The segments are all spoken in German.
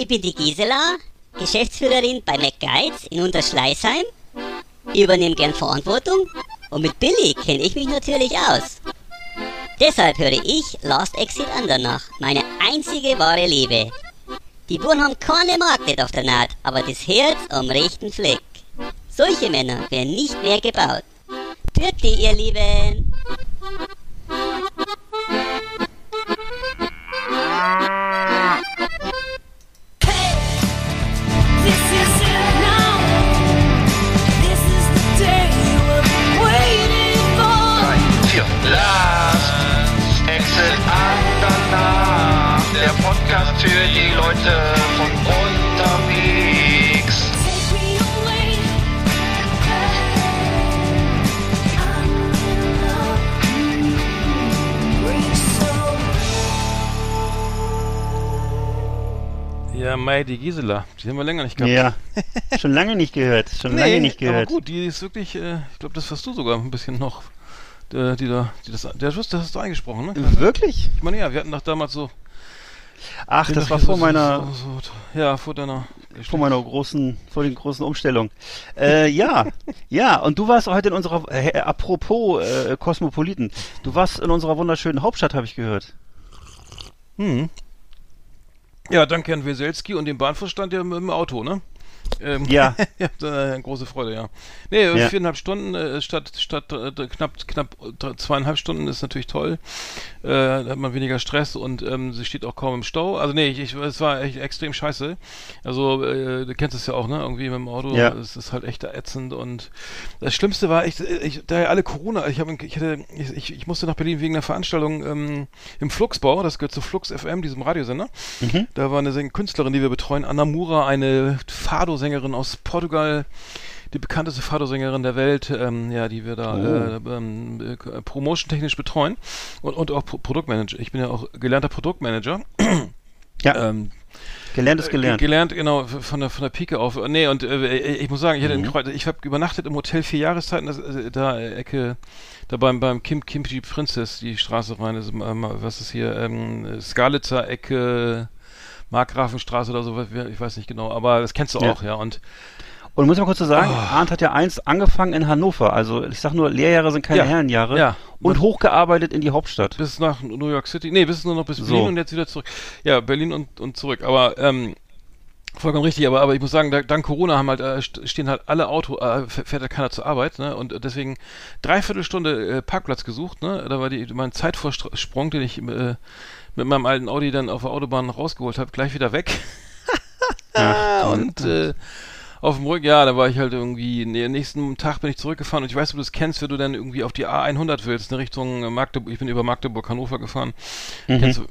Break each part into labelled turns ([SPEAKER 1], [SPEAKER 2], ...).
[SPEAKER 1] ich bin die Gisela, Geschäftsführerin bei McGuides in Unterschleißheim. Ich übernehme gern Verantwortung und mit Billy kenne ich mich natürlich aus. Deshalb höre ich Last Exit Andernach, meine einzige wahre Liebe. Die Buren haben keine Magnet auf der Naht, aber das Herz am rechten Fleck. Solche Männer werden nicht mehr gebaut. Für die, ihr Lieben.
[SPEAKER 2] Für die Leute von unterwegs.
[SPEAKER 3] Ja, Mai, die Gisela. Die haben wir länger nicht gehabt.
[SPEAKER 4] Ja, schon lange nicht gehört. Schon lange nicht
[SPEAKER 3] aber
[SPEAKER 4] gehört.
[SPEAKER 3] gut, die ist wirklich, äh, ich glaube, das hast du sogar ein bisschen noch, äh, die da, die das, der, das hast du eingesprochen, ne?
[SPEAKER 4] Wirklich?
[SPEAKER 3] Ich meine, ja, wir hatten doch damals so.
[SPEAKER 4] Ach, das war vor
[SPEAKER 3] so,
[SPEAKER 4] meiner,
[SPEAKER 3] So, so, so, ja, vor deiner.
[SPEAKER 4] vor meiner großen, vor den großen Umstellungen. Äh, ja, ja, und du warst heute in unserer, äh, apropos äh, Kosmopoliten, du warst in unserer wunderschönen Hauptstadt, habe ich gehört.
[SPEAKER 3] Hm. Ja, danke Herrn Weselski und dem Bahnvorstand ja dem Auto, ne? Ähm,
[SPEAKER 4] Ja.
[SPEAKER 3] ja, äh, große Freude, ja. Nee,
[SPEAKER 4] Ja.
[SPEAKER 3] viereinhalb Stunden äh, statt, statt äh, knapp, knapp äh, zweieinhalb Stunden ist natürlich toll. Äh, da hat man weniger Stress und ähm, sie steht auch kaum im Stau. Also nee, ich, ich, es war echt extrem scheiße. Also äh, du kennst es ja auch, ne? Irgendwie mit dem Auto.
[SPEAKER 4] Ja.
[SPEAKER 3] Es ist halt echt ätzend und das Schlimmste war, ich, ich da ja alle Corona, ich habe, ich hatte, ich, ich, musste nach Berlin wegen einer Veranstaltung ähm, im Fluxbau, das gehört zu Flux FM, diesem Radiosender.
[SPEAKER 4] Mhm.
[SPEAKER 3] Da war eine Künstlerin, die wir betreuen, Anna Mura, eine Fado-Sängerin aus Portugal, die bekannteste Fado-Sängerin der Welt, ähm, ja, die wir da
[SPEAKER 4] Oh.
[SPEAKER 3] äh, ähm, äh, promotion-technisch betreuen und, und auch Pro Produktmanager. Ich bin ja auch gelernter Produktmanager.
[SPEAKER 4] Ja,
[SPEAKER 3] Ähm,
[SPEAKER 4] gelernt ist
[SPEAKER 3] äh,
[SPEAKER 4] gelernt.
[SPEAKER 3] Gelernt, genau, von der, von der Pike auf. Nee, und äh, ich muss sagen, ich
[SPEAKER 4] Mhm.
[SPEAKER 3] Kreuz, ich habe übernachtet im Hotel vier Jahreszeiten, das, äh, da äh, Ecke, da beim, beim Kim, Kimchi Princess, die Straße rein, ist, ähm, was ist hier, ähm, Skalitzer Ecke, Markgrafenstraße oder so, ich weiß nicht genau, aber das kennst du
[SPEAKER 4] Ja.
[SPEAKER 3] auch, ja, und
[SPEAKER 4] Und muss man kurz so sagen,
[SPEAKER 3] Oh.
[SPEAKER 4] Arndt hat ja eins angefangen in Hannover. Also ich sag nur, Lehrjahre sind keine
[SPEAKER 3] Ja.
[SPEAKER 4] Herrenjahre.
[SPEAKER 3] Ja.
[SPEAKER 4] Und hochgearbeitet in die Hauptstadt.
[SPEAKER 3] bis nach New York City, nee, bis nur noch bis
[SPEAKER 4] So.
[SPEAKER 3] Berlin und jetzt wieder zurück. Ja, Berlin und, und zurück, aber, ähm, Vollkommen richtig, aber, aber ich muss sagen, da, dank Corona haben halt, äh, st- stehen halt alle Auto, äh, fährt ja keiner zur Arbeit, ne? Und deswegen dreiviertel Stunde äh, Parkplatz gesucht, ne? Da war die, mein Zeitvorsprung, den ich äh, mit meinem alten Audi dann auf der Autobahn rausgeholt habe, gleich wieder weg.
[SPEAKER 4] Ach,
[SPEAKER 3] und äh, auf dem Rück, ja, da war ich halt irgendwie, nee, nächsten Tag bin ich zurückgefahren und ich weiß, ob du das kennst, wenn du dann irgendwie auf die A100 willst, in Richtung äh, Magdeburg, ich bin über Magdeburg, Hannover gefahren. Kennst du,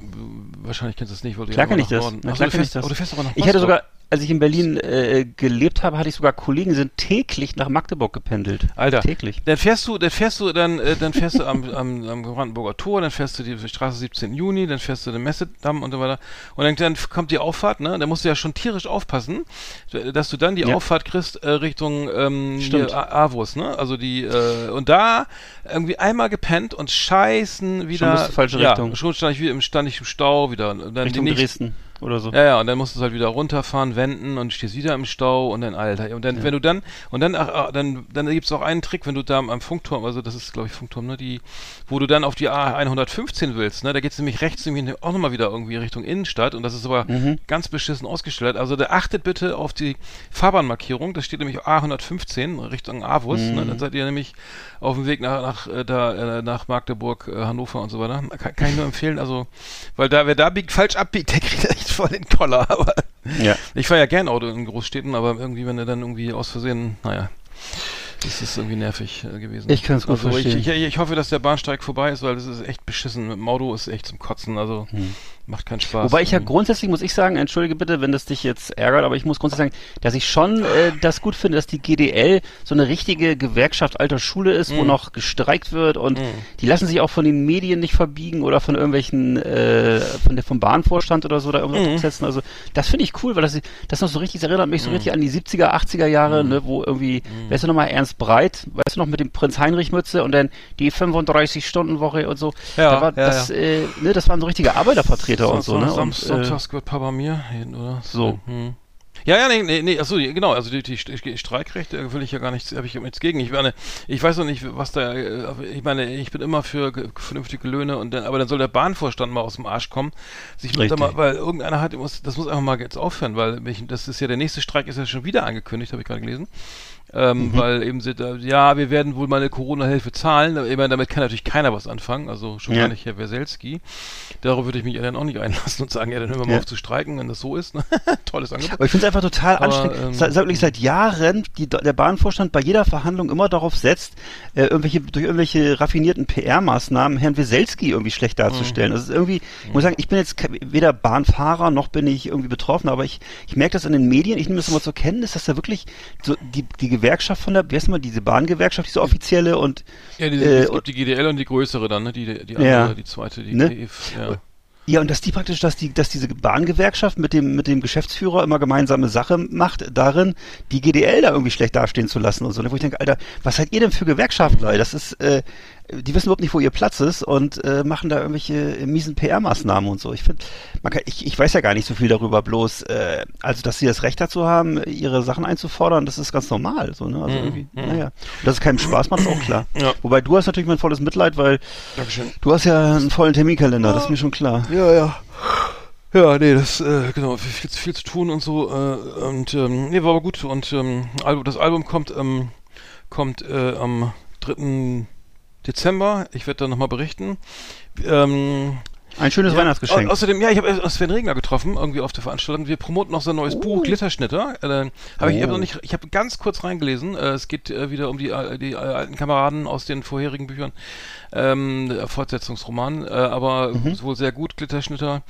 [SPEAKER 3] wahrscheinlich kennst du es nicht, weil du
[SPEAKER 4] Mhm. Klar
[SPEAKER 3] ja immer
[SPEAKER 4] ich das.
[SPEAKER 3] Norden-
[SPEAKER 4] Na klar
[SPEAKER 3] du
[SPEAKER 4] kenn ich
[SPEAKER 3] fährst,
[SPEAKER 4] das.
[SPEAKER 3] oh, du fährst aber nach
[SPEAKER 4] Ich hatte
[SPEAKER 3] Rostock.
[SPEAKER 4] sogar, als ich in Berlin äh, gelebt habe, hatte ich sogar Kollegen, die sind täglich nach Magdeburg gependelt.
[SPEAKER 3] Alter,
[SPEAKER 4] Täglich.
[SPEAKER 3] Dann fährst du, dann fährst du, dann, äh, dann fährst du am, am, am Brandenburger Tor, dann fährst du die Straße 17. Juni, dann fährst du den Messedamm und so weiter. Und dann, dann kommt die Auffahrt, ne? Da musst du ja schon tierisch aufpassen, dass du dann die
[SPEAKER 4] Ja.
[SPEAKER 3] Auffahrt kriegst äh, Richtung ähm, Avus, ne? Also die, äh, und da irgendwie einmal gepennt und scheißen wieder.
[SPEAKER 4] bist du falsche
[SPEAKER 3] ja,
[SPEAKER 4] Richtung.
[SPEAKER 3] Schon stand ich wieder im, stand ich im Stau wieder. Und dann
[SPEAKER 4] Richtung
[SPEAKER 3] die nächste-
[SPEAKER 4] Dresden oder so.
[SPEAKER 3] ja, ja, und dann musst du halt wieder runterfahren, wenden und stehst wieder im Stau und dann, Alter, und dann, wenn du dann, und dann, ach, dann, dann gibt's auch einen Trick, wenn du da am, am Funkturm, also das ist, glaube ich, Funkturm, ne, die, wo du dann auf die A115 willst, ne, da geht's nämlich rechts nämlich auch nochmal wieder irgendwie Richtung Innenstadt und das ist aber
[SPEAKER 4] Mhm.
[SPEAKER 3] ganz beschissen ausgestellt. Also da achtet bitte auf die Fahrbahnmarkierung, da steht nämlich A115 Richtung Avus,
[SPEAKER 4] Mhm.
[SPEAKER 3] ne, dann seid ihr nämlich auf dem Weg nach, nach, äh, da, äh, nach Magdeburg, äh, Hannover und so weiter. Kann, kann ich nur empfehlen, also, weil da, wer da biegt, falsch abbiegt, der kriegt echt voll den Koller, aber
[SPEAKER 4] Ja.
[SPEAKER 3] ich fahre ja gern Auto in Großstädten, aber irgendwie, wenn er dann irgendwie aus Versehen, naja, das ist irgendwie nervig äh, gewesen.
[SPEAKER 4] Ich kann's gut
[SPEAKER 3] also ich,
[SPEAKER 4] verstehen.
[SPEAKER 3] ich, ich hoffe, dass der Bahnsteig vorbei ist, weil das ist echt beschissen. Mit dem Auto ist echt zum Kotzen, also macht keinen Spaß.
[SPEAKER 4] Wobei ich ja
[SPEAKER 3] irgendwie.
[SPEAKER 4] grundsätzlich, muss ich sagen, entschuldige bitte, wenn das dich jetzt ärgert, aber ich muss grundsätzlich sagen, dass ich schon äh, das gut finde, dass die GDL so eine richtige Gewerkschaft alter Schule ist, wo
[SPEAKER 3] Mhm.
[SPEAKER 4] noch gestreikt wird und
[SPEAKER 3] Mhm.
[SPEAKER 4] die lassen sich auch von den Medien nicht verbiegen oder von irgendwelchen, äh, von der, vom Bahnvorstand oder so da irgendwas
[SPEAKER 3] Mhm.
[SPEAKER 4] durchsetzen. Also das finde ich cool, weil das, das noch so richtig, das erinnert mich so richtig an die 70er, 80er Jahre,
[SPEAKER 3] Mhm.
[SPEAKER 4] ne, wo irgendwie, weißt du noch mal, Ernst Breit, weißt du noch, mit dem Prinz Heinrich Mütze und dann die 35-Stunden-Woche und so.
[SPEAKER 3] Ja,
[SPEAKER 4] da war,
[SPEAKER 3] ja,
[SPEAKER 4] das,
[SPEAKER 3] ja.
[SPEAKER 4] Äh, ne, das waren so richtige Arbeitervertreter Kilometer und so, ne?
[SPEAKER 3] Sam
[SPEAKER 4] Und, äh,
[SPEAKER 3] gehört Papa mir hin, oder?
[SPEAKER 4] So.
[SPEAKER 3] Hm. Ja, ja, nee, nee, nee achso, genau, also die, die St- Streikrechte will ich ja gar nichts, habe ich nichts gegen. Ich meine, ich weiß noch nicht, was da, äh, ich meine, ich bin immer für ge- vernünftige Löhne und dann, aber dann soll der Bahnvorstand mal aus dem Arsch kommen, sich mit mal, weil irgendeiner hat, das muss einfach mal jetzt aufhören, weil das ist ja, der nächste Streik ist ja schon wieder angekündigt, habe ich gerade gelesen. Ähm,
[SPEAKER 4] Mhm.
[SPEAKER 3] Weil eben sind, da, ja, wir werden wohl mal eine Corona-Hilfe zahlen. Ich meine, damit kann natürlich keiner was anfangen, also schon
[SPEAKER 4] Ja.
[SPEAKER 3] gar nicht Herr Weselski. Darauf würde ich mich ja dann auch nicht einlassen und sagen, ja, dann hören wir mal
[SPEAKER 4] Ja.
[SPEAKER 3] auf zu streiken, wenn das so ist. Ne? Tolles Angebot.
[SPEAKER 4] Aber ich finde es einfach total
[SPEAKER 3] Aber,
[SPEAKER 4] anstrengend.
[SPEAKER 3] ähm,
[SPEAKER 4] seit, seit, wirklich seit Jahren die, der Bahnvorstand bei jeder Verhandlung immer darauf setzt, äh, irgendwelche durch irgendwelche raffinierten PR-Maßnahmen Herrn Weselski irgendwie schlecht
[SPEAKER 3] Mhm.
[SPEAKER 4] darzustellen. Das ist irgendwie, ich muss sagen, ich bin jetzt weder Bahnfahrer noch bin ich irgendwie betroffen, aber ich, ich merke das in den Medien, ich nehme das immer zur Kenntnis, dass da wirklich so die, die Gewerkschaft von der, wie heißt mal, diese Bahngewerkschaft, diese offizielle und
[SPEAKER 3] Ja, die,
[SPEAKER 4] Äh,
[SPEAKER 3] es gibt die GDL und die größere dann, ne? Die, die
[SPEAKER 4] Ja.
[SPEAKER 3] andere, die zweite, die
[SPEAKER 4] Ne?
[SPEAKER 3] DF, ja.
[SPEAKER 4] Ja, und dass die praktisch, dass die, dass diese Bahngewerkschaft mit dem, mit dem Geschäftsführer immer gemeinsame Sache macht, darin, die GDL da irgendwie schlecht dastehen zu lassen und so. ne? Wo ich denke, Alter, was seid ihr denn für Gewerkschaftler? Das ist, äh, die wissen überhaupt nicht, wo ihr Platz ist und äh, machen da irgendwelche äh, miesen PR-Maßnahmen und so. Ich finde, man kann, ich, ich weiß ja gar nicht so viel darüber, bloß, äh, also dass sie das Recht dazu haben, ihre Sachen einzufordern, das ist ganz normal. So, ne? Also
[SPEAKER 3] Mhm,
[SPEAKER 4] irgendwie,
[SPEAKER 3] mhm.
[SPEAKER 4] naja. Und dass es keinem Spaß macht, ist auch klar.
[SPEAKER 3] Ja.
[SPEAKER 4] Wobei du hast natürlich mein volles Mitleid, weil
[SPEAKER 3] Dankeschön.
[SPEAKER 4] du hast ja einen vollen Terminkalender, das ist mir schon klar.
[SPEAKER 3] Ja, ja. Ja, nee, das, äh, genau, viel, viel, viel zu tun und so, äh, und, ähm, nee, war aber gut, und, ähm, Album, das Album kommt, ähm, kommt, äh, am 3. Dezember, ich werde da nochmal berichten, ähm,
[SPEAKER 4] Ein schönes
[SPEAKER 3] ja,
[SPEAKER 4] Weihnachtsgeschenk.
[SPEAKER 3] au- Außerdem, ja, ich habe äh, Sven Regner getroffen, irgendwie auf der Veranstaltung. Wir promoten noch sein neues Buch, Glitterschnitter. Äh, habe ich
[SPEAKER 4] Oh.
[SPEAKER 3] eben noch nicht, ich habe ganz kurz reingelesen. Äh, es geht äh, wieder um die, äh, die äh, alten Kameraden aus den vorherigen Büchern. Ähm, Fortsetzungsroman, aber wohl sehr gut, Glitterschnitter.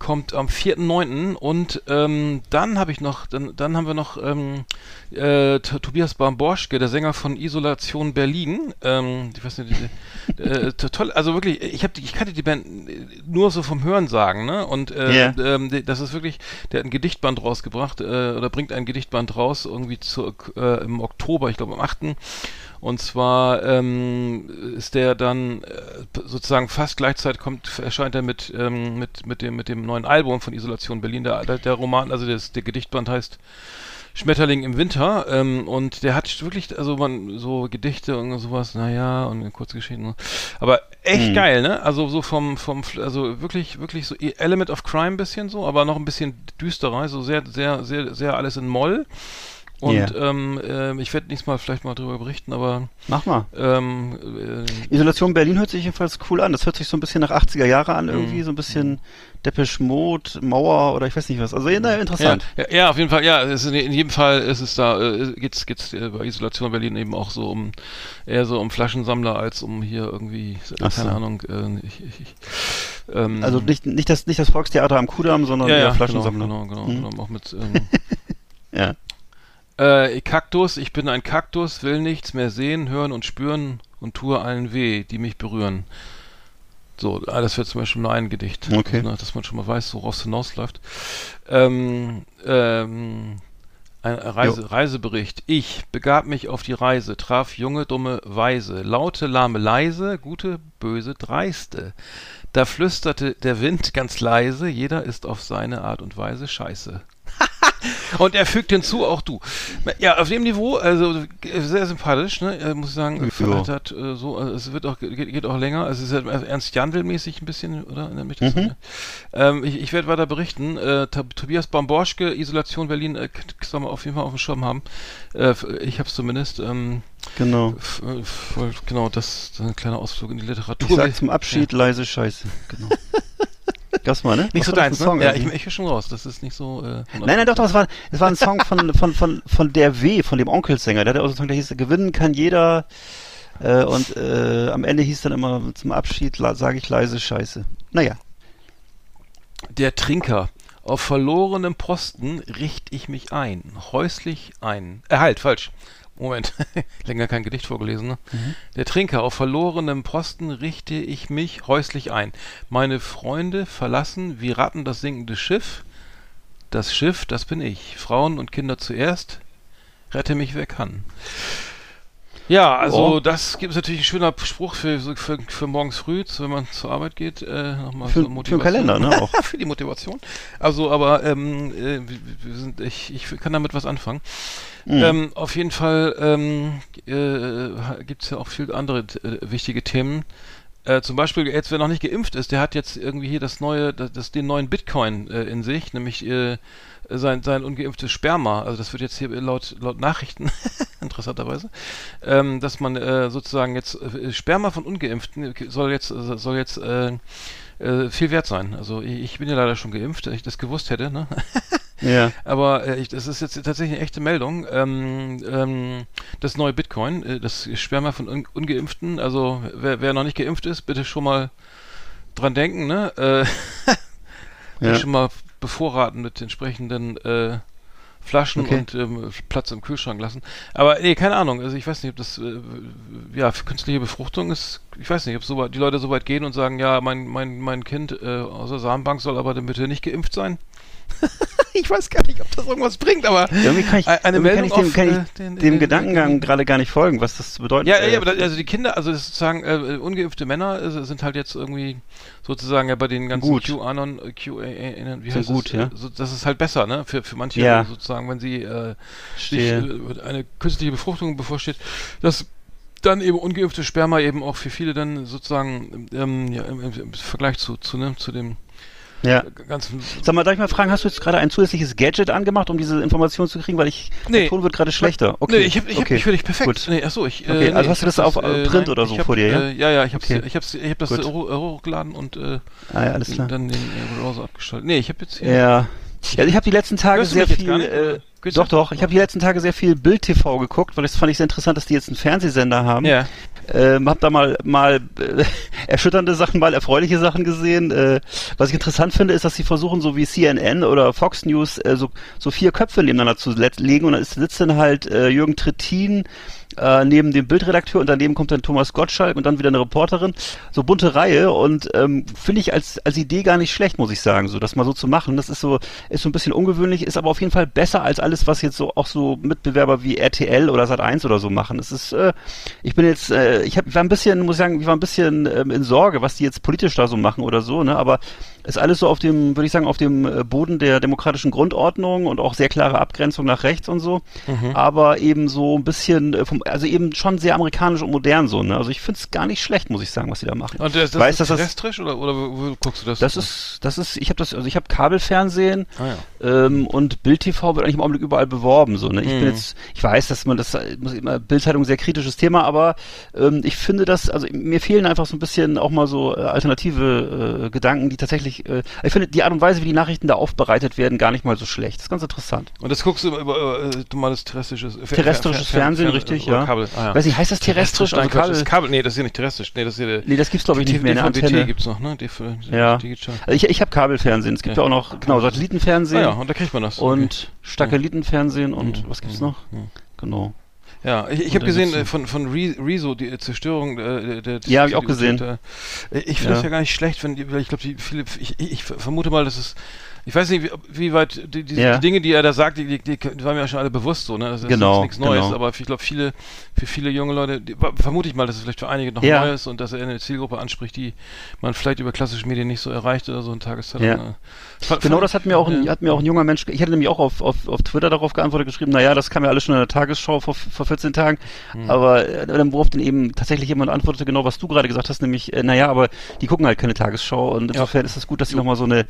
[SPEAKER 3] Kommt am 4.9. und ähm, dann habe ich noch, dann, dann haben wir noch ähm, äh, Tobias Bamborschke, der Sänger von Isolation Berlin. Ähm, ich weiß nicht, äh, to- toll, also wirklich, ich habe, ich kannte die Band nur so vom Hören sagen, ne? Und äh,
[SPEAKER 4] Ja.
[SPEAKER 3] ähm, das ist wirklich, der hat ein Gedichtband rausgebracht äh, oder bringt ein Gedichtband raus irgendwie zu, äh, im Oktober, ich glaube am 8. Und zwar ähm, ist der dann äh, sozusagen fast gleichzeitig kommt, erscheint er mit, ähm, mit, mit, dem, mit dem neuen Album von Isolation Berlin. Der, der, der Roman, also das, der Gedichtband heißt Schmetterling im Winter ähm, und der hat wirklich, also man, so Gedichte und sowas, naja, und Kurzgeschichten. Aber echt
[SPEAKER 4] Mhm.
[SPEAKER 3] geil, ne? Also so vom, vom, also wirklich, wirklich so Element of Crime bisschen so, aber noch ein bisschen düsterer, so sehr, sehr, sehr, sehr alles in Moll. Und
[SPEAKER 4] Ja.
[SPEAKER 3] ähm, ähm, ich werde nächstes Mal vielleicht mal drüber berichten, aber
[SPEAKER 4] Mach mal.
[SPEAKER 3] ähm, äh,
[SPEAKER 4] Isolation Berlin hört sich jedenfalls cool an. Das hört sich so ein bisschen nach 80er Jahre an, irgendwie,
[SPEAKER 3] Mhm.
[SPEAKER 4] so ein bisschen Depeche Mode, Mauer oder ich weiß nicht was. Also, ja, naja,
[SPEAKER 3] ja,
[SPEAKER 4] interessant.
[SPEAKER 3] ja, ja, auf jeden Fall, ja, es ist in, in jedem Fall ist es da, äh, geht's, geht's äh, bei Isolation Berlin eben auch so um, eher so um Flaschensammler als um hier irgendwie, äh,
[SPEAKER 4] Ach so.
[SPEAKER 3] keine Ahnung, äh, ich, ich, ich, ähm,
[SPEAKER 4] Also nicht, nicht, das, nicht das Volkstheater am Kudamm, sondern
[SPEAKER 3] ja,
[SPEAKER 4] eher
[SPEAKER 3] ja, genau,
[SPEAKER 4] Flaschensammler.
[SPEAKER 3] genau, genau,
[SPEAKER 4] Mhm.
[SPEAKER 3] genau, auch mit, ähm,
[SPEAKER 4] Ja.
[SPEAKER 3] Äh, Kaktus, ich bin ein Kaktus, will nichts mehr sehen, hören und spüren und tue allen weh, die mich berühren. So, das wäre zum Beispiel nur ein Gedicht,
[SPEAKER 4] Okay.
[SPEAKER 3] ne, dass man schon mal weiß, worauf es hinausläuft. Ähm, ähm, ein Reise, Reisebericht. Ich begab mich auf die Reise, traf junge, dumme Weise, laute, lahme, leise, gute, böse, dreiste. Da flüsterte der Wind ganz leise, jeder ist auf seine Art und Weise scheiße. Und er fügt hinzu, auch du. Ja, auf dem Niveau, also äh, sehr sympathisch, ne? Äh, muss ich sagen,
[SPEAKER 4] Ja.
[SPEAKER 3] hat, äh, so, äh, es wird auch, geht, geht auch länger. Es ist ja Ernst Jandl-mäßig ein bisschen, oder?
[SPEAKER 4] Mhm.
[SPEAKER 3] Ähm, ich ich werde weiter berichten. Äh, Tobias Bamborschke, Isolation Berlin, äh, k- soll man auf jeden Fall auf dem Schirm haben. Äh, ich habe es zumindest. Ähm,
[SPEAKER 4] Genau.
[SPEAKER 3] äh, voll- genau, das, ist ein kleiner Ausflug in die Literatur.
[SPEAKER 4] Ich sag zum Abschied leise Scheiße. Genau. Das mal, ne?
[SPEAKER 3] Nicht
[SPEAKER 4] Was
[SPEAKER 3] so
[SPEAKER 4] war
[SPEAKER 3] deins, ne?
[SPEAKER 4] Song
[SPEAKER 3] Ja, ich, ich höre schon raus. Das ist nicht so. Äh,
[SPEAKER 4] Nein, nein, doch, das war, das war ein Song von, von, von, von der W, von dem Onkelsänger. Der hat auch so einen Song, der hieß, gewinnen kann jeder. Äh, und äh, am Ende hieß dann immer zum Abschied, sage ich leise Scheiße. Naja.
[SPEAKER 3] Der Trinker. Auf verlorenem Posten richt ich mich ein. Häuslich ein. Äh, halt, falsch. Moment. Länger kein Gedicht vorgelesen, ne? Der Trinker. Auf verlorenem Posten richte ich mich häuslich ein. Meine Freunde verlassen wie Ratten das sinkende Schiff. Das Schiff, das bin ich. Frauen und Kinder zuerst. Rette mich, wer kann. Ja, also
[SPEAKER 4] Oh.
[SPEAKER 3] das gibt es natürlich ein schöner Spruch für, für, für morgens früh, wenn man zur Arbeit geht. Äh, nochmal
[SPEAKER 4] Für-
[SPEAKER 3] so
[SPEAKER 4] für den
[SPEAKER 3] Motivation.
[SPEAKER 4] Kalender, ne, auch.
[SPEAKER 3] für die Motivation. Also, aber ähm, äh, sind, ich, ich kann damit was anfangen.
[SPEAKER 4] Mhm.
[SPEAKER 3] Ähm, auf jeden Fall ähm, äh, gibt es ja auch viele andere äh, wichtige Themen. Äh, zum Beispiel, jetzt wer noch nicht geimpft ist, der hat jetzt irgendwie hier das neue, das, das den neuen Bitcoin äh, in sich, nämlich äh, sein, sein ungeimpftes Sperma. Also das wird jetzt hier laut, laut Nachrichten, interessanterweise, ähm, dass man äh, sozusagen jetzt äh, Sperma von Ungeimpften soll jetzt äh, soll jetzt äh, äh, viel wert sein. Also ich, ich bin ja leider schon geimpft, wenn ich das gewusst hätte, ne?
[SPEAKER 4] Ja.
[SPEAKER 3] Aber äh, ich, das ist jetzt tatsächlich eine echte Meldung. Ähm, ähm, das neue Bitcoin, äh, das Sperma von Un Ungeimpften, also wer, wer noch nicht geimpft ist, bitte schon mal dran denken, ne? Äh,
[SPEAKER 4] Ja.
[SPEAKER 3] Schon mal bevorraten mit entsprechenden äh, Flaschen
[SPEAKER 4] Okay.
[SPEAKER 3] und ähm, Platz im Kühlschrank lassen. Aber nee, keine Ahnung. Also ich weiß nicht, ob das äh, ja für künstliche Befruchtung ist. Ich weiß nicht, ob so weit, die Leute so weit gehen und sagen, ja, mein mein mein Kind äh, aus der Samenbank soll aber dann bitte nicht geimpft sein. ich weiß gar nicht, ob das irgendwas bringt, aber
[SPEAKER 4] Irgendwie kann ich,
[SPEAKER 3] Eine
[SPEAKER 4] irgendwie kann
[SPEAKER 3] Meldung
[SPEAKER 4] ich dem,
[SPEAKER 3] auf,
[SPEAKER 4] kann ich
[SPEAKER 3] äh, den-
[SPEAKER 4] dem
[SPEAKER 3] den-
[SPEAKER 4] Gedankengang gerade gar nicht folgen, was das bedeutet.
[SPEAKER 3] ja, ja,
[SPEAKER 4] Äh,
[SPEAKER 3] aber also die Kinder, also das sozusagen äh, ungeimpfte Männer äh, sind halt jetzt irgendwie sozusagen ja bei den ganzen
[SPEAKER 4] Gut.
[SPEAKER 3] QAnon, äh, QA, wie heißt
[SPEAKER 4] gut,
[SPEAKER 3] es?
[SPEAKER 4] ja.
[SPEAKER 3] Äh, So, das ist halt besser, ne? Für, für manche
[SPEAKER 4] Ja.
[SPEAKER 3] sozusagen, wenn sie äh, sich, äh, eine künstliche Befruchtung bevorsteht, dass dann eben ungeimpfte Sperma eben auch für viele dann sozusagen ähm, ja, im, im, im Vergleich zu, zu, ne, zu dem
[SPEAKER 4] ja.
[SPEAKER 3] ganzen
[SPEAKER 4] Sag mal, darf ich mal fragen, hast du jetzt gerade ein zusätzliches Gadget angemacht, um diese Information zu kriegen? Weil ich,
[SPEAKER 3] Nee.
[SPEAKER 4] der Ton wird gerade schlechter. Okay.
[SPEAKER 3] Nee, ich hab, ich hab,
[SPEAKER 4] okay.
[SPEAKER 3] ich höre dich perfekt.
[SPEAKER 4] Gut.
[SPEAKER 3] Nee, achso, ich,
[SPEAKER 4] Okay,
[SPEAKER 3] äh,
[SPEAKER 4] also
[SPEAKER 3] nee,
[SPEAKER 4] hast du das auf, äh, Print oder so
[SPEAKER 3] hab,
[SPEAKER 4] vor dir, ja?
[SPEAKER 3] Äh, ja, ja, ich hab's,
[SPEAKER 4] Okay.
[SPEAKER 3] ich hab's, ich hab das äh, äh, hochgeladen und äh,
[SPEAKER 4] Ah ja, alles klar.
[SPEAKER 3] dann den äh, Browser abgeschaltet. Nee, ich habe jetzt hier.
[SPEAKER 4] Ja. Ja, ich habe die letzten Tage sehr viel. Äh, doch, doch. Ich habe die letzten Tage sehr viel Bild TV geguckt, weil das fand ich sehr interessant, dass die jetzt einen Fernsehsender haben.
[SPEAKER 3] Ja.
[SPEAKER 4] Ähm, hab da mal mal äh, erschütternde Sachen, mal erfreuliche Sachen gesehen. Äh, was ich interessant finde, ist, dass sie versuchen, so wie CNN oder Fox News, äh, so, so vier Köpfe nebeneinander zu legen und da ist, sitzt dann halt äh, Jürgen Trittin äh, neben dem Bildredakteur und daneben kommt dann Thomas Gottschalk und dann wieder eine Reporterin. So bunte Reihe und ähm, finde ich als, als Idee gar nicht schlecht, muss ich sagen, so das mal so zu machen. Das ist so, ist so ein bisschen ungewöhnlich, ist aber auf jeden Fall besser als alles, was jetzt so auch so Mitbewerber wie RTL oder Sat1 oder so machen. Es ist, äh, ich bin jetzt, äh, ich hab, war ein bisschen, muss ich sagen, ich war ein bisschen ähm, in Sorge, was die jetzt politisch da so machen oder so, ne? Aber ist alles so auf dem, würde ich sagen, auf dem äh, Boden der demokratischen Grundordnung und auch sehr klare Abgrenzung nach rechts und so.
[SPEAKER 3] Mhm.
[SPEAKER 4] Aber eben so ein bisschen, äh, vom, also eben schon sehr amerikanisch und modern so, ne? Also ich finde es gar nicht schlecht, muss ich sagen, was sie da machen.
[SPEAKER 3] Und das, das
[SPEAKER 4] Weiß,
[SPEAKER 3] ist
[SPEAKER 4] das-
[SPEAKER 3] terrestrisch oder, oder wo, guckst du das?
[SPEAKER 4] Das ist, das ist, ich habe das, also ich habe Kabelfernsehen
[SPEAKER 3] Ah, ja.
[SPEAKER 4] ähm, und Bild TV wird eigentlich im Augenblick überall beworben. So, ne? Ich bin
[SPEAKER 3] Mhm.
[SPEAKER 4] jetzt, ich weiß, dass man das äh, muss immer Bildzeitung ein sehr kritisches Thema, aber ähm, ich finde das, also mir fehlen einfach so ein bisschen auch mal so äh, alternative äh, Gedanken, die tatsächlich, äh, ich finde die Art und Weise, wie die Nachrichten da aufbereitet werden, gar nicht mal so schlecht. Das ist ganz interessant.
[SPEAKER 3] Und das guckst du über, über äh, normales terrestrisches Fer-
[SPEAKER 4] Terrestrisches
[SPEAKER 3] Fer- Fer-
[SPEAKER 4] Fernsehen,
[SPEAKER 3] Fer-
[SPEAKER 4] richtig,
[SPEAKER 3] oder
[SPEAKER 4] ja.
[SPEAKER 3] Kabel. Ah, ja.
[SPEAKER 4] Weiß nicht, heißt das terrestrisch?
[SPEAKER 3] Also
[SPEAKER 4] Also Kabel,
[SPEAKER 3] das Kabel, nee, das ist ja nicht terrestrisch. Nee, das ist ja
[SPEAKER 4] nee, das gibt's glaube ich nicht mehr in der
[SPEAKER 3] DVB-T
[SPEAKER 4] Antenne.
[SPEAKER 3] gibt's noch, ne? DV
[SPEAKER 4] Ja.
[SPEAKER 3] Digital.
[SPEAKER 4] Also ich, ich habe Kabelfernsehen. Es gibt ja.
[SPEAKER 3] Ja.
[SPEAKER 4] auch noch, genau,
[SPEAKER 3] Ah
[SPEAKER 4] Satellitenfernsehen
[SPEAKER 3] ja, und da kriegt man das.
[SPEAKER 4] und Satellitenfernsehen und
[SPEAKER 3] Mhm.
[SPEAKER 4] was gibt's
[SPEAKER 3] Mhm.
[SPEAKER 4] noch? Genau.
[SPEAKER 3] Ja, ich, ich
[SPEAKER 4] Und
[SPEAKER 3] habe gesehen äh, von, von Re- Rezo, die äh, Zerstörung äh, der
[SPEAKER 4] Ja, hab ich auch gesehen.
[SPEAKER 3] äh, Ich finde
[SPEAKER 4] Ja.
[SPEAKER 3] das ja gar nicht schlecht, wenn die, ich glaube, die viele, ich, ich, ich vermute mal, dass es, ich weiß nicht, wie, wie weit die, die,
[SPEAKER 4] Ja.
[SPEAKER 3] die Dinge, die er da sagt, die, die, die waren mir ja schon alle bewusst so, ne? Das ist
[SPEAKER 4] Genau,
[SPEAKER 3] nichts Neues,
[SPEAKER 4] genau.
[SPEAKER 3] aber ich glaube, viele, für viele junge Leute, die, vermute ich mal, dass es vielleicht für einige noch
[SPEAKER 4] Ja.
[SPEAKER 3] neu ist und dass er eine Zielgruppe anspricht, die man vielleicht über klassische Medien nicht so erreicht oder so in Tageszeitung.
[SPEAKER 4] Ja.
[SPEAKER 3] Äh.
[SPEAKER 4] Genau das hat mir auch ein,
[SPEAKER 3] ja.
[SPEAKER 4] hat mir auch ein junger Mensch, ich hatte nämlich auch auf, auf, auf Twitter darauf geantwortet geschrieben, naja, das kam ja alles schon in der Tagesschau vor, vor 14 Tagen,
[SPEAKER 3] Hm.
[SPEAKER 4] aber äh, dann worauf dann eben tatsächlich jemand antwortete, genau was du gerade gesagt hast, nämlich, äh, naja, aber die gucken halt keine Tagesschau und insofern ist es gut, dass sie nochmal so eine,
[SPEAKER 3] Hm.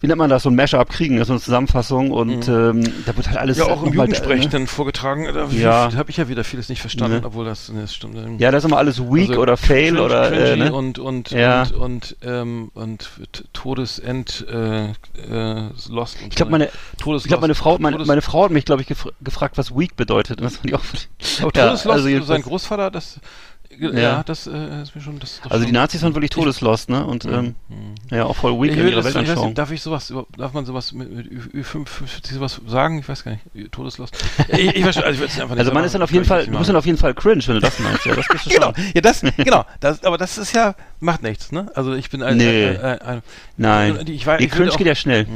[SPEAKER 4] wie nennt man das, so ein Mashup kriegen, so eine Zusammenfassung und ähm, da wird halt alles
[SPEAKER 3] Ja, auch im
[SPEAKER 4] noch mal,
[SPEAKER 3] Jugendsprech
[SPEAKER 4] äh,
[SPEAKER 3] dann vorgetragen. Da
[SPEAKER 4] Ja.
[SPEAKER 3] habe ich ja wieder vieles nicht verstanden,
[SPEAKER 4] Ne.
[SPEAKER 3] obwohl das, ne, das stimmt. ähm,
[SPEAKER 4] Ja, das ist immer alles weak
[SPEAKER 3] Also
[SPEAKER 4] oder fail
[SPEAKER 3] cringe-
[SPEAKER 4] oder äh,
[SPEAKER 3] cringy
[SPEAKER 4] ne?
[SPEAKER 3] und und
[SPEAKER 4] Ja.
[SPEAKER 3] und und ähm, und Todesend äh, äh, Lost.
[SPEAKER 4] Ich glaube, meine,
[SPEAKER 3] Todes
[SPEAKER 4] ich glaube, meine Frau, meine, meine Frau hat mich, glaube ich, gefra gefragt, was weak bedeutet. Und das fand ich auch.
[SPEAKER 3] aber
[SPEAKER 4] ja,
[SPEAKER 3] Todeslost,
[SPEAKER 4] also
[SPEAKER 3] sein
[SPEAKER 4] jedenfalls-
[SPEAKER 3] Großvater, das ja,
[SPEAKER 4] Ja.
[SPEAKER 3] das äh, ist mir schon. Das,
[SPEAKER 4] Also die
[SPEAKER 3] schon-
[SPEAKER 4] Nazis waren wirklich todeslost, ne? Und ähm, ja, auch voll weak
[SPEAKER 3] Ich
[SPEAKER 4] in ihrer Weltanschauung.
[SPEAKER 3] darf ich sowas, darf man sowas mit, mit Ü- Ü55 sowas sagen? Ich weiß gar nicht. Todeslos. ich, ich weiß schon, also ich würde es einfach nicht
[SPEAKER 4] Also
[SPEAKER 3] so
[SPEAKER 4] man ist dann auf jeden Fall, du bist dann auf jeden Fall cringe, wenn du das meinst. Ja, das bist du.
[SPEAKER 3] Genau, ja, das, genau, das, aber das ist ja, macht nichts, ne? Also ich bin ein,
[SPEAKER 4] Nee.
[SPEAKER 3] ein, ein, ein
[SPEAKER 4] Nein.
[SPEAKER 3] Ich, weiß,
[SPEAKER 4] Die
[SPEAKER 3] ich
[SPEAKER 4] cringe
[SPEAKER 3] auch,
[SPEAKER 4] geht ja schnell.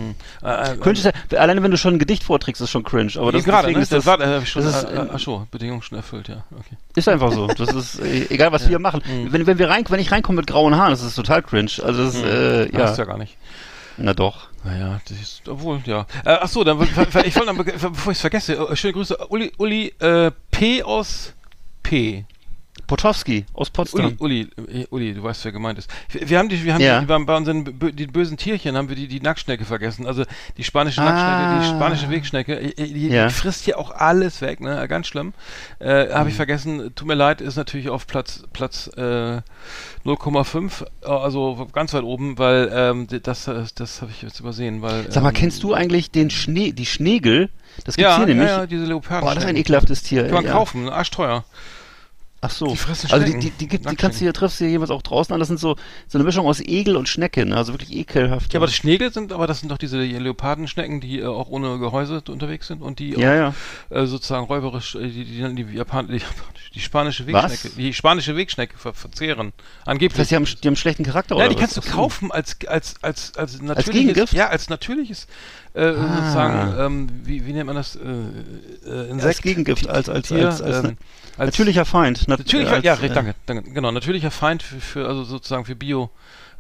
[SPEAKER 3] äh, äh,
[SPEAKER 4] Cringe ist ja, alleine wenn du schon ein Gedicht vorträgst, ist schon cringe. Aber das,
[SPEAKER 3] gerade,
[SPEAKER 4] deswegen
[SPEAKER 3] ne?
[SPEAKER 4] ist
[SPEAKER 3] Das,
[SPEAKER 4] das,
[SPEAKER 3] war, äh, schon,
[SPEAKER 4] das ist,
[SPEAKER 3] äh, äh, ach so, Bedingung schon erfüllt, ja. Okay.
[SPEAKER 4] ist einfach so. Das ist egal, was wir machen.
[SPEAKER 3] Mhm.
[SPEAKER 4] Wenn, wenn wir rein, wenn ich reinkomme mit grauen Haaren, das ist total cringe. Also das, ist, äh,
[SPEAKER 3] Ja. Hast
[SPEAKER 4] ja,
[SPEAKER 3] ja gar nicht.
[SPEAKER 4] na doch.
[SPEAKER 3] Naja, das ist, obwohl, ja. Äh, ach so, dann, ich wollte bevor ich es vergesse, äh, schöne Grüße, Uli, Uli, äh, P aus P.
[SPEAKER 4] Potowski aus Potsdam.
[SPEAKER 3] Uli, Uli, äh, Uli, du weißt, wer gemeint ist. Wir, haben die, wir haben
[SPEAKER 4] Ja.
[SPEAKER 3] die, bei, unseren die bösen Tierchen haben wir die, die Nacktschnecke vergessen. Also die spanische
[SPEAKER 4] Ah.
[SPEAKER 3] Nacktschnecke, die spanische Wegschnecke, äh, äh, die,
[SPEAKER 4] Ja.
[SPEAKER 3] die frisst hier auch alles weg, ne? Ganz schlimm. Äh, Habe ich
[SPEAKER 4] Mhm.
[SPEAKER 3] vergessen. Tut mir leid, ist natürlich auf Platz Platz äh, 0,5, äh, also ganz weit oben, weil ähm, das das, habe ich jetzt übersehen, weil.
[SPEAKER 4] Sag mal,
[SPEAKER 3] ähm,
[SPEAKER 4] kennst du eigentlich den Schnee, die Schneegel? Das gibt's
[SPEAKER 3] ja,
[SPEAKER 4] hier nämlich.
[SPEAKER 3] ja, ja, diese Leoparden.
[SPEAKER 4] Boah, das ist ein ekelhaftes Tier.
[SPEAKER 3] Kann man kaufen, arschteuer.
[SPEAKER 4] Ach so.
[SPEAKER 3] Die fressen
[SPEAKER 4] also die,
[SPEAKER 3] Schnecken.
[SPEAKER 4] die, die, gibt, die
[SPEAKER 3] Nacktschnecken.
[SPEAKER 4] kannst du hier, triffst du hier jeweils auch draußen an. Das sind so, so eine Mischung aus Egel und Schnecke, ne? Also wirklich ekelhaft.
[SPEAKER 3] Ja, aber das Schnegel sind, aber das sind doch diese Leopardenschnecken, die äh, auch ohne Gehäuse unterwegs sind und die
[SPEAKER 4] ja, ja.
[SPEAKER 3] auch, äh, sozusagen räuberisch äh, die, die, die, Japan die, die spanische
[SPEAKER 4] Was?
[SPEAKER 3] Wegschnecke, die spanische Wegschnecke ver verzehren.
[SPEAKER 4] Das
[SPEAKER 3] Angeblich.
[SPEAKER 4] heißt, die haben, die haben einen schlechten Charakter,
[SPEAKER 3] ja,
[SPEAKER 4] oder
[SPEAKER 3] die
[SPEAKER 4] was?
[SPEAKER 3] kannst du kaufen als als als als natürliches
[SPEAKER 4] Gegengift?
[SPEAKER 3] ja als natürliches äh,
[SPEAKER 4] Ah.
[SPEAKER 3] sozusagen ähm, wie, wie nennt man das äh, äh,
[SPEAKER 4] Als
[SPEAKER 3] Insekt
[SPEAKER 4] Gegengift, als, als,
[SPEAKER 3] Tier,
[SPEAKER 4] als, als,
[SPEAKER 3] ähm, als
[SPEAKER 4] natürlicher Feind. Nat
[SPEAKER 3] Natürlicher,
[SPEAKER 4] als,
[SPEAKER 3] ja,
[SPEAKER 4] äh,
[SPEAKER 3] danke, danke, genau, natürlicher Feind für, für also sozusagen für Bio,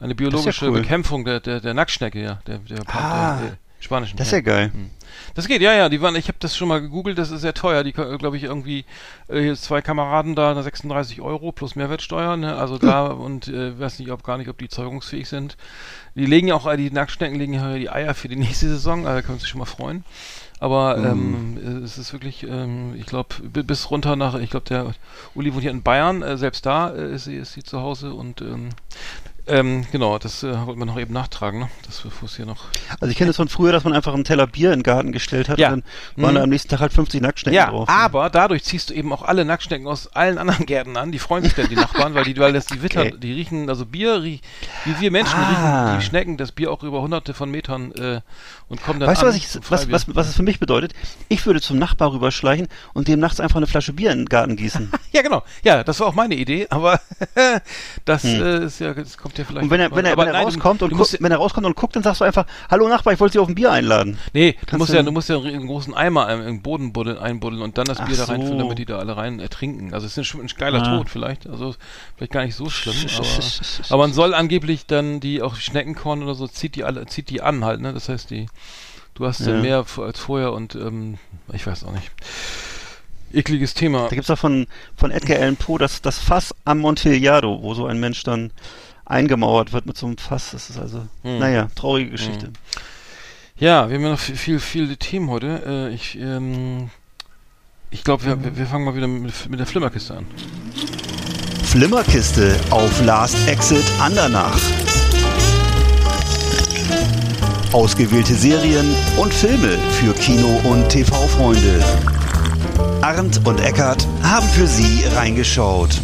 [SPEAKER 3] eine biologische
[SPEAKER 4] cool.
[SPEAKER 3] Bekämpfung der, der, der Nacktschnecke, ja, der, der,
[SPEAKER 4] Ah.
[SPEAKER 3] der, der spanischen.
[SPEAKER 4] Das ist ja geil.
[SPEAKER 3] Das geht, ja, ja, die waren, ich habe das schon mal gegoogelt, das ist sehr teuer, die, glaube ich, irgendwie, äh, hier zwei Kameraden da, 36 Euro plus Mehrwertsteuer, ne, also da, und, äh, weiß nicht, ob gar nicht, ob die zeugungsfähig sind. Die legen ja auch, äh, die Nacktschnecken legen ja die Eier für die nächste Saison, also da können wir sich schon mal freuen. Aber ähm, äh, es ist wirklich, ähm, ich glaube, bis runter nach, ich glaube, der Uli wohnt hier in Bayern, äh, selbst da äh, ist, sie, ist sie zu Hause und ähm, ähm, genau, das äh, wollten wir noch eben nachtragen, ne? Das es hier noch.
[SPEAKER 4] Also ich kenne es von früher, dass man einfach einen Teller Bier in den Garten gestellt hat
[SPEAKER 3] Ja.
[SPEAKER 4] und dann waren
[SPEAKER 3] Mhm.
[SPEAKER 4] da am nächsten Tag halt 50 Nacktschnecken
[SPEAKER 3] Ja,
[SPEAKER 4] drauf.
[SPEAKER 3] aber dadurch ziehst du eben auch alle Nacktschnecken aus allen anderen Gärten an. Die freuen sich dann, die Nachbarn, weil die, weil das die Witter,
[SPEAKER 4] Okay.
[SPEAKER 3] die riechen, also Bier, rie, wie wir Menschen
[SPEAKER 4] Ah.
[SPEAKER 3] riechen die Schnecken das Bier auch über hunderte von Metern äh, und kommen dann
[SPEAKER 4] Weißt du, was, ich, was, was, was es für mich bedeutet? Ich würde zum Nachbar rüberschleichen und dem nachts einfach eine Flasche Bier in den Garten gießen.
[SPEAKER 3] Ja, genau. Ja, das war auch meine Idee, aber das äh, ist ja, das kommt ja vielleicht.
[SPEAKER 4] Hm. Und wenn er, wenn er, wenn er
[SPEAKER 3] nein,
[SPEAKER 4] rauskommt und guckt, wenn er rauskommt und guckt, dann sagst du einfach, hallo Nachbar, ich wollte Sie auf ein Bier einladen.
[SPEAKER 3] Nee, du
[SPEAKER 4] Kannst
[SPEAKER 3] musst,
[SPEAKER 4] du-
[SPEAKER 3] ja, du musst ja einen großen Eimer im, Boden buddeln, einbuddeln und dann das
[SPEAKER 4] Ach
[SPEAKER 3] Bier da reinfüllen,
[SPEAKER 4] so.
[SPEAKER 3] damit die da alle rein ertrinken. Also es ist ein, ein geiler
[SPEAKER 4] Ah.
[SPEAKER 3] Tod vielleicht, also vielleicht gar nicht so schlimm, aber, aber man soll angeblich dann die auch Schneckenkorn oder so zieht die alle, zieht die an halt, ne? Das heißt die, du hast
[SPEAKER 4] Ja.
[SPEAKER 3] mehr als vorher und ähm, ich weiß auch nicht. Ekliges Thema.
[SPEAKER 4] Da gibt's auch von, von Edgar Allan Poe das, das Fass Amontillado, wo so ein Mensch dann eingemauert wird mit so einem Fass. Das ist also,
[SPEAKER 3] Hm.
[SPEAKER 4] naja, traurige Geschichte.
[SPEAKER 3] Ja, wir haben ja noch viel, viel, viele Themen heute. Äh, ich, ähm, ich glaube, wir, wir, wir fangen mal wieder mit, mit der Flimmerkiste an.
[SPEAKER 5] Flimmerkiste auf Last Exit Andernach. Ausgewählte Serien und Filme für Kino- und TV-Freunde. Arndt und Eckart haben für Sie reingeschaut.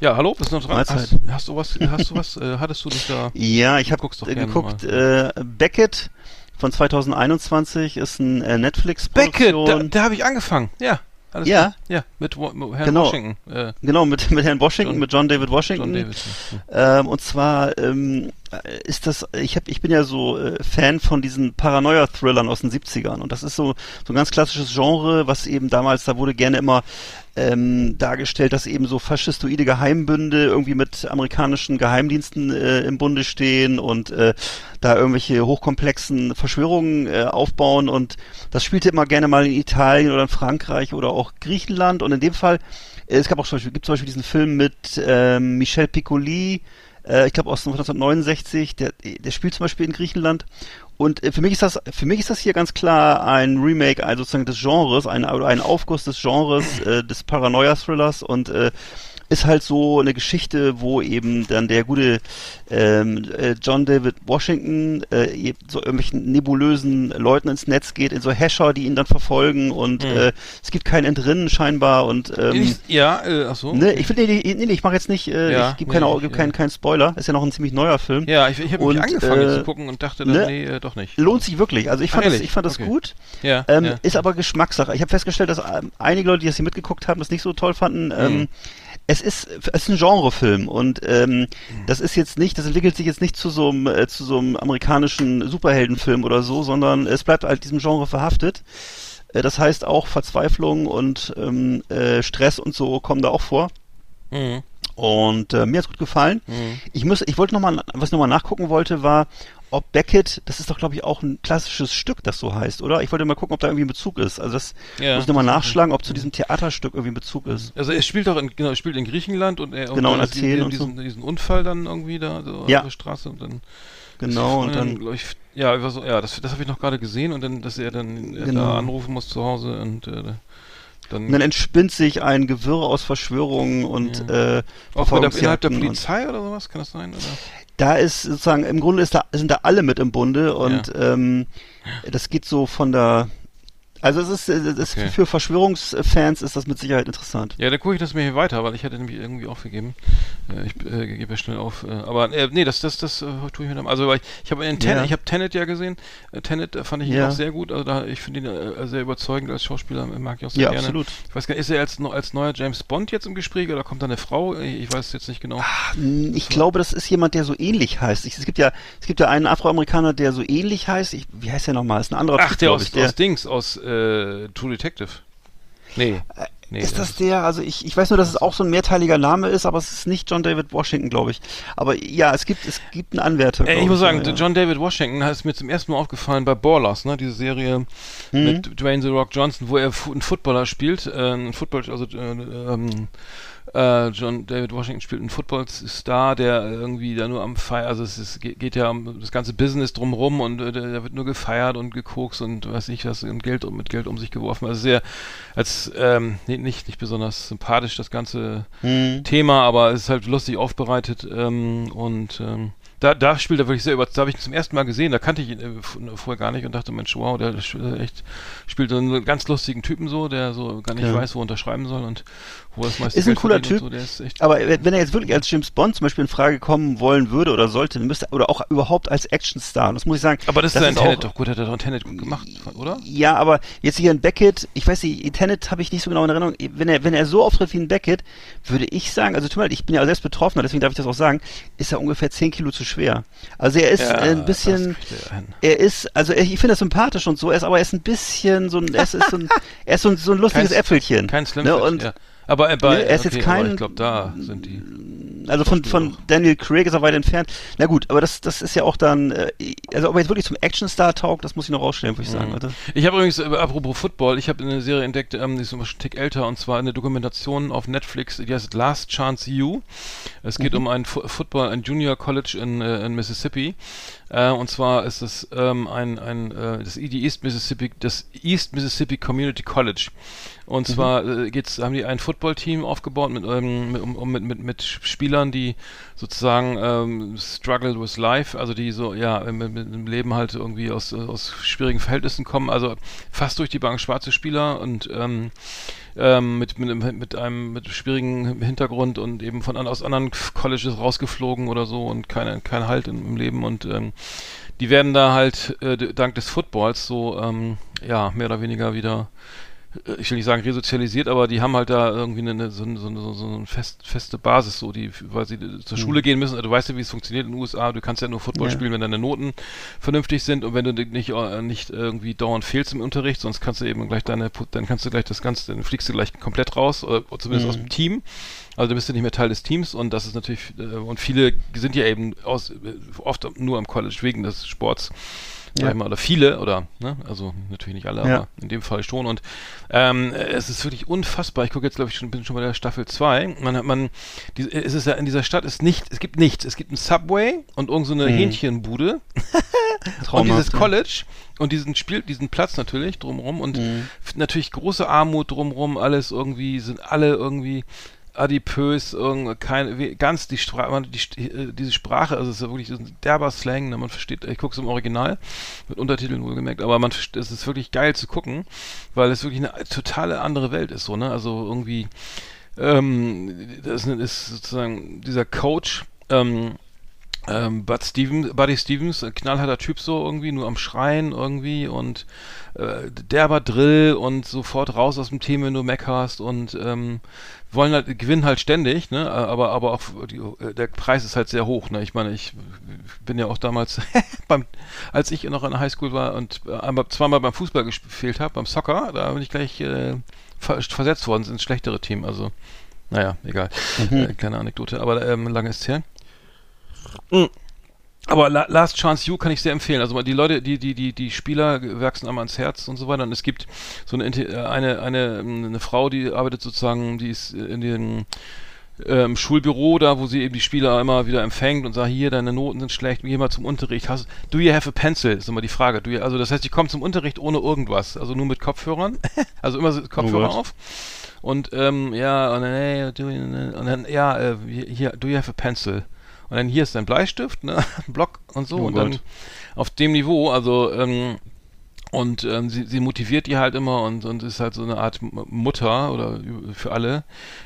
[SPEAKER 3] Ja, hallo, bist du noch dran?
[SPEAKER 4] Mahlzeit.
[SPEAKER 3] Hast, hast du was, hast du was, äh, hattest du dich da?
[SPEAKER 4] Ja, ich habe äh,
[SPEAKER 3] gerne
[SPEAKER 4] geguckt, äh, Beckett von 2021 ist ein äh, netflix
[SPEAKER 3] Beckett, da, da habe ich angefangen. Ja. Alles
[SPEAKER 4] Ja.
[SPEAKER 3] klar. Ja, mit, Wa- mit Herrn
[SPEAKER 4] Genau.
[SPEAKER 3] Washington. Äh,
[SPEAKER 4] Genau, mit, mit Herrn Washington,
[SPEAKER 3] John-
[SPEAKER 4] mit John David Washington.
[SPEAKER 3] John Davidson.
[SPEAKER 4] Ähm, und zwar ähm, ist das, ich hab, ich bin ja so äh, Fan von diesen Paranoia-Thrillern aus den 70ern und das ist so, so ein ganz klassisches Genre, was eben damals, da wurde gerne immer ähm, dargestellt, dass eben so faschistoide Geheimbünde irgendwie mit amerikanischen Geheimdiensten äh, im Bunde stehen und äh, da irgendwelche hochkomplexen Verschwörungen äh, aufbauen. Und das spielte immer gerne mal in Italien oder in Frankreich oder auch Griechenland. Und in dem Fall äh, es gab auch zum Beispiel, gibt zum Beispiel diesen Film mit ähm, Michel Piccoli, äh, ich glaube aus 1969, der, der spielt zum Beispiel in Griechenland. Und äh, für mich ist das, für mich ist das hier ganz klar ein Remake, also sozusagen des Genres, ein, ein Aufguss des Genres, äh, des Paranoia-Thrillers und äh, ist halt so eine Geschichte, wo eben dann der gute ähm, äh, John David Washington äh, so irgendwelchen nebulösen Leuten ins Netz geht, in so Hasher, die ihn dann verfolgen und
[SPEAKER 3] Mhm.
[SPEAKER 4] äh, es gibt kein Entrinnen scheinbar und ähm,
[SPEAKER 3] Ich- ja, äh, ach so.
[SPEAKER 4] ne, ich will nee, nee, nee, ich mache jetzt nicht, äh,
[SPEAKER 3] Ja,
[SPEAKER 4] ich gebe
[SPEAKER 3] nee,
[SPEAKER 4] keine,
[SPEAKER 3] ich-
[SPEAKER 4] geb keinen, keinen Spoiler, ist ja noch ein ziemlich neuer Film.
[SPEAKER 3] Ja, ich, ich habe angefangen
[SPEAKER 4] äh,
[SPEAKER 3] zu gucken und dachte dann,
[SPEAKER 4] ne?
[SPEAKER 3] nee, äh, doch nicht.
[SPEAKER 4] Lohnt sich wirklich. Also ich
[SPEAKER 3] Ach,
[SPEAKER 4] fand das,
[SPEAKER 3] ehrlich?
[SPEAKER 4] ich fand das
[SPEAKER 3] Okay.
[SPEAKER 4] gut.
[SPEAKER 3] Ja,
[SPEAKER 4] Ähm,
[SPEAKER 3] ja.
[SPEAKER 4] Ist aber Geschmackssache. Ich habe festgestellt, dass ähm, einige Leute, die das hier mitgeguckt haben, das nicht so toll fanden. Ähm,
[SPEAKER 3] Mhm.
[SPEAKER 4] Es ist, es ist ein Genrefilm und ähm, das ist jetzt nicht, das entwickelt sich jetzt nicht zu so einem, äh, zu so einem amerikanischen Superheldenfilm oder so, sondern es bleibt halt diesem Genre verhaftet. Äh, das heißt auch Verzweiflung und ähm, äh, Stress und so kommen da auch vor.
[SPEAKER 3] Mhm.
[SPEAKER 4] Und äh, mir hat's gut gefallen.
[SPEAKER 3] Mhm.
[SPEAKER 4] Ich muss, ich wollte noch mal, was ich noch mal nachgucken wollte, war, ob Beckett, das ist doch glaube ich auch ein klassisches Stück, das so heißt, oder? Ich wollte mal gucken, ob da irgendwie ein Bezug ist. Also das
[SPEAKER 3] Ja.
[SPEAKER 4] muss ich noch mal nachschlagen, ob zu diesem Theaterstück irgendwie ein Bezug ist.
[SPEAKER 3] Also er spielt auch in, genau, er spielt in Griechenland und er
[SPEAKER 4] Genau, in Athen
[SPEAKER 3] diesen,
[SPEAKER 4] und so.
[SPEAKER 3] diesen, diesen Unfall dann irgendwie da so
[SPEAKER 4] Ja.
[SPEAKER 3] auf der Straße und dann
[SPEAKER 4] Genau, und dann,
[SPEAKER 3] ich, ja, so, ja, das, das habe ich noch gerade gesehen und dann, dass er dann
[SPEAKER 4] Genau.
[SPEAKER 3] da anrufen muss zu Hause und äh, dann,
[SPEAKER 4] und dann entspinnt sich ein Gewirr aus Verschwörungen und äh,
[SPEAKER 3] auch der, innerhalb der Polizei oder sowas, kann das sein? Oder?
[SPEAKER 4] Da ist sozusagen, im Grunde ist da, sind da alle mit im Bunde und ähm, das geht so von der, also es ist, es ist
[SPEAKER 3] Okay.
[SPEAKER 4] für Verschwörungsfans ist das mit Sicherheit interessant.
[SPEAKER 3] Ja, dann gucke ich das mir hier weiter, weil ich hätte nämlich irgendwie aufgegeben. Äh, ich äh, gebe ja schnell auf. Äh, aber äh, nee, das, das, das äh, tue ich mir dann. Also ich, ich habe in Ten,
[SPEAKER 4] Ja.
[SPEAKER 3] ich habe Tenet ja gesehen. Äh, Tenet äh, fand ich ihn
[SPEAKER 4] Ja.
[SPEAKER 3] auch sehr gut. Also da, ich finde ihn äh, sehr überzeugend als Schauspieler, äh, mag ich auch sehr
[SPEAKER 4] Ja,
[SPEAKER 3] gerne.
[SPEAKER 4] absolut.
[SPEAKER 3] Ich weiß gar nicht, ist er als, als neuer James Bond jetzt im Gespräch oder kommt da eine Frau? Ich, weiß es jetzt nicht genau.
[SPEAKER 4] Hm, Ich glaube, das ist jemand, der so ähnlich heißt. Ich, es gibt ja, es gibt ja einen Afroamerikaner, der so ähnlich heißt. Ich, wie heißt der nochmal? Ist ein anderer
[SPEAKER 3] Ach,
[SPEAKER 4] Typ,
[SPEAKER 3] der aus,
[SPEAKER 4] ich. Der,
[SPEAKER 3] aus Dings, aus äh, True Detective. Nee. nee
[SPEAKER 4] ist das der? Also ich, ich weiß nur, dass es auch so ein mehrteiliger Name ist, aber es ist nicht John David Washington, glaube ich. Aber ja, es gibt, es gibt einen Anwärter.
[SPEAKER 3] Ey,
[SPEAKER 4] glaub
[SPEAKER 3] ich muss sagen,
[SPEAKER 4] ja.
[SPEAKER 3] John David Washington hat es mir zum ersten Mal aufgefallen bei Ballers, ne, diese Serie
[SPEAKER 4] Mhm.
[SPEAKER 3] mit Dwayne The Rock Johnson, wo er einen Footballer spielt, äh, einen Football, also äh, ähm, äh, John David Washington spielt einen Footballstar, der irgendwie da nur am Feier, also es ist, geht, geht ja um das ganze Business drumrum und äh, da wird nur gefeiert und gekokst und weiß nicht was und Geld um mit Geld um sich geworfen. Also sehr als ähm, nee, nicht nicht besonders sympathisch das ganze
[SPEAKER 4] Mhm.
[SPEAKER 3] Thema, aber es ist halt lustig aufbereitet ähm, und ähm, da, da spielt er wirklich sehr über. Da habe ich ihn zum ersten Mal gesehen, da kannte ich ihn äh, f- vorher gar nicht und dachte, Mensch, wow, der äh, echt spielt so einen ganz lustigen Typen so, der so gar nicht
[SPEAKER 4] Ja.
[SPEAKER 3] weiß, wo er unterschreiben soll und wo er das meiste
[SPEAKER 4] Ist ein
[SPEAKER 3] Geld
[SPEAKER 4] cooler
[SPEAKER 3] verdient und
[SPEAKER 4] Typ.
[SPEAKER 3] So, ist
[SPEAKER 4] Aber wenn er jetzt wirklich als James Bond zum Beispiel in Frage kommen wollen würde oder sollte, müsste oder auch überhaupt als Actionstar, das muss ich sagen.
[SPEAKER 3] aber das, ist ja in Tenet doch gut, hat er doch in Tenet gut gemacht, oder?
[SPEAKER 4] Ja, aber jetzt hier in Beckett, ich weiß nicht, Tenet habe ich nicht so genau in Erinnerung. Wenn er, wenn er so auftritt wie ein Beckett, würde ich sagen, also tut mir leid, ich bin ja selbst Betroffener, deswegen darf ich das auch sagen, ist er ungefähr 10 Kilo zu schwer. Also er ist
[SPEAKER 3] Ja,
[SPEAKER 4] ein bisschen,
[SPEAKER 3] er
[SPEAKER 4] ist, also ich finde das sympathisch und so, er ist, aber er ist ein bisschen so ein, er ist, so ein, er ist so ein, so ein lustiges
[SPEAKER 3] Kein-
[SPEAKER 4] Äpfelchen.
[SPEAKER 3] Kein Slim
[SPEAKER 4] ne? Und
[SPEAKER 3] ja. Aber äh, bei,
[SPEAKER 4] Ne, er ist jetzt
[SPEAKER 3] okay, aber
[SPEAKER 4] kein-
[SPEAKER 3] ich glaube, da sind die.
[SPEAKER 4] Also von, von Daniel Craig ist er weit entfernt. Na gut, aber das, das ist ja auch dann, äh, also ob er jetzt wirklich zum Actionstar taugt, das muss ich noch rausstellen, würde ich sagen.
[SPEAKER 3] Mhm. Ich habe übrigens, äh, apropos Football, ich habe eine Serie entdeckt, ähm, die ist schon einen Tick älter, und zwar eine Dokumentation auf Netflix, die heißt Last Chance U. Es geht
[SPEAKER 4] Mhm.
[SPEAKER 3] um ein Fu Football, ein Junior College in, äh, in Mississippi. Äh, und zwar ist es ähm, ein, ein äh, das die East Mississippi, das East Mississippi Community College. Und
[SPEAKER 4] Mhm.
[SPEAKER 3] zwar äh, geht's, haben die ein Footballteam aufgebaut mit, ähm, mit, um, mit, mit, mit Spielern, die sozusagen ähm, struggle with life, also die so, ja, im, im, im Leben halt irgendwie aus, aus schwierigen Verhältnissen kommen, also fast durch die Bank schwarze Spieler und ähm, ähm, mit, mit, einem- mit einem mit schwierigen Hintergrund und eben von aus anderen Colleges rausgeflogen oder so und keine, kein Halt im, im Leben. Und ähm, die werden da halt äh, dank des Footballs so ähm, ja mehr oder weniger wieder ich will nicht sagen resozialisiert, aber die haben halt da irgendwie eine, so, eine- so, eine- so eine fest, feste Basis, so die, weil sie äh, zur Schule gehen müssen. Du weißt ja, wie es funktioniert in den USA. Du kannst ja nur Football
[SPEAKER 4] Ja.
[SPEAKER 3] spielen, wenn deine Noten vernünftig sind und wenn du nicht, äh, nicht irgendwie dauernd fehlst im Unterricht, sonst kannst du eben gleich deine, dann kannst du gleich das Ganze, dann fliegst du gleich komplett raus, oder zumindest
[SPEAKER 4] Mhm.
[SPEAKER 3] aus dem Team. Also du bist ja nicht mehr Teil des Teams und das ist natürlich, äh, und viele sind ja eben aus, äh, oft nur am College wegen des Sports.
[SPEAKER 4] Ja.
[SPEAKER 3] Sag ich mal, oder viele, oder, ne, also natürlich nicht alle,
[SPEAKER 4] Ja.
[SPEAKER 3] aber in dem Fall schon. Und ähm, es ist wirklich unfassbar. Ich gucke jetzt, glaube ich, schon, bin schon bei der Staffel 2. Man hat man, die, es ist ja in dieser Stadt ist nicht, es gibt nichts. Es gibt ein Subway und irgend so eine
[SPEAKER 4] Mhm.
[SPEAKER 3] Hähnchenbude und dieses. College und diesen Spiel, diesen Platz natürlich drumherum und
[SPEAKER 4] Mhm.
[SPEAKER 3] natürlich große Armut drumherum, alles irgendwie, sind alle irgendwie adipös, keine, ganz die, man, die, äh, diese Sprache, also es ist ja wirklich ein derber Slang, ne, man versteht, ich gucke es im Original, mit Untertiteln wohlgemerkt, aber man, es ist wirklich geil zu gucken, weil es wirklich eine totale andere Welt ist, so, ne, also irgendwie, ähm, das ist, ist sozusagen dieser Coach, ähm, ähm, Bud Stevens, Buddy Stevens, ein knallharter Typ so irgendwie, nur am Schreien irgendwie und äh, derber Drill und sofort raus aus dem Team, wenn du meckerst und ähm, wollen halt, gewinnen halt ständig, ne, aber, aber auch die, äh, der Preis ist halt sehr hoch, ne, ich meine, ich bin ja auch damals beim, als ich noch in der Highschool war und äh, einmal, zweimal beim Fußball gespielt habe, beim Soccer, da bin ich gleich äh, ver versetzt worden ins schlechtere Team, also naja, egal, äh, kleine Anekdote, aber ähm, lange ist her. Aber La Last Chance You kann ich sehr empfehlen. Also die Leute, die, die, die, die Spieler wachsen einmal ans Herz und so weiter. Und es gibt so eine, äh, eine, eine, eine Frau, die arbeitet sozusagen, die ist in den ähm, Schulbüro da, wo sie eben die Spieler immer wieder empfängt und sagt, hier, deine Noten sind schlecht, geh mal zum Unterricht. Hast, do you have a pencil? Ist immer die Frage. Do you, also das heißt, die kommen zum Unterricht ohne irgendwas. Also nur mit Kopfhörern. also immer so Kopfhörer
[SPEAKER 4] Gott.
[SPEAKER 3] auf. Und ähm, ja, und dann, hey, do you, und dann, ja, äh, hier, do you have a pencil? Und dann hier ist dein Bleistift, ne, ein Block und so.
[SPEAKER 4] Oh
[SPEAKER 3] und dann
[SPEAKER 4] Gott.
[SPEAKER 3] auf dem Niveau, also ähm, und ähm, sie, sie motiviert die halt immer und, und ist halt so eine Art Mutter oder für alle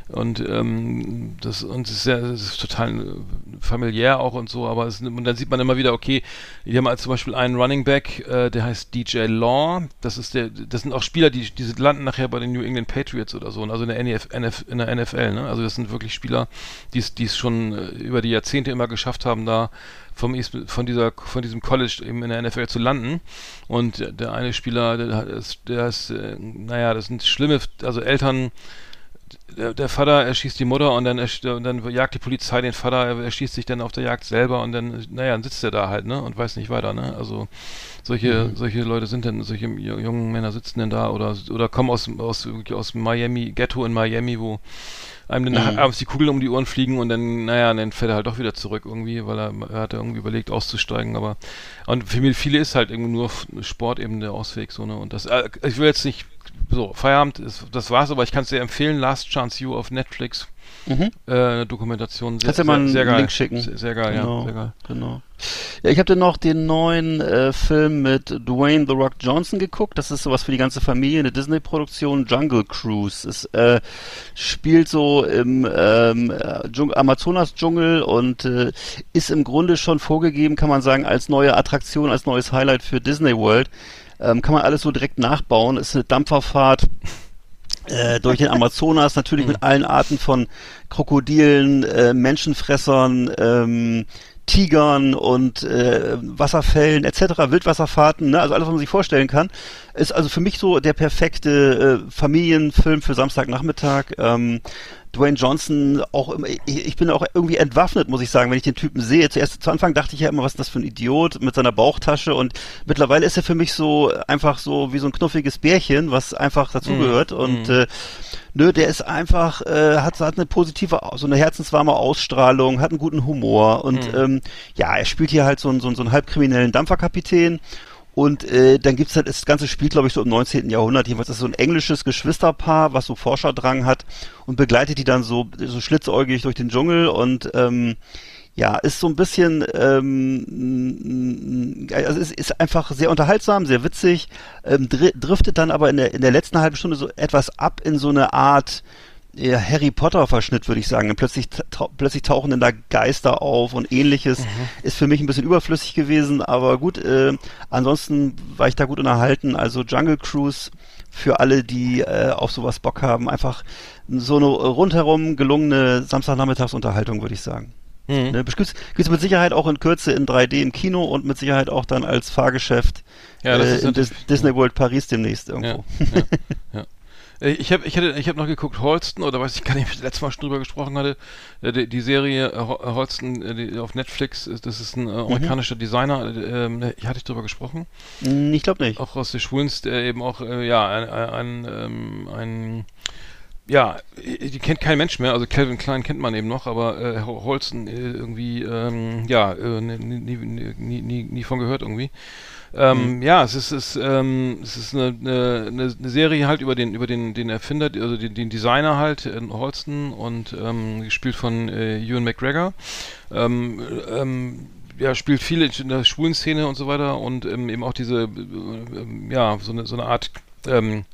[SPEAKER 3] und ähm, das und ist sehr es ist total äh, familiär auch und so, aber es, und dann sieht man immer wieder, okay, die haben halt zum Beispiel einen Running Back, äh, der heißt DJ Law, das ist der, das sind auch Spieler, die, die landen nachher bei den New England Patriots oder so, also in der, NF, NF, in der NFL, ne? Also das sind wirklich Spieler, die es die es schon äh, über die Jahrzehnte immer geschafft haben, da vom von dieser von diesem College eben in der NFL zu landen. Und der- eine Spieler der ist der ist äh, naja das sind schlimme also Eltern der, der Vater erschießt die Mutter und dann und dann jagt die Polizei den Vater er erschießt sich dann auf der Jagd selber und dann naja dann sitzt er da halt ne und weiß nicht weiter ne. Also solche solche Leute sind dann solche ju- jungen Männer sitzen denn da oder oder kommen aus aus aus Miami Ghetto in Miami wo einem dann
[SPEAKER 4] Mhm.
[SPEAKER 3] abends die Kugeln um die Ohren fliegen und dann, naja, dann fährt er halt doch wieder zurück irgendwie, weil er, er hat irgendwie überlegt auszusteigen, aber und für viele ist halt irgendwie nur Sport eben der Ausweg, so, ne, und das, äh, ich will jetzt nicht, so, Feierabend, ist, das war's, aber ich kann es dir empfehlen, Last Chance You auf Netflix,
[SPEAKER 4] Mhm.
[SPEAKER 3] äh, eine Dokumentation, sehr,
[SPEAKER 4] Kannst du mal einen
[SPEAKER 3] sehr, geil.
[SPEAKER 4] Link schicken?
[SPEAKER 3] Sehr, sehr geil,
[SPEAKER 4] genau,
[SPEAKER 3] ja, sehr geil.
[SPEAKER 4] genau. Ja, ich habe dann noch den neuen äh, Film mit Dwayne The Rock Johnson geguckt. Das ist sowas für die ganze Familie, eine Disney-Produktion, Jungle Cruise. Es äh, spielt so im ähm, äh, Dschung- Amazonas-Dschungel und äh, ist im Grunde schon vorgegeben, kann man sagen, als neue Attraktion, als neues Highlight für Disney World. Ähm, kann man alles so direkt nachbauen. Ist eine Dampferfahrt äh, durch den Amazonas, natürlich mit allen Arten von Krokodilen, äh, Menschenfressern, ähm, Tigern und äh, Wasserfällen etc., Wildwasserfahrten, ne? also alles, was man sich vorstellen kann, ist also für mich so der perfekte äh, Familienfilm für Samstagnachmittag. Ähm, Dwayne Johnson auch immer, ich, bin auch irgendwie entwaffnet, muss ich sagen, wenn ich den Typen sehe. Zuerst zu Anfang dachte ich ja immer, was ist das für ein Idiot mit seiner Bauchtasche? Und mittlerweile ist er für mich so einfach so wie so ein knuffiges Bärchen, was einfach dazugehört. Und äh, nö, der ist einfach, äh, hat, hat eine positive, so eine herzenswarme Ausstrahlung, hat einen guten Humor. Und ähm, ja, er spielt hier halt so einen, so einen, so einen halbkriminellen Dampferkapitän und äh, dann gibt's halt, das ganze Spiel, glaube ich, so im 19. Jahrhundert. Jedenfalls ist so ein englisches Geschwisterpaar, was so Forscherdrang hat und begleitet die dann so, so schlitzäugig durch den Dschungel und ähm, ja, ist so ein bisschen, ähm, also es ist einfach sehr unterhaltsam, sehr witzig, ähm, dri driftet dann aber in der, in der letzten halben Stunde so etwas ab in so eine Art ja, Harry Potter Verschnitt, würde ich sagen. Und plötzlich, tau plötzlich tauchen dann da Geister auf und ähnliches. Ist für mich ein bisschen überflüssig gewesen, aber gut, äh, ansonsten war ich da gut unterhalten. Also Jungle Cruise für alle, die äh, auf sowas Bock haben. Einfach so eine rundherum gelungene Samstagnachmittagsunterhaltung, würde ich sagen.
[SPEAKER 3] Mhm.
[SPEAKER 4] Ne, gibt's, gibt's mit Sicherheit auch in Kürze in 3D im Kino und mit Sicherheit auch dann als Fahrgeschäft
[SPEAKER 3] Ja, das
[SPEAKER 4] äh,
[SPEAKER 3] ist
[SPEAKER 4] in Dis Disney World Paris demnächst irgendwo.
[SPEAKER 3] ja, ja. Äh, Ich habe ich ich hab noch geguckt, Holston, oder weiß ich gar nicht, ob ich letztes Mal schon drüber gesprochen hatte, Äh, die, die Serie äh, Hol- Holston äh, die auf Netflix, das ist ein äh, amerikanischer Designer, äh, ähm, ich hatte ich drüber gesprochen,
[SPEAKER 4] Hm, Ich glaube nicht.
[SPEAKER 3] auch aus der Schwulens, der eben auch, ja, ein, ein, ähm, ein ja, die kennt kein Mensch mehr, also Calvin Klein kennt man eben noch, aber äh, Ho- Holston äh, irgendwie, ähm, ja, äh, nie, nie, nie, nie, nie, nie von gehört irgendwie. Ähm, Ja, es ist, es, ähm, es ist eine, eine, eine Serie halt über den, über den, den Erfinder, also den, den Designer halt, äh, Holston und ähm, gespielt von äh, Ewan McGregor. Ähm, ähm, ja, spielt viel in der schwulen Szene und so weiter und ähm, eben auch diese, äh, ja, so eine, so eine Art ähm,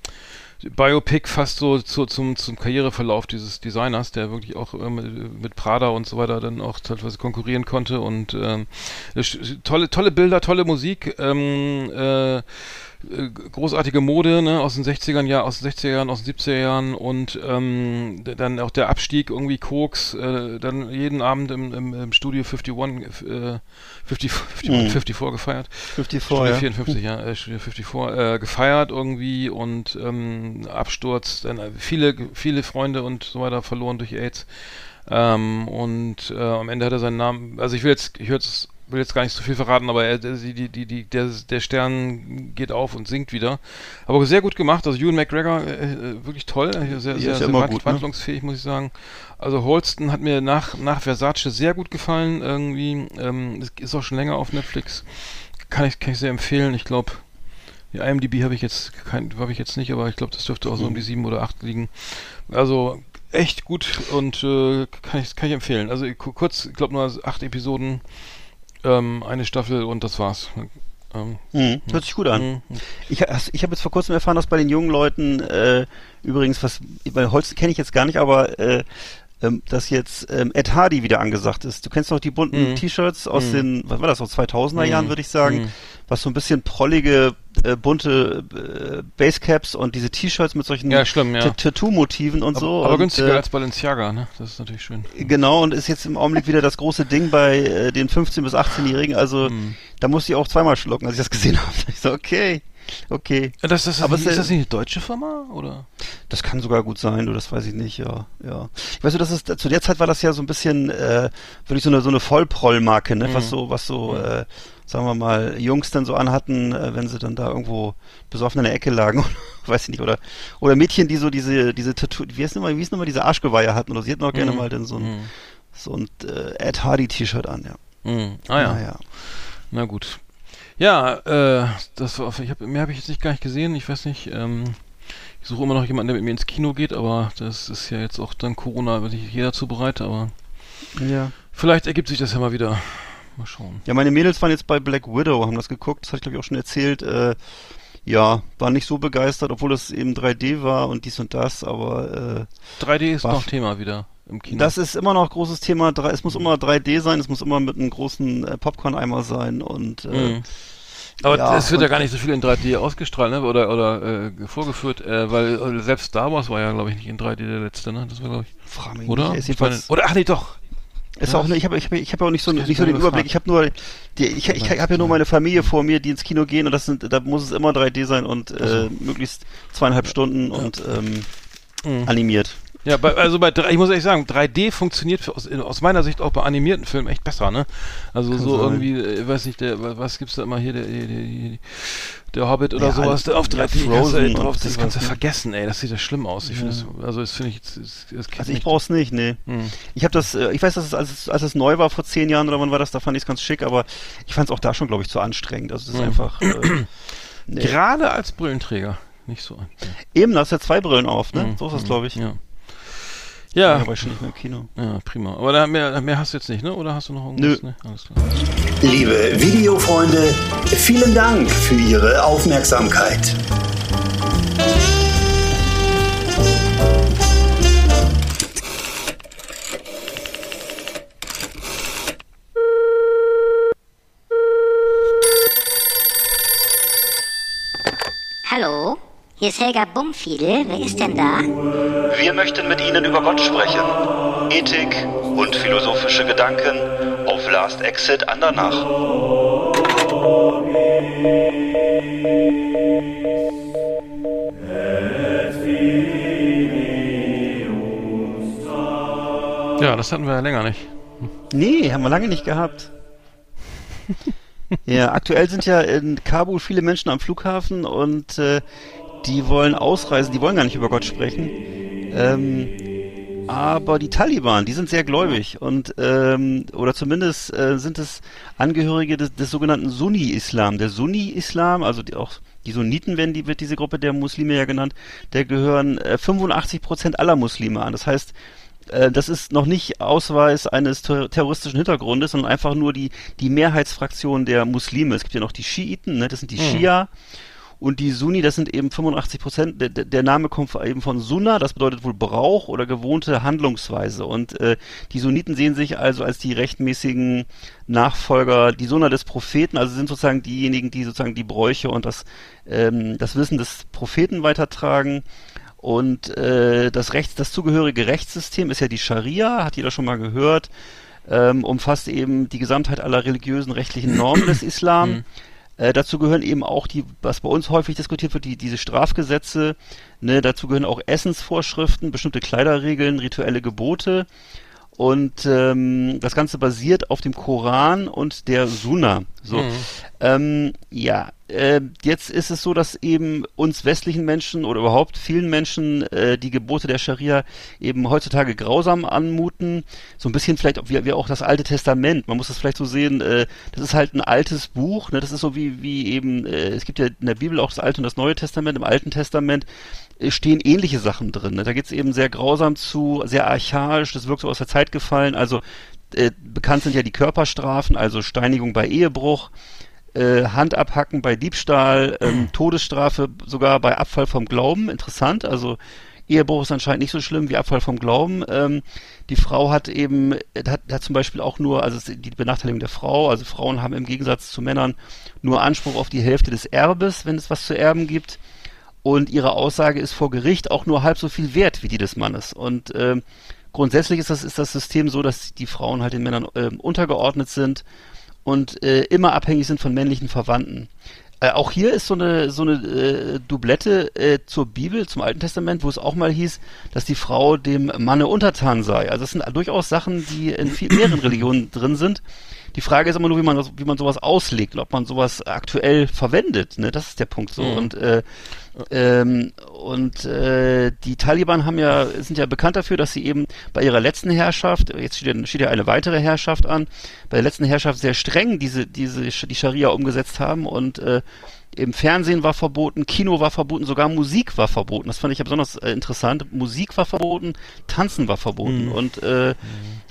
[SPEAKER 3] Biopic fast so zu, zum, zum Karriereverlauf dieses Designers, der wirklich auch ähm, mit Prada und so weiter dann auch teilweise konkurrieren konnte und ähm, tolle, tolle Bilder, tolle Musik, ähm, äh, äh, großartige Mode ne, aus den 60ern, ja, aus den 60er Jahren, aus den 70er Jahren und ähm, dann auch der Abstieg irgendwie Koks, äh, dann jeden Abend im, im, im Studio 51, äh, 50, 51,
[SPEAKER 4] Mhm.
[SPEAKER 3] 54 gefeiert.
[SPEAKER 4] 54,
[SPEAKER 3] Studio
[SPEAKER 4] ja.
[SPEAKER 3] 54, ja, äh, Studio 54, äh, gefeiert irgendwie und ähm, Absturz, dann äh, viele, viele Freunde und so weiter verloren durch AIDS. Ähm, und äh, am Ende hat er seinen Namen, also ich will jetzt, ich höre jetzt, will jetzt gar nicht so viel verraten, aber er, die, die, die, der, der Stern geht auf und sinkt wieder. Aber sehr gut gemacht, also Ewan McGregor, äh, äh, wirklich toll, äh, sehr,
[SPEAKER 4] Ja,
[SPEAKER 3] sehr, sehr wand-
[SPEAKER 4] gut, ne?
[SPEAKER 3] wandlungsfähig, muss ich sagen. Also Holston hat mir nach, nach Versace sehr gut gefallen, irgendwie, ähm, das ist auch schon länger auf Netflix. Kann ich, kann ich sehr empfehlen, ich glaube, die IMDb habe ich jetzt kein, habe ich jetzt nicht, aber ich glaube, das dürfte auch so um die sieben oder acht liegen. Also echt gut und äh, kann ich kann ich empfehlen. Also ku- kurz, ich glaube nur acht Episoden, ähm, eine Staffel und das war's. Ähm,
[SPEAKER 4] Mhm. Hört sich gut an.
[SPEAKER 3] mhm.
[SPEAKER 4] Ich, ich habe jetzt vor kurzem erfahren, dass bei den jungen Leuten äh, übrigens, was bei Holsten kenne ich jetzt gar nicht, aber äh, ähm, dass jetzt ähm, Ed Hardy wieder angesagt ist. Du kennst noch die bunten
[SPEAKER 3] Mhm.
[SPEAKER 4] T-Shirts aus
[SPEAKER 3] Mhm.
[SPEAKER 4] den, was war das, aus 2000er
[SPEAKER 3] Mhm.
[SPEAKER 4] Jahren, würde ich sagen. Was so ein bisschen prollige, äh, bunte äh, Basecaps und diese T-Shirts mit solchen
[SPEAKER 3] Ja, ja.
[SPEAKER 4] Ta- Tattoo-Motiven und
[SPEAKER 3] Aber,
[SPEAKER 4] so.
[SPEAKER 3] aber
[SPEAKER 4] und,
[SPEAKER 3] günstiger
[SPEAKER 4] äh,
[SPEAKER 3] als Balenciaga, ne? Das ist natürlich schön.
[SPEAKER 4] Genau, und ist jetzt im Augenblick wieder das große Ding bei äh, den 15- bis 18-Jährigen. Also
[SPEAKER 3] Mhm.
[SPEAKER 4] da musste ich auch zweimal schlucken, als ich das gesehen habe. Ich so, okay, okay.
[SPEAKER 3] Ja, Das, das,
[SPEAKER 4] Aber
[SPEAKER 3] ist, ist das nicht eine deutsche Firma oder?
[SPEAKER 4] Das kann sogar gut sein, du, das weiß ich nicht, ja, ja. Weißt du, das ist, zu der Zeit war das ja so ein bisschen, äh, wirklich so eine, so eine Vollprollmarke, ne, was
[SPEAKER 3] Mhm.
[SPEAKER 4] so, was so,
[SPEAKER 3] Mhm.
[SPEAKER 4] äh, sagen wir mal, Jungs dann so anhatten, äh, wenn sie dann da irgendwo besoffen in der Ecke lagen, weiß ich nicht, oder, oder Mädchen, die so diese, diese Tattoo, wie heißt nochmal, wie hieß nochmal, diese Arschgeweihe hatten, oder sie hätten auch gerne
[SPEAKER 3] Mhm.
[SPEAKER 4] mal dann so ein,
[SPEAKER 3] Mhm.
[SPEAKER 4] so ein äh, Ed Hardy T-Shirt an, ja.
[SPEAKER 3] Mhm. Ah ja.
[SPEAKER 4] Naja.
[SPEAKER 3] Na gut. Ja, äh, das war, ich hab, mehr habe ich jetzt nicht gar nicht gesehen. Ich weiß nicht. Ähm, ich suche immer noch jemanden, der mit mir ins Kino geht, aber das ist ja jetzt auch dann Corona, wird nicht jeder zu bereit. Aber
[SPEAKER 4] Ja.
[SPEAKER 3] vielleicht ergibt sich das ja mal wieder. Mal schauen.
[SPEAKER 4] Ja, meine Mädels waren jetzt bei Black Widow, haben das geguckt, das hatte ich glaube ich auch schon erzählt. Äh, ja, waren nicht so begeistert, obwohl es eben 3D war und dies und das, aber
[SPEAKER 3] 3D ist noch Thema wieder im Kino.
[SPEAKER 4] äh, das ist immer noch großes Thema. Es muss immer 3D sein, es muss immer mit einem großen äh, Popcorn-Eimer sein und äh,
[SPEAKER 3] Mhm. Aber
[SPEAKER 4] ja,
[SPEAKER 3] es wird ja gar nicht so viel in 3D ausgestrahlt, ne? Oder oder äh, vorgeführt, äh, weil äh, selbst Star Wars war ja, glaube ich, nicht in 3D der letzte, ne? Das war, glaube ich.
[SPEAKER 4] frag mich
[SPEAKER 3] Oder?
[SPEAKER 4] nicht.
[SPEAKER 3] Meine, oder ach nee, doch.
[SPEAKER 4] Ist auch, ne, ich habe ich hab, ich hab ja auch nicht so, nicht
[SPEAKER 3] ich
[SPEAKER 4] so den Überblick. Ich habe nur, die, ich, ich, ich habe ja nur meine Familie vor mir, die ins Kino gehen und das sind, da muss es immer 3D sein und äh, möglichst zweieinhalb Stunden und ähm,
[SPEAKER 3] Mhm.
[SPEAKER 4] animiert.
[SPEAKER 3] Ja, bei, also bei ich muss ehrlich sagen, 3D funktioniert für, aus, aus meiner Sicht auch bei animierten Filmen echt besser, ne? Also
[SPEAKER 4] Kann
[SPEAKER 3] so
[SPEAKER 4] sein.
[SPEAKER 3] irgendwie, äh, weiß nicht, der, wa- was gibt's da immer hier, der, der, der, der Hobbit oder
[SPEAKER 4] Ja,
[SPEAKER 3] sowas, der auf
[SPEAKER 4] ja,
[SPEAKER 3] 3D
[SPEAKER 4] Frozen
[SPEAKER 3] drauf, das kannst du vergessen, ey, das sieht ja schlimm aus. Ich
[SPEAKER 4] Ja.
[SPEAKER 3] das, also das finde ich, das, das
[SPEAKER 4] Also ich brauch's nicht, nee.
[SPEAKER 3] Hm.
[SPEAKER 4] Ich habe das, äh, ich weiß, dass es als, es als es neu war vor zehn Jahren oder wann war das, da fand ich es ganz schick, aber ich fand es auch da schon, glaube ich, zu anstrengend. Also es ist
[SPEAKER 3] Mhm.
[SPEAKER 4] einfach. Äh, nee.
[SPEAKER 3] Gerade als Brillenträger, nicht so. ein-
[SPEAKER 4] Eben, da hast du ja zwei Brillen auf, ne?
[SPEAKER 3] Mhm.
[SPEAKER 4] So ist das, glaube ich.
[SPEAKER 3] Ja.
[SPEAKER 4] Ja,
[SPEAKER 3] Ja,
[SPEAKER 4] aber schon nicht mehr im Kino.
[SPEAKER 3] ja, prima. Aber da, mehr, mehr hast du jetzt nicht, ne? Oder hast du noch irgendwas?
[SPEAKER 4] Nö.
[SPEAKER 3] Ne? Alles klar.
[SPEAKER 5] Liebe Videofreunde, vielen Dank für Ihre Aufmerksamkeit.
[SPEAKER 6] Hallo, hier ist Helga Bumfiedel. Wer ist denn da?
[SPEAKER 5] Wir möchten mit Ihnen über Gott sprechen. Ethik und philosophische Gedanken auf Last Exit Andernach.
[SPEAKER 3] Ja, das hatten wir ja länger nicht.
[SPEAKER 4] Nee, haben wir lange nicht gehabt. ja, aktuell sind ja in Kabul viele Menschen am Flughafen und äh, die wollen ausreisen, die wollen gar nicht über Gott sprechen. Ähm, Aber die Taliban, die sind sehr gläubig und ähm, oder zumindest äh, sind es Angehörige des, des sogenannten Sunni-Islam. Der Sunni-Islam, also die, auch die Sunniten werden die wird diese Gruppe der Muslime ja genannt, der gehören äh, 85 Prozent aller Muslime an. Das heißt, äh, das ist noch nicht Ausweis eines ter terroristischen Hintergrundes, sondern einfach nur die die Mehrheitsfraktion der Muslime. Es gibt ja noch die Schiiten, ne? das sind die
[SPEAKER 3] Mhm.
[SPEAKER 4] Schia. Und die Sunni, das sind eben 85 Prozent. Der, der- Name kommt eben von Sunna, das bedeutet wohl Brauch oder gewohnte Handlungsweise. Und äh, die Sunniten sehen sich also als die rechtmäßigen Nachfolger, die Sunna des Propheten, also sind sozusagen diejenigen, die sozusagen die Bräuche und das, ähm, das Wissen des Propheten weitertragen. Und äh, das Rechts, das zugehörige Rechtssystem ist ja die Scharia, hat jeder schon mal gehört, ähm, umfasst eben die Gesamtheit aller religiösen rechtlichen Normen des Islam. Äh, dazu gehören eben auch die, was bei uns häufig diskutiert wird, die, diese Strafgesetze. Ne, dazu gehören auch Essensvorschriften, bestimmte Kleiderregeln, rituelle Gebote. Und ähm, das Ganze basiert auf dem Koran und der Sunna. So, ähm, ja, äh, jetzt ist es so, dass eben uns westlichen Menschen oder überhaupt vielen Menschen äh, die Gebote der Scharia eben heutzutage grausam anmuten. So ein bisschen vielleicht wie, wie auch das Alte Testament. Man muss das vielleicht so sehen. Äh, das ist halt ein altes Buch. Ne? Das ist so wie wie eben. Äh, es gibt ja in der Bibel auch das Alte und das Neue Testament. Im Alten Testament stehen ähnliche Sachen drin. Ne? Da geht's eben sehr grausam zu, sehr archaisch. Das wirkt so aus der Zeit gefallen. Also äh, bekannt sind ja die Körperstrafen, also Steinigung bei Ehebruch äh, Hand abhacken bei Diebstahl, ähm, Todesstrafe sogar bei Abfall vom Glauben. Interessant. Also Ehebruch ist anscheinend nicht so schlimm wie Abfall vom Glauben. Ähm, die Frau hat eben, hat, hat zum Beispiel auch nur, also es die Benachteiligung der Frau, also Frauen haben im Gegensatz zu Männern nur Anspruch auf die Hälfte des Erbes, wenn es was zu erben gibt. Und ihre Aussage ist vor Gericht auch nur halb so viel wert wie die des Mannes. Und ähm, grundsätzlich ist das, ist das System so, dass die Frauen halt den Männern ähm, untergeordnet sind und äh, immer abhängig sind von männlichen Verwandten. Äh, auch hier ist so eine so eine äh, Doublette äh, zur Bibel, zum Alten Testament, wo es auch mal hieß, dass die Frau dem Manne untertan sei. Also das sind durchaus Sachen, die in viel mehreren Religionen drin sind. Die Frage ist immer nur, wie man das, wie man sowas auslegt, ob man sowas aktuell verwendet. Ne, das ist der Punkt so. Und äh, ähm, und äh, die Taliban haben ja sind ja bekannt dafür, dass sie eben bei ihrer letzten Herrschaft, jetzt steht ja, steht ja eine weitere Herrschaft an, bei der letzten Herrschaft sehr streng diese diese die Scharia umgesetzt haben und äh, im Fernsehen war verboten, Kino war verboten, sogar Musik war verboten. Das fand ich ja besonders äh, interessant. Musik war verboten, Tanzen war verboten und äh,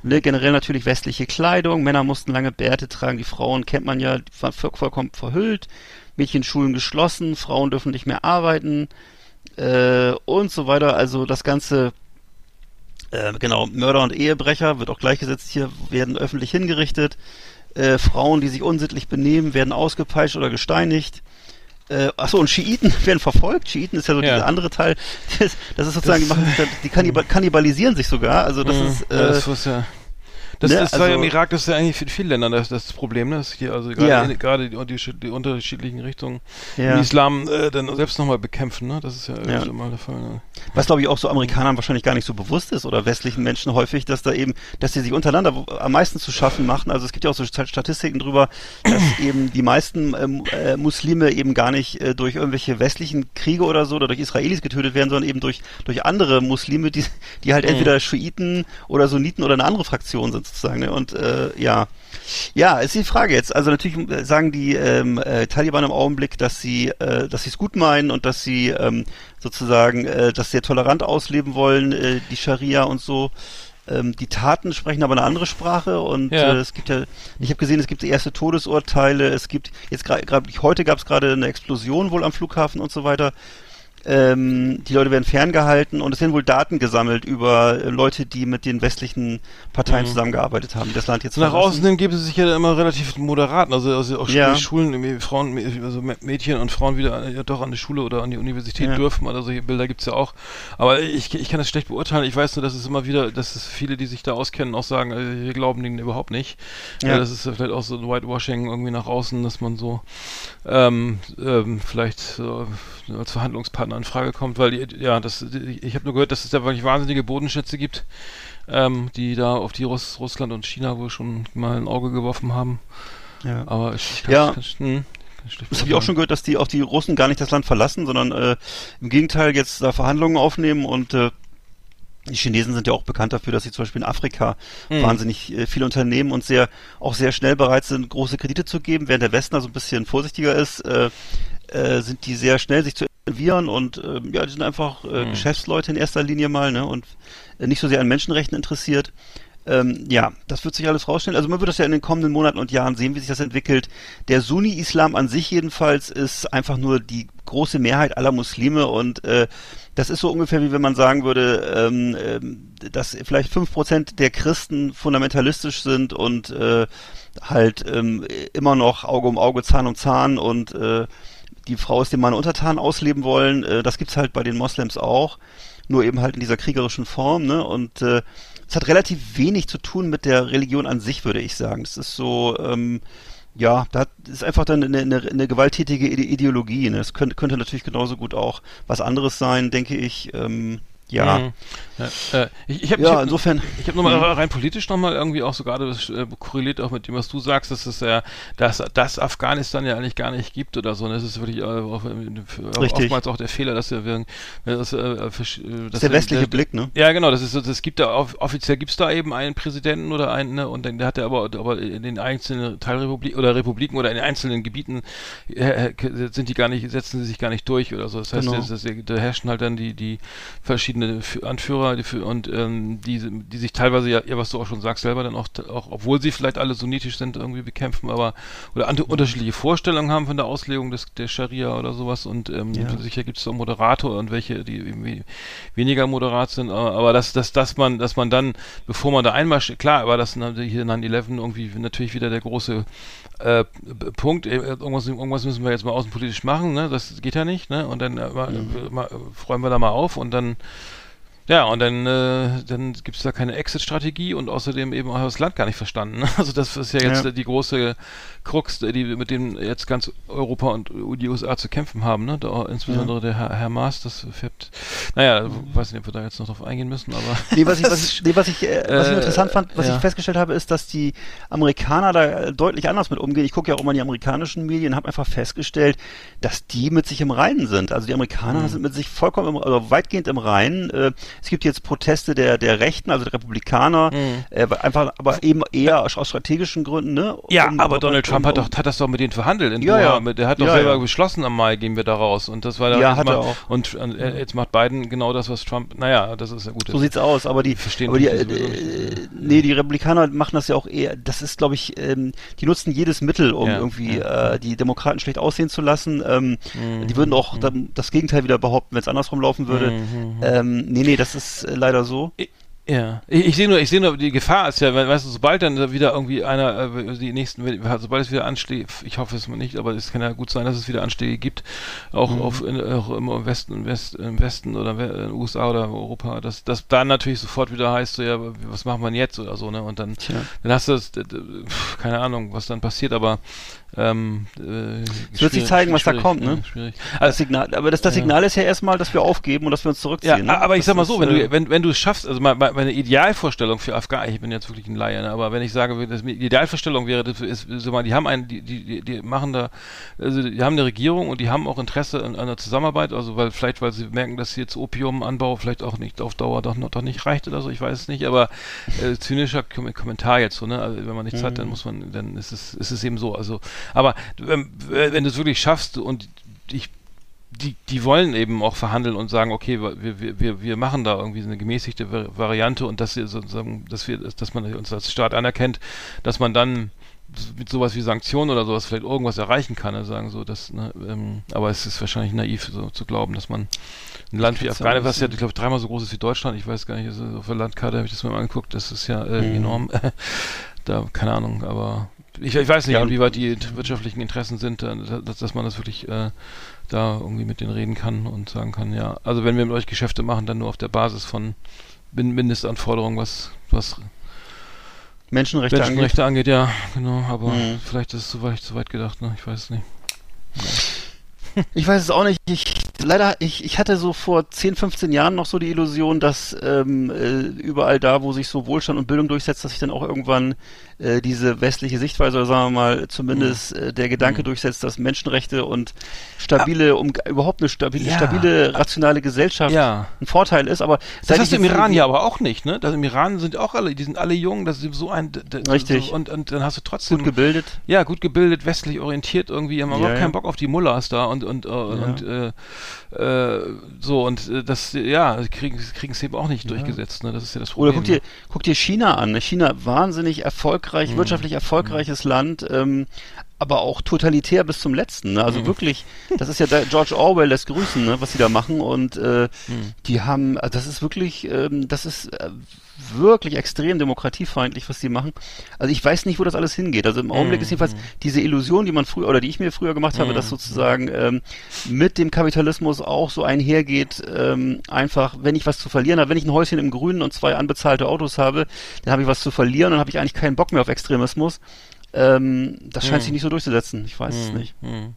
[SPEAKER 4] ne, generell natürlich westliche Kleidung. Männer mussten lange Bärte tragen, die Frauen kennt man ja, die waren voll- vollkommen verhüllt. Mädchenschulen geschlossen, Frauen dürfen nicht mehr arbeiten äh, und so weiter. Also das ganze äh, genau, Mörder und Ehebrecher wird auch gleichgesetzt hier, werden öffentlich hingerichtet. Äh, Frauen, die sich unsittlich benehmen, werden ausgepeitscht oder gesteinigt. Äh, achso, und Schiiten werden verfolgt. Schiiten ist ja so
[SPEAKER 3] Ja.
[SPEAKER 4] dieser andere Teil. Das, das ist sozusagen, die, machen die kannibal kannibalisieren sich sogar. Also das ist,
[SPEAKER 3] ja,
[SPEAKER 4] äh,
[SPEAKER 3] das, was ja, das,
[SPEAKER 4] ne,
[SPEAKER 3] das war ja im
[SPEAKER 4] also-
[SPEAKER 3] Irak, das ist ja eigentlich in vielen Ländern das, das Problem, ne? dass hier also gerade
[SPEAKER 4] Ja.
[SPEAKER 3] gerade die, die, die unterschiedlichen Richtungen
[SPEAKER 4] Ja.
[SPEAKER 3] im Islam äh, dann selbst nochmal bekämpfen, ne? Das ist ja,
[SPEAKER 4] Ja.
[SPEAKER 3] mal der Fall. Ne?
[SPEAKER 4] Was glaube ich auch so Amerikanern wahrscheinlich gar nicht so bewusst ist oder westlichen Menschen häufig, dass da eben, dass sie sich untereinander am meisten zu schaffen machen. Also es gibt ja auch so Sta- Statistiken drüber, dass eben die meisten ähm, äh, Muslime eben gar nicht äh, durch irgendwelche westlichen Kriege oder so oder durch Israelis getötet werden, sondern eben durch durch andere Muslime, die die halt entweder Schiiten oder Sunniten oder eine andere Fraktion sind sozusagen. Ne? Und äh, ja. Ja, ist die Frage jetzt. Also natürlich sagen die ähm, äh, Taliban im Augenblick, dass sie, äh, dass sie es gut meinen und dass sie ähm, sozusagen äh, das sehr tolerant ausleben wollen, äh, die Scharia und so. Ähm, die Taten sprechen aber eine andere Sprache und
[SPEAKER 3] Ja.
[SPEAKER 4] äh, es gibt ja, ich habe gesehen, es gibt erste Todesurteile, es gibt jetzt gerade heute gab es gerade eine Explosion wohl am Flughafen und so weiter. Ähm, die Leute werden ferngehalten und es werden wohl Daten gesammelt über äh, Leute, die mit den westlichen Parteien zusammengearbeitet haben, das Land jetzt
[SPEAKER 3] Nach
[SPEAKER 4] verlassen.
[SPEAKER 3] außen hin geben sie sich ja immer relativ moderaten, also, also auch
[SPEAKER 4] Ja.
[SPEAKER 3] Schulen, Frauen, also Mädchen und Frauen wieder äh, ja, doch an die Schule oder an die Universität
[SPEAKER 4] Ja.
[SPEAKER 3] dürfen, oder solche Bilder gibt's ja auch. Aber ich, ich kann das schlecht beurteilen. Ich weiß nur, dass es immer wieder, dass es viele, die sich da auskennen, auch sagen, äh, wir glauben denen überhaupt nicht.
[SPEAKER 4] Ja.
[SPEAKER 3] Äh, das ist vielleicht auch so ein Whitewashing irgendwie nach außen, dass man so ähm, ähm, vielleicht so als Verhandlungspartner in Frage kommt, weil ja, das, ich habe nur gehört, dass es da wirklich wahnsinnige Bodenschätze gibt, ähm, die da auf die Russ Russland und China wohl schon mal ein Auge geworfen haben.
[SPEAKER 4] Ja.
[SPEAKER 3] Aber ich, ich kann,
[SPEAKER 4] Ja.
[SPEAKER 3] kann, hm, kann
[SPEAKER 4] Das habe ich auch schon gehört, dass die auch die Russen gar nicht das Land verlassen, sondern äh, im Gegenteil jetzt da Verhandlungen aufnehmen und äh, die Chinesen sind ja auch bekannt dafür, dass sie zum Beispiel in Afrika
[SPEAKER 3] Mhm.
[SPEAKER 4] wahnsinnig äh, viele Unternehmen und sehr auch sehr schnell bereit sind, große Kredite zu geben, während der Westen also ein bisschen vorsichtiger ist, äh, äh, sind die sehr schnell sich zu involvieren und äh, ja, die sind einfach äh,
[SPEAKER 3] Mhm.
[SPEAKER 4] Geschäftsleute in erster Linie mal, ne? Und äh, nicht so sehr an Menschenrechten interessiert. Ähm, ja, das wird sich alles rausstellen. Also man wird das ja in den kommenden Monaten und Jahren sehen, wie sich das entwickelt. Der Sunni-Islam an sich jedenfalls ist einfach nur die große Mehrheit aller Muslime und äh, das ist so ungefähr wie wenn man sagen würde, ähm, ähm, dass vielleicht fünf Prozent der Christen fundamentalistisch sind und äh, halt ähm, immer noch Auge um Auge, Zahn um Zahn und äh, die Frau ist dem Mann untertan ausleben wollen. Äh, das gibt's halt bei den Moslems auch, nur eben halt in dieser kriegerischen Form. Ne? Und äh, es hat relativ wenig zu tun mit der Religion an sich, würde ich sagen. Es ist so, ähm, ja, da ist einfach dann eine, eine, eine gewalttätige Ide- Ideologie. Ne? Es könnte, könnte natürlich genauso gut auch was anderes sein, denke ich. Ähm, ja.
[SPEAKER 3] Mhm. Ja, äh, ich ich habe
[SPEAKER 4] Ja,
[SPEAKER 3] ich hab,
[SPEAKER 4] insofern-
[SPEAKER 3] Ich habe nochmal rein politisch nochmal irgendwie auch so gerade das äh, korreliert auch mit dem, was du sagst, dass es ja, dass, dass Afghanistan ja eigentlich gar nicht gibt oder so. Ne? Das ist wirklich äh, auch, äh, oftmals auch der Fehler, dass wir wir- das, äh, versch- äh,
[SPEAKER 4] Das
[SPEAKER 3] dass
[SPEAKER 4] ist der westliche Blick, ne?
[SPEAKER 3] Ja, genau, das ist so, das gibt da off offiziell gibt's da eben einen Präsidenten oder einen, ne, und dann der hat er aber, aber in den einzelnen Teilrepubliken oder Republiken oder in einzelnen Gebieten äh, äh, sind die gar nicht, setzen sie sich gar nicht durch oder so. Das heißt,
[SPEAKER 4] Genau.
[SPEAKER 3] das, das, da herrschen halt dann die, die verschiedene Fü- Anführer die, und ähm, die, die sich teilweise ja, ja, was du auch schon sagst, selber dann auch, auch, obwohl sie vielleicht alle sunnitisch sind, irgendwie bekämpfen, aber oder an, unterschiedliche Vorstellungen haben von der Auslegung des der Scharia oder sowas und ähm,
[SPEAKER 4] Ja.
[SPEAKER 3] sicher gibt es auch Moderator und welche, die irgendwie weniger moderat sind, aber, aber dass, dass, dass man, dass man dann, bevor man da einmarschiert, klar, war das hier 9-11 irgendwie natürlich wieder der große äh, Punkt, äh, irgendwas, irgendwas müssen wir jetzt mal außenpolitisch machen, ne? Das geht ja nicht, ne? Und dann äh, mal, äh, mal, äh, räumen wir da mal auf und dann ja, und dann, äh, dann gibt es da keine Exit-Strategie und außerdem eben auch das Land gar nicht verstanden. Also das ist ja jetzt
[SPEAKER 4] Ja.
[SPEAKER 3] die große Krux, die mit dem jetzt ganz Europa und die USA zu kämpfen haben. Ne? Da, insbesondere der Herr, Herr Maas, das fährt, naja, weiß nicht, ob wir da jetzt noch drauf eingehen müssen, aber
[SPEAKER 4] Nee, was ich, was ich, nee, was ich, äh, was ich
[SPEAKER 3] Äh,
[SPEAKER 4] interessant fand, was
[SPEAKER 3] ja.
[SPEAKER 4] ich festgestellt habe, ist, dass die Amerikaner da äh, deutlich anders mit umgehen. Ich gucke ja auch immer in die amerikanischen Medien, habe einfach festgestellt, dass die mit sich im Reinen sind. Also die Amerikaner
[SPEAKER 3] Mhm.
[SPEAKER 4] sind mit sich vollkommen, im, also weitgehend im Reinen. Äh, es gibt jetzt Proteste der der Rechten, also der Republikaner,
[SPEAKER 3] Mhm.
[SPEAKER 4] äh, einfach, aber eben eher aus, strategischen Gründen. Ne?
[SPEAKER 3] Ja,
[SPEAKER 4] Um-
[SPEAKER 3] aber
[SPEAKER 4] um-
[SPEAKER 3] Donald Trump
[SPEAKER 4] um-
[SPEAKER 3] hat, doch, hat das doch mit denen verhandelt. In
[SPEAKER 4] Ja,
[SPEAKER 3] Doha.
[SPEAKER 4] ja.
[SPEAKER 3] Der hat doch
[SPEAKER 4] Ja,
[SPEAKER 3] selber
[SPEAKER 4] ja.
[SPEAKER 3] beschlossen, am Mai gehen wir da raus. Und das war dann
[SPEAKER 4] Ja,
[SPEAKER 3] jetzt
[SPEAKER 4] hat
[SPEAKER 3] mal,
[SPEAKER 4] er auch.
[SPEAKER 3] Und, und äh, jetzt macht Biden genau das, was Trump. Naja, das ist ja gut.
[SPEAKER 4] So sieht's aus, aber die,
[SPEAKER 3] verstehen
[SPEAKER 4] aber die, äh, äh, nee, die Republikaner machen das ja auch eher, das ist, glaube ich, ähm, die nutzen jedes Mittel, um irgendwie äh, die Demokraten schlecht aussehen zu lassen. Ähm,
[SPEAKER 3] Mhm.
[SPEAKER 4] Die würden auch dann das Gegenteil wieder behaupten, wenn es andersrum laufen würde.
[SPEAKER 3] Mhm.
[SPEAKER 4] Ähm, nee, nee, das ist äh, leider so.
[SPEAKER 3] Ja, ich, ich sehe nur, ich sehe nur, die Gefahr ist ja, we- weißt du, sobald dann wieder irgendwie einer, äh, die nächsten, sobald es wieder Anschläge, ich hoffe es mal nicht, aber es kann ja gut sein, dass es wieder Anschläge gibt, auch
[SPEAKER 4] Mhm.
[SPEAKER 3] auf, in, auch im Westen, im, West, im Westen oder in den USA oder Europa, dass das dann natürlich sofort wieder heißt, so, ja, was machen wir jetzt oder so, ne, und dann,
[SPEAKER 4] Tja.
[SPEAKER 3] dann hast du das, keine Ahnung, was dann passiert, aber ähm, äh,
[SPEAKER 4] Es wird sich zeigen, was da kommt, ne?
[SPEAKER 3] ja, Schwierig.
[SPEAKER 4] Das Signal, aber das, das Signal ist ja erstmal, dass wir aufgeben und dass wir uns
[SPEAKER 3] Ja,
[SPEAKER 4] zurückziehen. ne?
[SPEAKER 3] aber ich
[SPEAKER 4] Das
[SPEAKER 3] sag mal so, wenn
[SPEAKER 4] äh,
[SPEAKER 3] du, wenn, wenn du es schaffst, also meine, Idealvorstellung für Afghanistan, ich bin jetzt wirklich ein Laie, ne, aber wenn ich sage, das die Idealvorstellung wäre, das ist, so mal, die haben einen, die, die, die- die machen da, also die haben eine Regierung und die haben auch Interesse an, an der Zusammenarbeit, also weil, vielleicht weil sie merken, dass jetzt Opiumanbau vielleicht auch nicht auf Dauer doch, noch- doch nicht reicht oder so, ich weiß es nicht, aber äh, zynischer Kom Kommentar jetzt so, ne, also wenn man nichts hat, dann muss man, dann ist es, ist es eben so, also, aber ähm, wenn du es wirklich schaffst und ich die, die wollen eben auch verhandeln und sagen, okay, wir, wir, wir, machen da irgendwie so eine gemäßigte Vari- Variante und dass wir sozusagen, dass wir, dass man uns als Staat anerkennt, dass man dann mit sowas wie Sanktionen oder sowas vielleicht irgendwas erreichen kann, ne, sagen so, dass, ne, ähm, aber es ist wahrscheinlich naiv so zu glauben, dass man ein Land wie Afghanistan, was ja, ich glaube, dreimal so groß ist wie Deutschland, ich weiß gar nicht, also auf der Landkarte habe ich das mal angeguckt, das ist ja äh,
[SPEAKER 4] Mhm.
[SPEAKER 3] enorm, da, keine Ahnung, aber ich, ich weiß nicht,
[SPEAKER 4] Ja,
[SPEAKER 3] inwieweit die wirtschaftlichen Interessen sind, äh, dass, dass man das wirklich äh, da irgendwie mit denen reden kann und sagen kann, ja, also wenn wir mit euch Geschäfte machen, dann nur auf der Basis von Min- Mindestanforderungen, was, was
[SPEAKER 4] Menschenrechte, angeht.
[SPEAKER 3] Menschenrechte angeht. ja, genau, aber
[SPEAKER 4] Mhm.
[SPEAKER 3] vielleicht ist es zu weit, zu weit gedacht, ne? Ich weiß es nicht.
[SPEAKER 4] Ich weiß es auch nicht. Ich, leider, ich, ich hatte so vor 10, 15 Jahren noch so die Illusion, dass ähm, äh, überall da, wo sich so Wohlstand und Bildung durchsetzt, dass sich dann auch irgendwann äh, diese westliche Sichtweise oder sagen wir mal zumindest
[SPEAKER 3] Mhm.
[SPEAKER 4] äh, der Gedanke durchsetzt, dass Menschenrechte und stabile, um überhaupt eine stabile,
[SPEAKER 3] Ja.
[SPEAKER 4] stabile, rationale Gesellschaft
[SPEAKER 3] Ja.
[SPEAKER 4] ein Vorteil ist. Aber
[SPEAKER 3] Das hast du im Iran ja aber auch nicht, ne? Das Im Iran sind auch alle, die sind alle jung, das ist so ein
[SPEAKER 4] Richtig.
[SPEAKER 3] So, und, und dann hast du trotzdem
[SPEAKER 4] gut gebildet.
[SPEAKER 3] ja, gut gebildet, westlich orientiert irgendwie, haben aber
[SPEAKER 4] Ja,
[SPEAKER 3] auch keinen Bock auf die Mullahs da und und äh, und äh, äh, so und das ja, kriegen es eben auch nicht durchgesetzt, ne? Das ist ja das
[SPEAKER 4] Oder
[SPEAKER 3] Problem.
[SPEAKER 4] guck dir, guck dir China an. ne? China wahnsinnig erfolgreich,
[SPEAKER 3] Mhm.
[SPEAKER 4] wirtschaftlich erfolgreiches Land, ähm, aber auch totalitär bis zum letzten. Ne?
[SPEAKER 3] Mhm.
[SPEAKER 4] Also wirklich, das ist ja der George Orwell lässt grüßen, ne? was sie da machen. Und äh,
[SPEAKER 3] Mhm.
[SPEAKER 4] die haben, also das ist wirklich, ähm, das ist äh, wirklich extrem demokratiefeindlich, was die machen. Also ich weiß nicht, wo das alles hingeht. Also im Augenblick ist jedenfalls diese Illusion, die man früher oder die ich mir früher gemacht habe, dass sozusagen ähm, mit dem Kapitalismus auch so einhergeht, ähm, einfach, wenn ich was zu verlieren habe, wenn ich ein Häuschen im Grünen und zwei anbezahlte Autos habe, dann habe ich was zu verlieren und habe ich eigentlich keinen Bock mehr auf Extremismus. Ähm, das scheint sich nicht so durchzusetzen. Ich weiß es nicht.
[SPEAKER 3] Hm.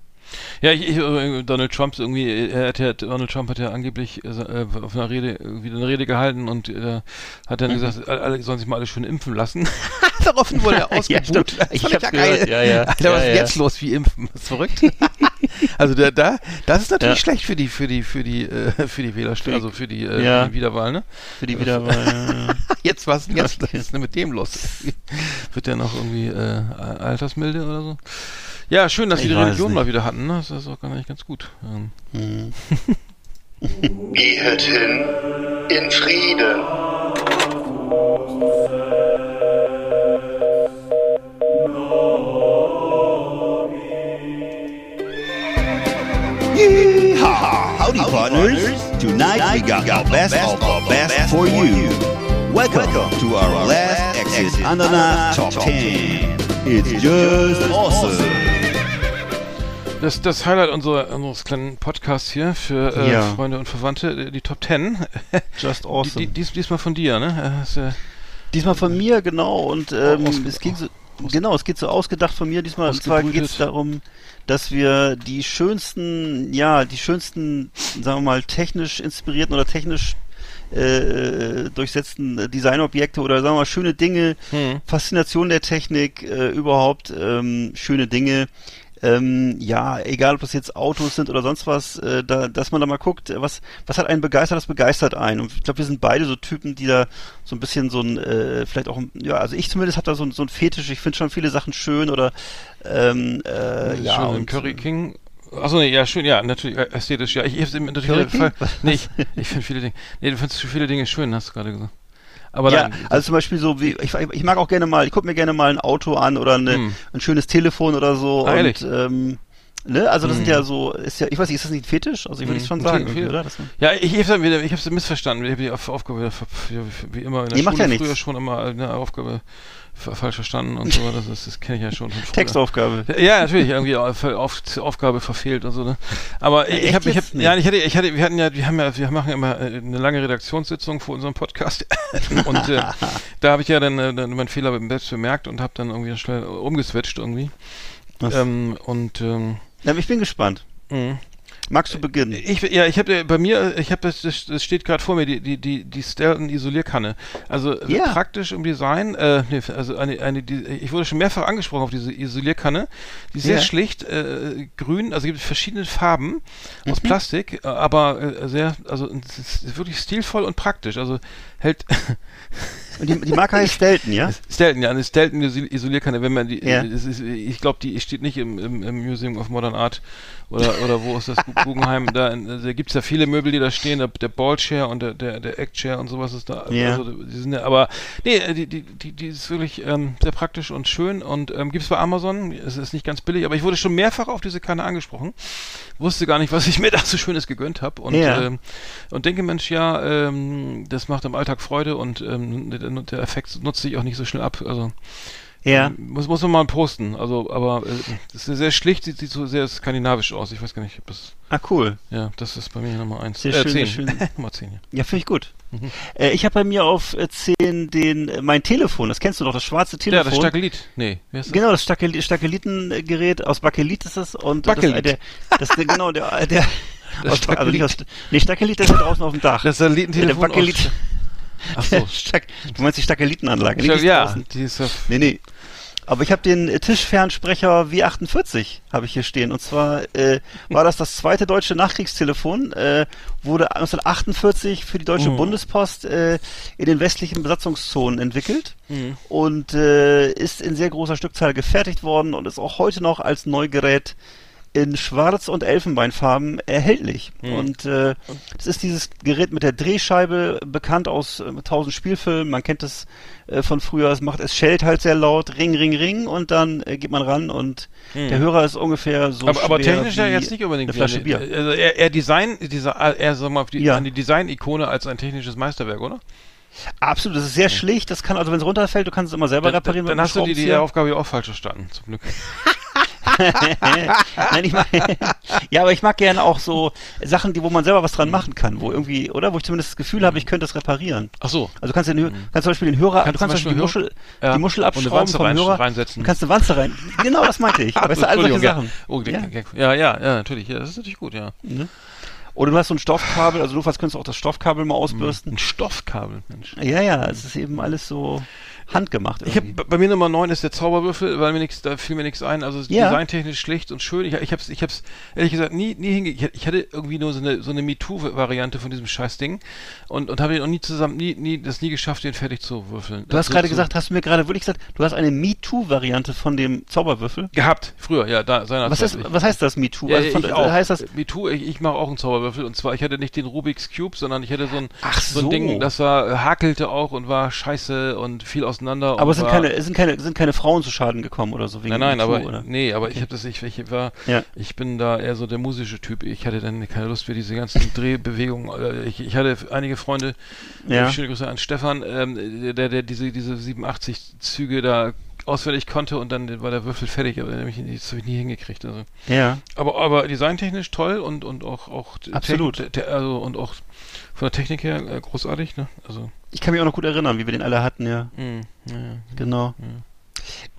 [SPEAKER 3] Ja, ich, ich, äh, Donald Trump irgendwie, er hat ja, Donald Trump hat ja angeblich äh, auf einer Rede wieder eine Rede gehalten und äh, hat dann gesagt, alle sollen sich mal alle schön impfen lassen. Daraufhin wurde er
[SPEAKER 4] Ja,
[SPEAKER 3] ausgebucht. Das
[SPEAKER 4] Ich hab's
[SPEAKER 3] ja geil.
[SPEAKER 4] gehört. Ja, ja.
[SPEAKER 3] Alter,
[SPEAKER 4] Ja,
[SPEAKER 3] was ist
[SPEAKER 4] ja.
[SPEAKER 3] jetzt los? Wie impfen? Das ist verrückt. also da, da, das ist natürlich
[SPEAKER 4] Ja.
[SPEAKER 3] schlecht für die, für die, für die, äh, für die Wählerstimme, also für die, äh,
[SPEAKER 4] Ja.
[SPEAKER 3] für die Wiederwahl, ne?
[SPEAKER 4] Für die Wiederwahl.
[SPEAKER 3] Jetzt was, jetzt, was ist denn mit dem los? Wird der noch irgendwie äh, Altersmilde oder so? Ja, schön, dass wir die Religion
[SPEAKER 4] nicht.
[SPEAKER 3] mal wieder hatten. Ne? Das ist auch gar nicht ganz gut. Ähm,
[SPEAKER 2] Gehet hin in Frieden.
[SPEAKER 5] Yeehaw! Howdy, partners. Tonight we got our best of our best for you. Welcome to our last Exit Ananas Top 10. It's just awesome.
[SPEAKER 3] Das, das Highlight unserer, unseres kleinen Podcasts hier für äh,
[SPEAKER 4] Ja.
[SPEAKER 3] Freunde und Verwandte, äh, die Top 10.
[SPEAKER 4] Just
[SPEAKER 3] Die,
[SPEAKER 4] awesome.
[SPEAKER 3] die, dies, diesmal von dir, ne? Hast, äh,
[SPEAKER 4] Diesmal von mir, genau. Und ähm,
[SPEAKER 3] Aus-
[SPEAKER 4] es ging so, genau, es geht so ausgedacht von mir diesmal. Und zwar geht es darum, dass wir die schönsten, ja, die schönsten, sagen wir mal, technisch inspirierten oder technisch äh, durchsetzten äh, Designobjekte oder sagen wir mal schöne Dinge,
[SPEAKER 3] Hm.
[SPEAKER 4] Faszination der Technik, äh, überhaupt ähm, schöne Dinge. Ähm, ja, egal ob das jetzt Autos sind oder sonst was, äh, da, dass man da mal guckt, was, was hat einen begeistert, das begeistert einen. Und ich glaube, wir sind beide so Typen, die da so ein bisschen so ein, äh, vielleicht auch, ein- ja, also ich zumindest habe da so, ein- so ein Fetisch. Ich finde schon viele Sachen schön oder ähm, äh, ja.
[SPEAKER 3] schön,
[SPEAKER 4] und,
[SPEAKER 3] Curry King. Achso, nee, ja, schön, ja, natürlich, äh, ästhetisch, ja. Ich, ich natürlich? Nee, ich, ich finde viele Dinge. Nee, du findest viele Dinge schön, hast du gerade gesagt. Aber
[SPEAKER 4] ja,
[SPEAKER 3] dann,
[SPEAKER 4] also zum Beispiel so wie ich, ich mag auch gerne mal, ich gucke mir gerne mal ein Auto an oder eine,
[SPEAKER 3] Hm.
[SPEAKER 4] ein schönes Telefon oder so
[SPEAKER 3] Ah,
[SPEAKER 4] und ähm, ne, also das
[SPEAKER 3] Hm.
[SPEAKER 4] sind ja so, ist ja, ich weiß nicht, ist das nicht Fetisch? Also ich würde
[SPEAKER 3] Hm,
[SPEAKER 4] es schon
[SPEAKER 3] ein
[SPEAKER 4] sagen, oder?
[SPEAKER 3] Ja, ich, ich habe hab's missverstanden. Ich habe die Auf- Aufgabe wie- immer in der
[SPEAKER 4] Nee,
[SPEAKER 3] Schule
[SPEAKER 4] ja
[SPEAKER 3] früher schon immer eine Aufgabe falsch verstanden und so. Das, ist- das kenne ich ja schon früher.
[SPEAKER 4] Textaufgabe.
[SPEAKER 3] Ja, natürlich irgendwie auf, auf, Aufgabe verfehlt und so. Ne? Aber ich
[SPEAKER 4] echt
[SPEAKER 3] habe, ich
[SPEAKER 4] Nee.
[SPEAKER 3] ja, ich hatte, ich hatte, wir hatten ja, wir haben ja, wir machen immer äh, eine lange Redaktionssitzung vor unserem Podcast und äh, da habe ich ja dann, äh, dann meinen Fehler selbst bemerkt und habe dann irgendwie schnell umgeswitcht irgendwie. Ähm, und ähm,
[SPEAKER 4] Ja, ich bin gespannt.
[SPEAKER 3] mh.
[SPEAKER 4] Magst du beginnen?
[SPEAKER 3] Ich, ja, ich habe bei mir, ich habe das, das, steht gerade vor mir, die, die, die, die Stelton Isolierkanne. Also äh,
[SPEAKER 4] Ja.
[SPEAKER 3] praktisch im Design, äh, nee, also eine, eine, die, ich wurde schon mehrfach angesprochen auf diese Isolierkanne. Die ist sehr
[SPEAKER 4] Ja.
[SPEAKER 3] schlicht, äh, grün, also gibt es verschiedene Farben
[SPEAKER 4] Mhm.
[SPEAKER 3] aus Plastik, äh, aber äh, sehr, also wirklich stilvoll und praktisch. Also hält
[SPEAKER 4] Und die, die Marke heißt Stelton, ja?
[SPEAKER 3] Stelton, ja, eine Stelton Iso- Isolierkanne, wenn man die,
[SPEAKER 4] Ja.
[SPEAKER 3] ist, ich glaube, die steht nicht im, im, im Museum of Modern Art oder, oder wo ist das, Gu- Guggenheim, da, in- da gibt es ja viele Möbel, die da stehen, der, der Ballchair und der, der, der Eggchair und sowas ist da,
[SPEAKER 4] Ja.
[SPEAKER 3] also, die sind ja, aber, nee, die, die, die, die ist wirklich ähm, sehr praktisch und schön und ähm, gibt es bei Amazon, es ist nicht ganz billig, aber ich wurde schon mehrfach auf diese Kanne angesprochen, wusste gar nicht, was ich mir da so Schönes gegönnt habe und,
[SPEAKER 4] Ja.
[SPEAKER 3] ähm, und denke, Mensch, ja, ähm, das macht im Alltag Freude und ähm, der, der Effekt nutzt sich auch nicht so schnell ab. Also
[SPEAKER 4] Ja.
[SPEAKER 3] Muss, muss man mal posten. Also, aber äh, das ist sehr schlicht, sieht, sieht so sehr skandinavisch aus. Ich weiß gar nicht, ob das.
[SPEAKER 4] Ah, cool.
[SPEAKER 3] Ja, das ist bei mir Nummer eins.
[SPEAKER 4] Sehr
[SPEAKER 3] äh,
[SPEAKER 4] schön,
[SPEAKER 3] zehn.
[SPEAKER 4] schön.
[SPEAKER 3] Nummer 10, ja.
[SPEAKER 4] Ja, finde ich gut. Äh, ich habe bei mir auf äh, 10 den, äh, mein Telefon, das kennst du doch, das schwarze
[SPEAKER 3] Ja,
[SPEAKER 4] Telefon.
[SPEAKER 3] das Stakelit. Nee, wer ist das?
[SPEAKER 4] Genau, das Stakel Stakelitengerät aus Bakelit ist das und
[SPEAKER 3] Bakelit.
[SPEAKER 4] das, äh, der, das der, genau der der
[SPEAKER 3] Das
[SPEAKER 4] aus, also nicht aus, nee, Stakelit ist ja draußen auf dem Dach.
[SPEAKER 3] Das Satellitentelefon.
[SPEAKER 4] der Bakelit.
[SPEAKER 3] Ach so.
[SPEAKER 4] Stak du meinst die Stakelitenanlage, nicht die
[SPEAKER 3] ja,
[SPEAKER 4] draußen.
[SPEAKER 3] die ist ja.
[SPEAKER 4] Nee, nee. Aber ich habe den äh, Tischfernsprecher W48 habe ich hier stehen und zwar äh, war das das zweite deutsche Nachkriegstelefon, äh, wurde 1948 für die Deutsche
[SPEAKER 3] Mhm.
[SPEAKER 4] Bundespost äh, in den westlichen Besatzungszonen entwickelt
[SPEAKER 3] Mhm.
[SPEAKER 4] und äh, ist in sehr großer Stückzahl gefertigt worden und ist auch heute noch als Neugerät in Schwarz- und Elfenbeinfarben erhältlich.
[SPEAKER 3] Mhm.
[SPEAKER 4] Und äh, das ist dieses Gerät mit der Drehscheibe, bekannt aus äh, tausend Spielfilmen. Man kennt es äh, von früher. Es macht, es schellt halt sehr laut, Ring, Ring, Ring, und dann äh, geht man ran und der Hörer ist ungefähr so
[SPEAKER 3] aber, aber
[SPEAKER 4] schwer
[SPEAKER 3] technisch ja jetzt nicht unbedingt.
[SPEAKER 4] eine Flasche Bier.
[SPEAKER 3] eine- Also eher, eher Design, dieser, eher sag mal, auf die,
[SPEAKER 4] Ja.
[SPEAKER 3] an die Design-Ikone als ein technisches Meisterwerk, oder?
[SPEAKER 4] Absolut, das ist sehr schlicht. Das kann also, wenn es runterfällt, du kannst es immer selber
[SPEAKER 3] Dann,
[SPEAKER 4] reparieren.
[SPEAKER 3] dann
[SPEAKER 4] mit
[SPEAKER 3] hast du die, die. Aufgabe ja auch falsch verstanden, zum Glück.
[SPEAKER 4] Nein, ich mag, ja, aber ich mag gerne auch so Sachen, die, wo man selber was dran machen kann, wo irgendwie, oder? Wo ich zumindest das Gefühl habe, ich könnte das reparieren.
[SPEAKER 3] Ach so.
[SPEAKER 4] Also du kannst, den, Hö- kannst zum Beispiel den Hörer,
[SPEAKER 3] Kannst
[SPEAKER 4] du kannst
[SPEAKER 3] zum
[SPEAKER 4] Beispiel die Muschel,
[SPEAKER 3] Ja.
[SPEAKER 4] die Muschel
[SPEAKER 3] Und
[SPEAKER 4] abschrauben
[SPEAKER 3] Wanze
[SPEAKER 4] vom
[SPEAKER 3] rein-
[SPEAKER 4] Hörer.
[SPEAKER 3] reinsetzen.
[SPEAKER 4] Du kannst eine Wanze rein. Genau, das meinte ich. weißt du, all solche
[SPEAKER 3] ja.
[SPEAKER 4] Sachen.
[SPEAKER 3] Oh,
[SPEAKER 4] Ja.
[SPEAKER 3] Ja, ja, ja, natürlich. Ja, das ist natürlich gut, ja.
[SPEAKER 4] Oder du hast so ein Stoffkabel, also du könntest auch das Stoffkabel mal ausbürsten.
[SPEAKER 3] Ein Stoffkabel, Mensch.
[SPEAKER 4] Ja, ja, es ist eben alles so handgemacht.
[SPEAKER 3] Ich habe
[SPEAKER 4] irgendwie.
[SPEAKER 3] bei mir Nummer 9 ist der Zauberwürfel, weil mir nichts, da fiel mir nichts ein. Also
[SPEAKER 4] Ja.
[SPEAKER 3] designtechnisch schlicht und schön. Ich, ich hab's, ich hab's ehrlich gesagt nie, nie hinge. Ich, ich hatte irgendwie nur so eine, so eine MeToo-Variante von diesem Scheißding und und habe ihn auch nie zusammen, nie, nie, das nie geschafft, den fertig zu würfeln.
[SPEAKER 4] Du hast
[SPEAKER 3] So-
[SPEAKER 4] gerade
[SPEAKER 3] so-
[SPEAKER 4] gesagt, hast du mir gerade wirklich gesagt, du hast eine MeToo-Variante von dem Zauberwürfel?
[SPEAKER 3] gehabt früher, ja, da seinerzeit.
[SPEAKER 4] Was, ist,
[SPEAKER 3] Ich-
[SPEAKER 4] was heißt das, MeToo?
[SPEAKER 3] Ja,
[SPEAKER 4] also von,
[SPEAKER 3] ich auch.
[SPEAKER 4] heißt das,
[SPEAKER 3] MeToo, ich, ich mache auch einen Zauberwürfel und zwar ich hatte nicht den Rubik's Cube, sondern ich hatte so ein
[SPEAKER 4] Ach
[SPEAKER 3] so ein
[SPEAKER 4] so.
[SPEAKER 3] Ding, das war äh, hakelte auch und war scheiße und fiel auseinander.
[SPEAKER 4] aber es sind keine, es sind keine, sind keine Frauen zu Schaden gekommen oder so wegen
[SPEAKER 3] Nein, nein,
[SPEAKER 4] MeToo,
[SPEAKER 3] aber
[SPEAKER 4] oder?
[SPEAKER 3] nee, aber ich habe das ich, ich war
[SPEAKER 4] Ja.
[SPEAKER 3] ich bin da eher so der musische Typ. Ich hatte dann keine Lust für diese ganzen Drehbewegungen. Ich, ich hatte einige Freunde,
[SPEAKER 4] Ja.
[SPEAKER 3] äh, schöne Grüße an Stefan, ähm, der der diese diese 87 Züge da auswendig konnte und dann war der Würfel fertig, aber ich, das habe ich nie hingekriegt. Also.
[SPEAKER 4] Ja.
[SPEAKER 3] Aber aber designtechnisch toll und und auch auch
[SPEAKER 4] Absolut.
[SPEAKER 3] te- also und auch von der Technik her äh, großartig, ne? Also
[SPEAKER 4] Ich kann mich auch noch gut erinnern, wie wir den alle hatten, ja.
[SPEAKER 3] mh, ja, ja.
[SPEAKER 4] Genau.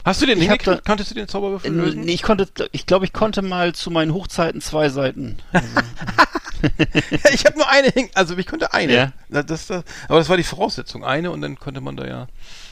[SPEAKER 3] Hast du den
[SPEAKER 4] Ich
[SPEAKER 3] hingekriegt?
[SPEAKER 4] da-
[SPEAKER 3] Kanntest du den Zauberwürfel lösen?
[SPEAKER 4] Nee, ich konnte, ich glaube, ich konnte mal zu meinen Hochzeiten zwei Seiten.
[SPEAKER 3] ich habe nur eine hing, also ich konnte eine.
[SPEAKER 4] Ja.
[SPEAKER 3] Das, das, aber das war die Voraussetzung, eine und dann konnte man da ja.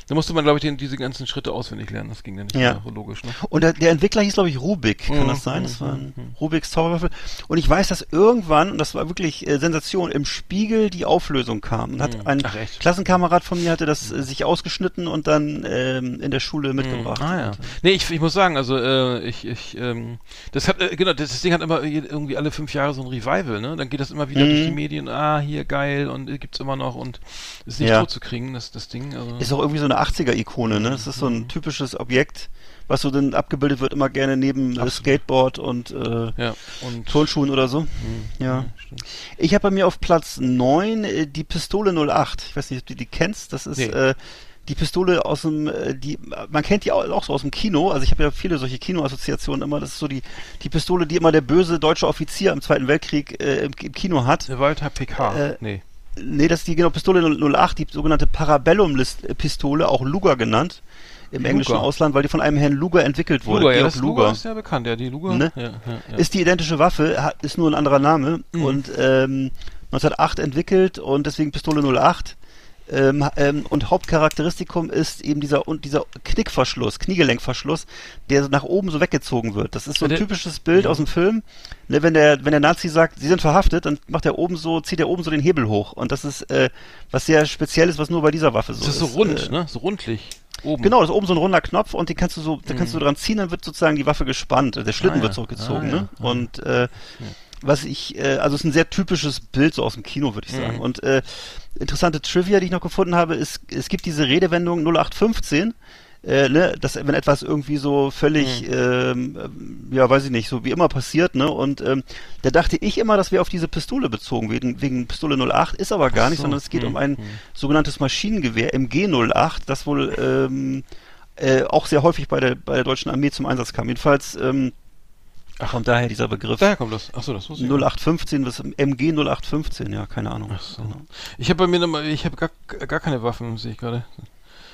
[SPEAKER 3] Da musste man, glaube ich, den, diese ganzen Schritte auswendig lernen. Das ging dann nicht
[SPEAKER 4] Ja.
[SPEAKER 3] mehr logisch. Ne?
[SPEAKER 4] Und der, der Entwickler hieß, glaube ich, Rubik, kann
[SPEAKER 3] Mhm,
[SPEAKER 4] das sein? Das
[SPEAKER 3] mhm,
[SPEAKER 4] war ein Rubiks Zauberwürfel. Und ich weiß, dass irgendwann, und das war wirklich äh, Sensation, im Spiegel die Auflösung kam. Und hat
[SPEAKER 3] Mhm.
[SPEAKER 4] ein
[SPEAKER 3] Ach?
[SPEAKER 4] Klassenkamerad von mir hatte das äh, sich ausgeschnitten und dann ähm, in der Schule mitgebracht.
[SPEAKER 3] Ah ja.
[SPEAKER 4] Äh,
[SPEAKER 3] Nee, ich, ich muss sagen, also äh, ich, ich, ähm, das hat, äh, genau, das, Ding hat immer irgendwie alle fünf Jahre so ein Revival, ne? Dann geht das immer wieder
[SPEAKER 4] Mhm.
[SPEAKER 3] durch die Medien, ah, hier geil und äh, gibt's immer noch und ist nicht
[SPEAKER 4] Ja.
[SPEAKER 3] tot zu kriegen, das, das Ding. Also,
[SPEAKER 4] Ist auch irgendwie so eine 80er-Ikone, ne? Das ist so
[SPEAKER 3] Mhm.
[SPEAKER 4] ein typisches Objekt, was so dann abgebildet wird, immer gerne neben äh, Skateboard und äh,
[SPEAKER 3] ja, und
[SPEAKER 4] Turnschuhen oder so.
[SPEAKER 3] Mhm.
[SPEAKER 4] Ja.
[SPEAKER 3] stimmt.
[SPEAKER 4] Ich habe bei mir auf Platz 9 äh, die Pistole 08. Ich weiß nicht, ob du die kennst. Das ist
[SPEAKER 3] Nee.
[SPEAKER 4] äh, die Pistole aus dem, äh, die, man kennt die auch, so aus dem Kino. Also ich habe ja viele solche Kinoassoziationen immer. Das ist so die, die Pistole, die immer der böse deutsche Offizier im Zweiten Weltkrieg äh, im, im Kino hat.
[SPEAKER 3] Walter PK.
[SPEAKER 4] Äh,
[SPEAKER 3] nee.
[SPEAKER 4] Nee, das ist die genau Pistole 08, die sogenannte Parabellum-Pistole, auch Luger genannt. Im
[SPEAKER 3] Luger.
[SPEAKER 4] englischen Ausland, weil die von einem Herrn Luger entwickelt wurde.
[SPEAKER 3] Luger, ja,
[SPEAKER 4] Georg
[SPEAKER 3] das Luger ist ja bekannt, ja, die Luger.
[SPEAKER 4] Ne?
[SPEAKER 3] Ja, ja, ja.
[SPEAKER 4] ist die identische Waffe, hat, ist nur ein anderer Name
[SPEAKER 3] Mhm.
[SPEAKER 4] und ähm, 1908 entwickelt und deswegen Pistole 08. Ähm, ähm, und Hauptcharakteristikum ist eben dieser und dieser Knickverschluss, Kniegelenkverschluss, der nach oben so weggezogen wird. Das ist so ein
[SPEAKER 3] Ja,
[SPEAKER 4] typisches Bild aus dem Film. Ne, wenn der wenn der Nazi sagt, sie sind verhaftet, dann macht er oben so, zieht er oben so den Hebel hoch und das ist äh, was sehr spezielles, was nur bei dieser Waffe so
[SPEAKER 3] Das ist
[SPEAKER 4] ist.
[SPEAKER 3] so rund,
[SPEAKER 4] äh,
[SPEAKER 3] ne? So rundlich. Oben.
[SPEAKER 4] Genau, das ist oben so ein runder Knopf und den kannst du so, da kannst
[SPEAKER 3] Mhm.
[SPEAKER 4] du dran ziehen, dann wird sozusagen die Waffe gespannt. Der Schlitten
[SPEAKER 3] Ah, ja.
[SPEAKER 4] wird zurückgezogen,
[SPEAKER 3] Ah, ja.
[SPEAKER 4] ne? Und äh, was ich, äh, also es ist ein sehr typisches Bild so aus dem Kino, würde ich sagen.
[SPEAKER 3] Mhm.
[SPEAKER 4] Und äh, interessante Trivia, die ich noch gefunden habe, ist, es gibt diese Redewendung 0815. Äh, ne, dass wenn etwas irgendwie so völlig,
[SPEAKER 3] Mhm.
[SPEAKER 4] ähm, ähm, ja, weiß ich nicht, so wie immer passiert, ne? Und ähm, da dachte ich immer, das wäre auf diese Pistole bezogen, wegen, wegen Pistole 08, ist aber gar
[SPEAKER 3] Ach
[SPEAKER 4] nicht,
[SPEAKER 3] so.
[SPEAKER 4] sondern es geht
[SPEAKER 3] Mhm.
[SPEAKER 4] um ein
[SPEAKER 3] Mhm.
[SPEAKER 4] sogenanntes Maschinengewehr MG08, das wohl ähm, äh, auch sehr häufig bei der, bei der deutschen Armee zum Einsatz kam. Jedenfalls ähm, kommt daher dieser Begriff.
[SPEAKER 3] Daher kommt das. Achso, das wusste ich.
[SPEAKER 4] 0815, das MG 0815, ja, keine Ahnung.
[SPEAKER 3] Ach so. Ich habe bei mir nochmal, ich habe gar, gar keine Waffen, sehe ich gerade.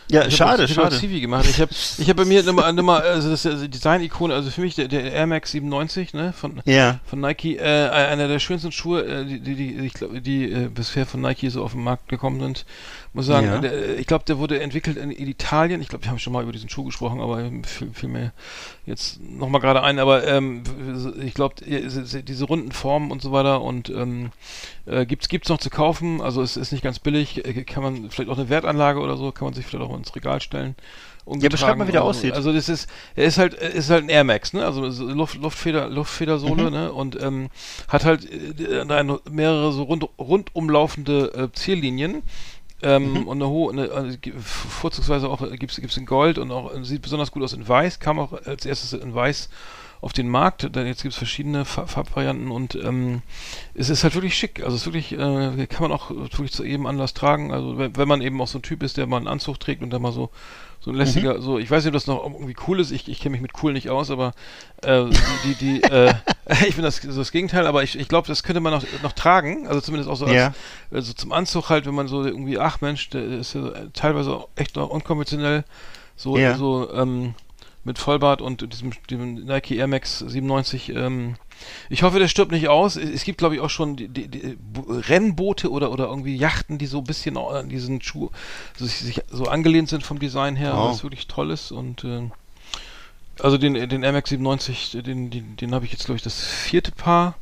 [SPEAKER 4] Ja,
[SPEAKER 3] Ich
[SPEAKER 4] schade,
[SPEAKER 3] hab, ich
[SPEAKER 4] schade.
[SPEAKER 3] Civi gemacht. Ich habe ich hab bei mir nochmal, nochmal also das die Design-Ikone, also für mich der, der Air Max 97, ne, von,
[SPEAKER 4] Ja,
[SPEAKER 3] von Nike, äh, einer der schönsten Schuhe, äh, die, die, die ich glaube, die äh, bisher von Nike so auf den Markt gekommen sind. Muss sagen,
[SPEAKER 4] Ja.
[SPEAKER 3] der, ich glaube, der wurde entwickelt in, in Italien. Ich glaube, wir haben schon mal über diesen Schuh gesprochen, aber viel, viel mehr jetzt nochmal gerade ein. Aber ähm, ich glaube, diese runden Formen und so weiter und ähm, äh, gibt's gibt's noch zu kaufen. Also es ist nicht ganz billig. Äh, Kann man vielleicht auch eine Wertanlage oder so, kann man sich vielleicht auch ins Regal stellen.
[SPEAKER 4] Ja, beschreib mal, wie der
[SPEAKER 3] also,
[SPEAKER 4] aussieht.
[SPEAKER 3] Also das ist, er ist halt, ist halt ein Air Max, ne? Also so Luft, Luftfeder, Luftfedersohle,
[SPEAKER 4] Mhm.
[SPEAKER 3] ne? Und ähm, hat halt äh, eine, mehrere so rund, rundumlaufende äh, Ziellinien. Ähm,
[SPEAKER 4] Mhm.
[SPEAKER 3] Und eine hohe, eine, also, vorzugsweise auch gibt es in Gold und auch sieht besonders gut aus in Weiß, kam auch als erstes in Weiß auf den Markt. Dann jetzt gibt es verschiedene Fa- Farbvarianten und ähm, es ist halt wirklich schick. Also es ist wirklich, äh, kann man auch wirklich zu jedem Anlass tragen. Also wenn, wenn man eben auch so ein Typ ist, der mal einen Anzug trägt und der mal so so ein lässiger, so, ich weiß nicht, ob das noch irgendwie cool ist, ich, ich kenne mich mit cool nicht aus, aber äh, die, die, äh, ich bin das so das Gegenteil, aber ich, ich glaube, das könnte man noch, noch tragen, also zumindest auch so als,
[SPEAKER 4] Ja.
[SPEAKER 3] also zum Anzug halt, wenn man so irgendwie, ach Mensch, der ist ja teilweise echt noch unkonventionell, so,
[SPEAKER 4] Ja.
[SPEAKER 3] so ähm, mit Vollbart und diesem dem Nike Air Max 97. Ähm, ich hoffe, der stirbt nicht aus. Es gibt, glaube ich, auch schon die, die, die Bo- Rennboote oder, oder irgendwie Yachten, die so ein bisschen an diesen Schuh so, sich, so angelehnt sind vom Design her,
[SPEAKER 4] Wow.
[SPEAKER 3] was wirklich toll ist. Und äh, also den, den Air Max 97, den, den, den habe ich jetzt, glaube ich, das vierte Paar.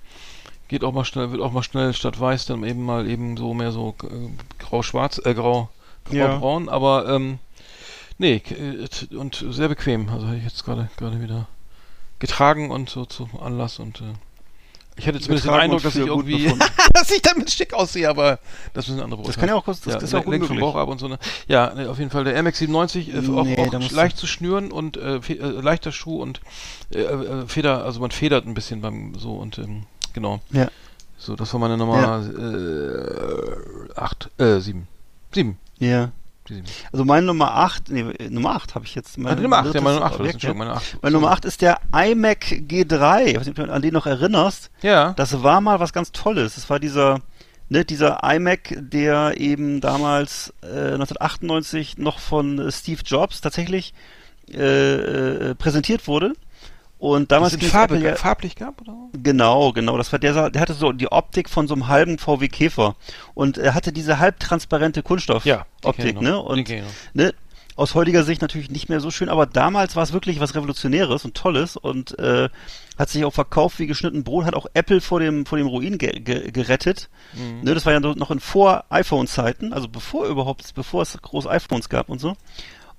[SPEAKER 3] Geht auch mal schnell, wird auch mal schnell statt weiß dann eben mal eben so mehr so äh, grau-schwarz, äh, grau,
[SPEAKER 4] Ja.
[SPEAKER 3] grau-braun, aber ähm, nee, äh, und sehr bequem. Also habe ich jetzt gerade gerade wieder getragen und so zum Anlass und äh, ich hatte zumindest den Eindruck, dass ich irgendwie, dass ich damit schick aussehe, aber das müssen andere
[SPEAKER 4] Das kann ja auch, das
[SPEAKER 3] ja,
[SPEAKER 4] ist auch
[SPEAKER 3] vom. Bauch ab und so. Ne? Ja, ne, auf jeden Fall der MX97 äh, auch,
[SPEAKER 4] Nee,
[SPEAKER 3] auch leicht zu schnüren und äh, äh, leichter Schuh und äh, äh, Feder, also man federt ein bisschen beim so und ähm, genau.
[SPEAKER 4] Ja.
[SPEAKER 3] So, das war meine Nummer äh, 8, äh, 7. 7.
[SPEAKER 4] Ja. Also meine Nummer 8, nee, Nummer 8 habe ich jetzt.
[SPEAKER 3] Ah, die Nummer 8, ja, meine Nummer 8 war das,
[SPEAKER 4] Objekt,
[SPEAKER 3] meine 8.
[SPEAKER 4] Meine Nummer 8 ist der iMac G3. Ich weiß nicht, ob du an den noch erinnerst.
[SPEAKER 3] Ja.
[SPEAKER 4] Das war mal was ganz Tolles. Das war dieser, ne, dieser iMac, der eben damals äh, 1998 noch von äh, Steve Jobs tatsächlich äh, äh, präsentiert wurde. Und damals ging's
[SPEAKER 3] Farbe,
[SPEAKER 4] Apple ja-
[SPEAKER 3] farblich gab, oder?
[SPEAKER 4] Genau, genau. Das war der, der hatte so die Optik von so einem halben VW Käfer und er hatte diese halbtransparente Kunststoff
[SPEAKER 3] Ja,
[SPEAKER 4] Optik, ne? Und ne, aus heutiger Sicht natürlich nicht mehr so schön, aber damals war es wirklich was Revolutionäres und Tolles und äh, hat sich auch verkauft wie geschnitten Brot, hat auch Apple vor dem vor dem Ruin ge ge gerettet.
[SPEAKER 3] Mhm.
[SPEAKER 4] Ne, das war ja noch in vor iPhone-Zeiten, also bevor überhaupt, bevor es groß iPhones gab und so.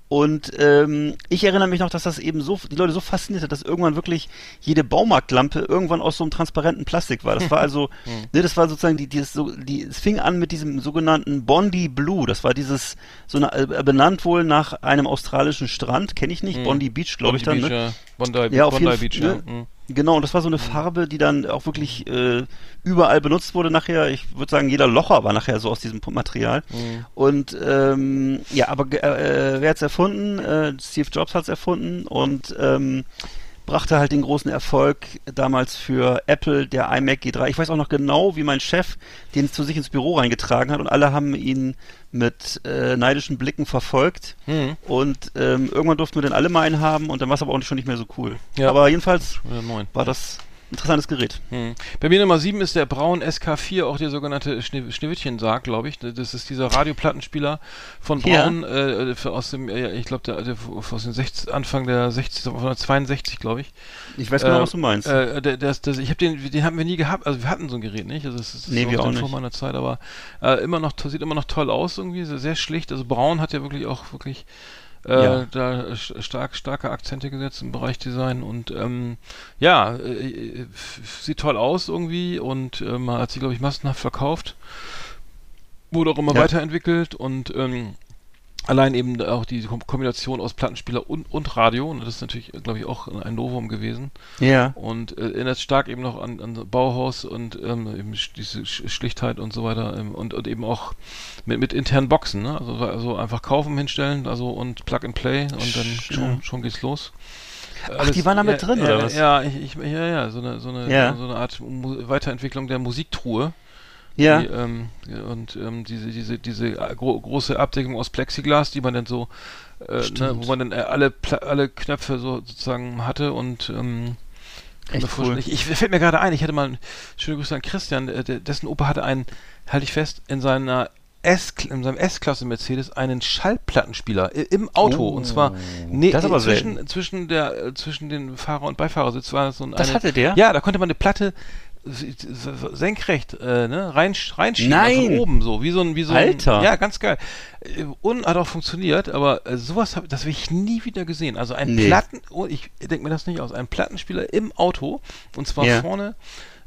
[SPEAKER 4] Und ähm, ich erinnere mich noch, dass das eben so die Leute so fasziniert hat, dass irgendwann wirklich jede Baumarktlampe irgendwann aus so einem transparenten Plastik war. Das war also, ne, das war sozusagen die, die, so, die, es fing an mit diesem sogenannten Bondi Blue. Das war dieses so eine, äh, benannt wohl nach einem australischen Strand, kenne ich nicht, Bondi Beach, glaube ich dann.
[SPEAKER 3] Beach,
[SPEAKER 4] ne?
[SPEAKER 3] ja. Bondi,
[SPEAKER 4] Ja,
[SPEAKER 3] Bondi Beach,
[SPEAKER 4] Fall,
[SPEAKER 3] ja.
[SPEAKER 4] ne?
[SPEAKER 3] Mhm.
[SPEAKER 4] Genau, und das war so eine Farbe, die dann auch wirklich äh, überall benutzt wurde nachher. Ich würde sagen, jeder Locher war nachher so aus diesem Material.
[SPEAKER 3] Mhm.
[SPEAKER 4] Und ähm, ja, aber ge- äh, wer hat's erfunden? Äh, Steve Jobs hat's erfunden und ähm, brachte halt den großen Erfolg damals für Apple, der iMac G3. Ich weiß auch noch genau, wie mein Chef den zu sich ins Büro reingetragen hat und alle haben ihn mit äh, neidischen Blicken verfolgt.
[SPEAKER 3] Mhm.
[SPEAKER 4] Und ähm, irgendwann durften wir dann alle mal einen haben und dann war es aber auch schon nicht mehr so cool.
[SPEAKER 3] Ja.
[SPEAKER 4] Aber jedenfalls
[SPEAKER 3] neun.
[SPEAKER 4] war das interessantes Gerät.
[SPEAKER 3] Hm. Bei mir Nummer 7 ist der Braun SK4, auch der sogenannte Schne Schneewittchen-Sarg, glaube ich. Das ist dieser Radioplattenspieler von
[SPEAKER 4] Ja.
[SPEAKER 3] Braun, äh, für aus dem, äh, ich glaube, der, der aus dem 60, Anfang der 60, 62, glaube ich.
[SPEAKER 4] Ich weiß genau,
[SPEAKER 3] Äh,
[SPEAKER 4] was du meinst.
[SPEAKER 3] Äh, der, ist- das, ich habe den, den haben wir nie gehabt. Also wir hatten so ein Gerät nicht. Also es ist
[SPEAKER 4] Nee,
[SPEAKER 3] so
[SPEAKER 4] wir auch
[SPEAKER 3] der- vor
[SPEAKER 4] nicht.
[SPEAKER 3] meiner Zeit, aber äh, immer noch sieht immer noch toll aus irgendwie, sehr, sehr schlicht. Also Braun hat ja wirklich auch wirklich äh,
[SPEAKER 4] Ja.
[SPEAKER 3] da st- stark starke Akzente gesetzt im Bereich Design und ähm, ja äh, äh, sieht toll aus irgendwie und äh, man hat sie glaube ich massenhaft verkauft, wurde auch immer
[SPEAKER 4] Ja.
[SPEAKER 3] weiterentwickelt und ähm, allein eben auch die Kom- Kombination aus Plattenspieler und, und Radio, und das ist natürlich, glaube ich, auch ein Novum gewesen.
[SPEAKER 4] Ja.
[SPEAKER 3] Und äh, erinnert stark eben noch an, an Bauhaus und ähm, eben diese Sch- Schlichtheit und so weiter ähm, und, und eben auch mit, mit internen Boxen, ne? Also, also einfach kaufen, hinstellen, also und Plug and Play und dann schon, schon geht's los.
[SPEAKER 4] Ach, die waren da mit
[SPEAKER 3] ja,
[SPEAKER 4] drin,
[SPEAKER 3] ja,
[SPEAKER 4] oder was?
[SPEAKER 3] Ja, ich, ich, ja, ja, so eine, so eine,
[SPEAKER 4] Ja.
[SPEAKER 3] so eine Art Mu Weiterentwicklung der Musiktruhe.
[SPEAKER 4] Ja.
[SPEAKER 3] Die, ähm, und ähm, diese, diese, diese gro große Abdeckung aus Plexiglas, die man dann so, äh, ne, wo man dann äh, alle, alle Knöpfe so sozusagen hatte und ähm,
[SPEAKER 4] Echt cool.
[SPEAKER 3] Ich, ich fällt mir gerade ein, ich hatte mal, schöne Grüße an Christian, äh, dessen Opa hatte einen, halte ich fest, in seiner S, in seinem S-Klasse Mercedes einen Schallplattenspieler im Auto und zwar ne, zwischen, zwischen der äh, zwischen den Fahrer und Beifahrersitz war das so ein
[SPEAKER 4] Das
[SPEAKER 3] eine,
[SPEAKER 4] hatte der?
[SPEAKER 3] Ja, da konnte man eine Platte senkrecht äh, ne, rein, reinschieben
[SPEAKER 4] Nein.
[SPEAKER 3] von oben so wie so ein wie so
[SPEAKER 4] Alter.
[SPEAKER 3] ein ja ganz geil Äh, und hat auch funktioniert aber äh, sowas hab, das habe ich nie wieder gesehen also ein
[SPEAKER 4] Nee.
[SPEAKER 3] Platten oh, ich denke mir das nicht aus ein Plattenspieler im Auto und zwar
[SPEAKER 4] Ja.
[SPEAKER 3] vorne